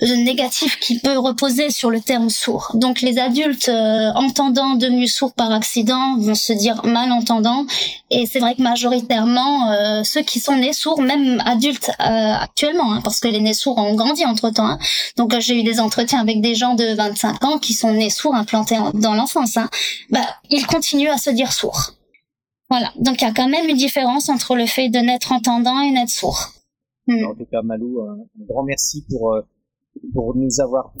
de, négatif qui peut reposer sur le terme sourd. Donc les adultes euh, entendants devenus sourds par accident vont se dire malentendants. Et c'est vrai que majoritairement, euh, ceux qui sont nés sourds, même adultes euh, actuellement, hein, parce que les nés sourds ont grandi entre-temps. Hein. Donc euh, j'ai eu des entretiens avec des gens de 25 ans qui sont nés sourds, implantés dans l'enfance. Hein. Bah, ils continuent à se dire sourds. Voilà. Donc il y a quand même une différence entre le fait de naître entendant et naître sourd. En tout cas, Malou, un grand merci pour pour nous avoir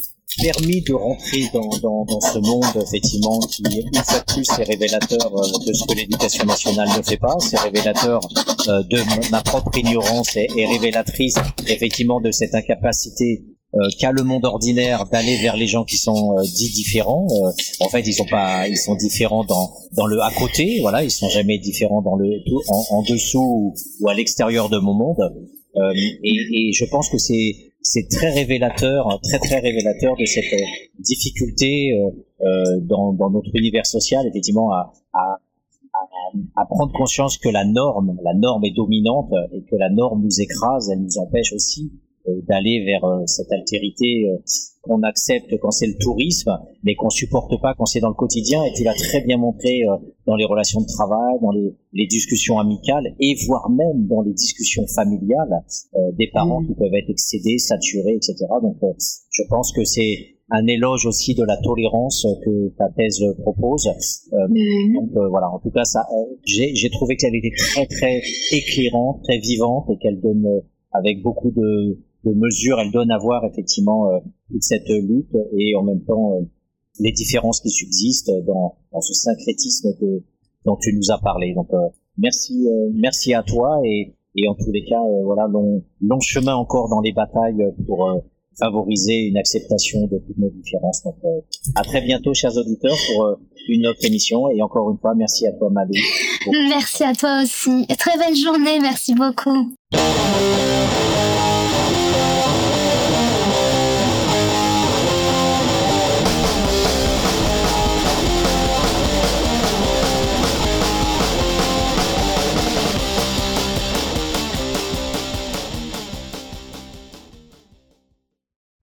permis de rentrer dans, dans, dans, ce monde, effectivement, qui, une fois de plus, est révélateur euh, de ce que l'éducation nationale ne fait pas. C'est révélateur euh, de ma propre ignorance et, et, révélatrice, effectivement, de cette incapacité euh, qu'a le monde ordinaire d'aller vers les gens qui sont dits différents. en fait, ils sont pas, ils sont différents dans dans le à côté. Voilà, ils sont jamais différents dans le en, en dessous ou, à l'extérieur de mon monde. et, et je pense que c'est c'est très révélateur, très très révélateur de cette euh, difficulté euh, euh, dans, dans, notre univers social, effectivement, à, à, à, prendre conscience que la norme, la norme est dominante et que la norme nous écrase, elle nous empêche aussi d'aller vers cette altérité qu'on accepte quand c'est le tourisme, mais qu'on supporte pas quand c'est dans le quotidien. Et tu l'as très bien montré dans les relations de travail, dans les, les, discussions amicales et voire même dans les discussions familiales des parents mmh. qui peuvent être excédés, saturés, etc. Donc, je pense que c'est un éloge aussi de la tolérance que ta thèse propose. Euh, mhm. Donc euh, voilà, en tout cas, ça, euh, j'ai trouvé qu'elle était très très éclairante, très vivante et qu'elle donne avec beaucoup de, de, mesures, elle donne à voir effectivement toute cette lutte et en même temps les différences qui subsistent dans, dans ce syncrétisme que, dont tu nous as parlé. Donc merci, merci à toi et, et en tous les cas, voilà, long, long chemin encore dans les batailles pour favoriser une acceptation de toutes nos différences. Donc, euh, à très bientôt, chers auditeurs, pour euh, une autre émission. Et encore une fois, merci à toi, Malou. Merci à toi aussi. Très belle journée. Merci beaucoup.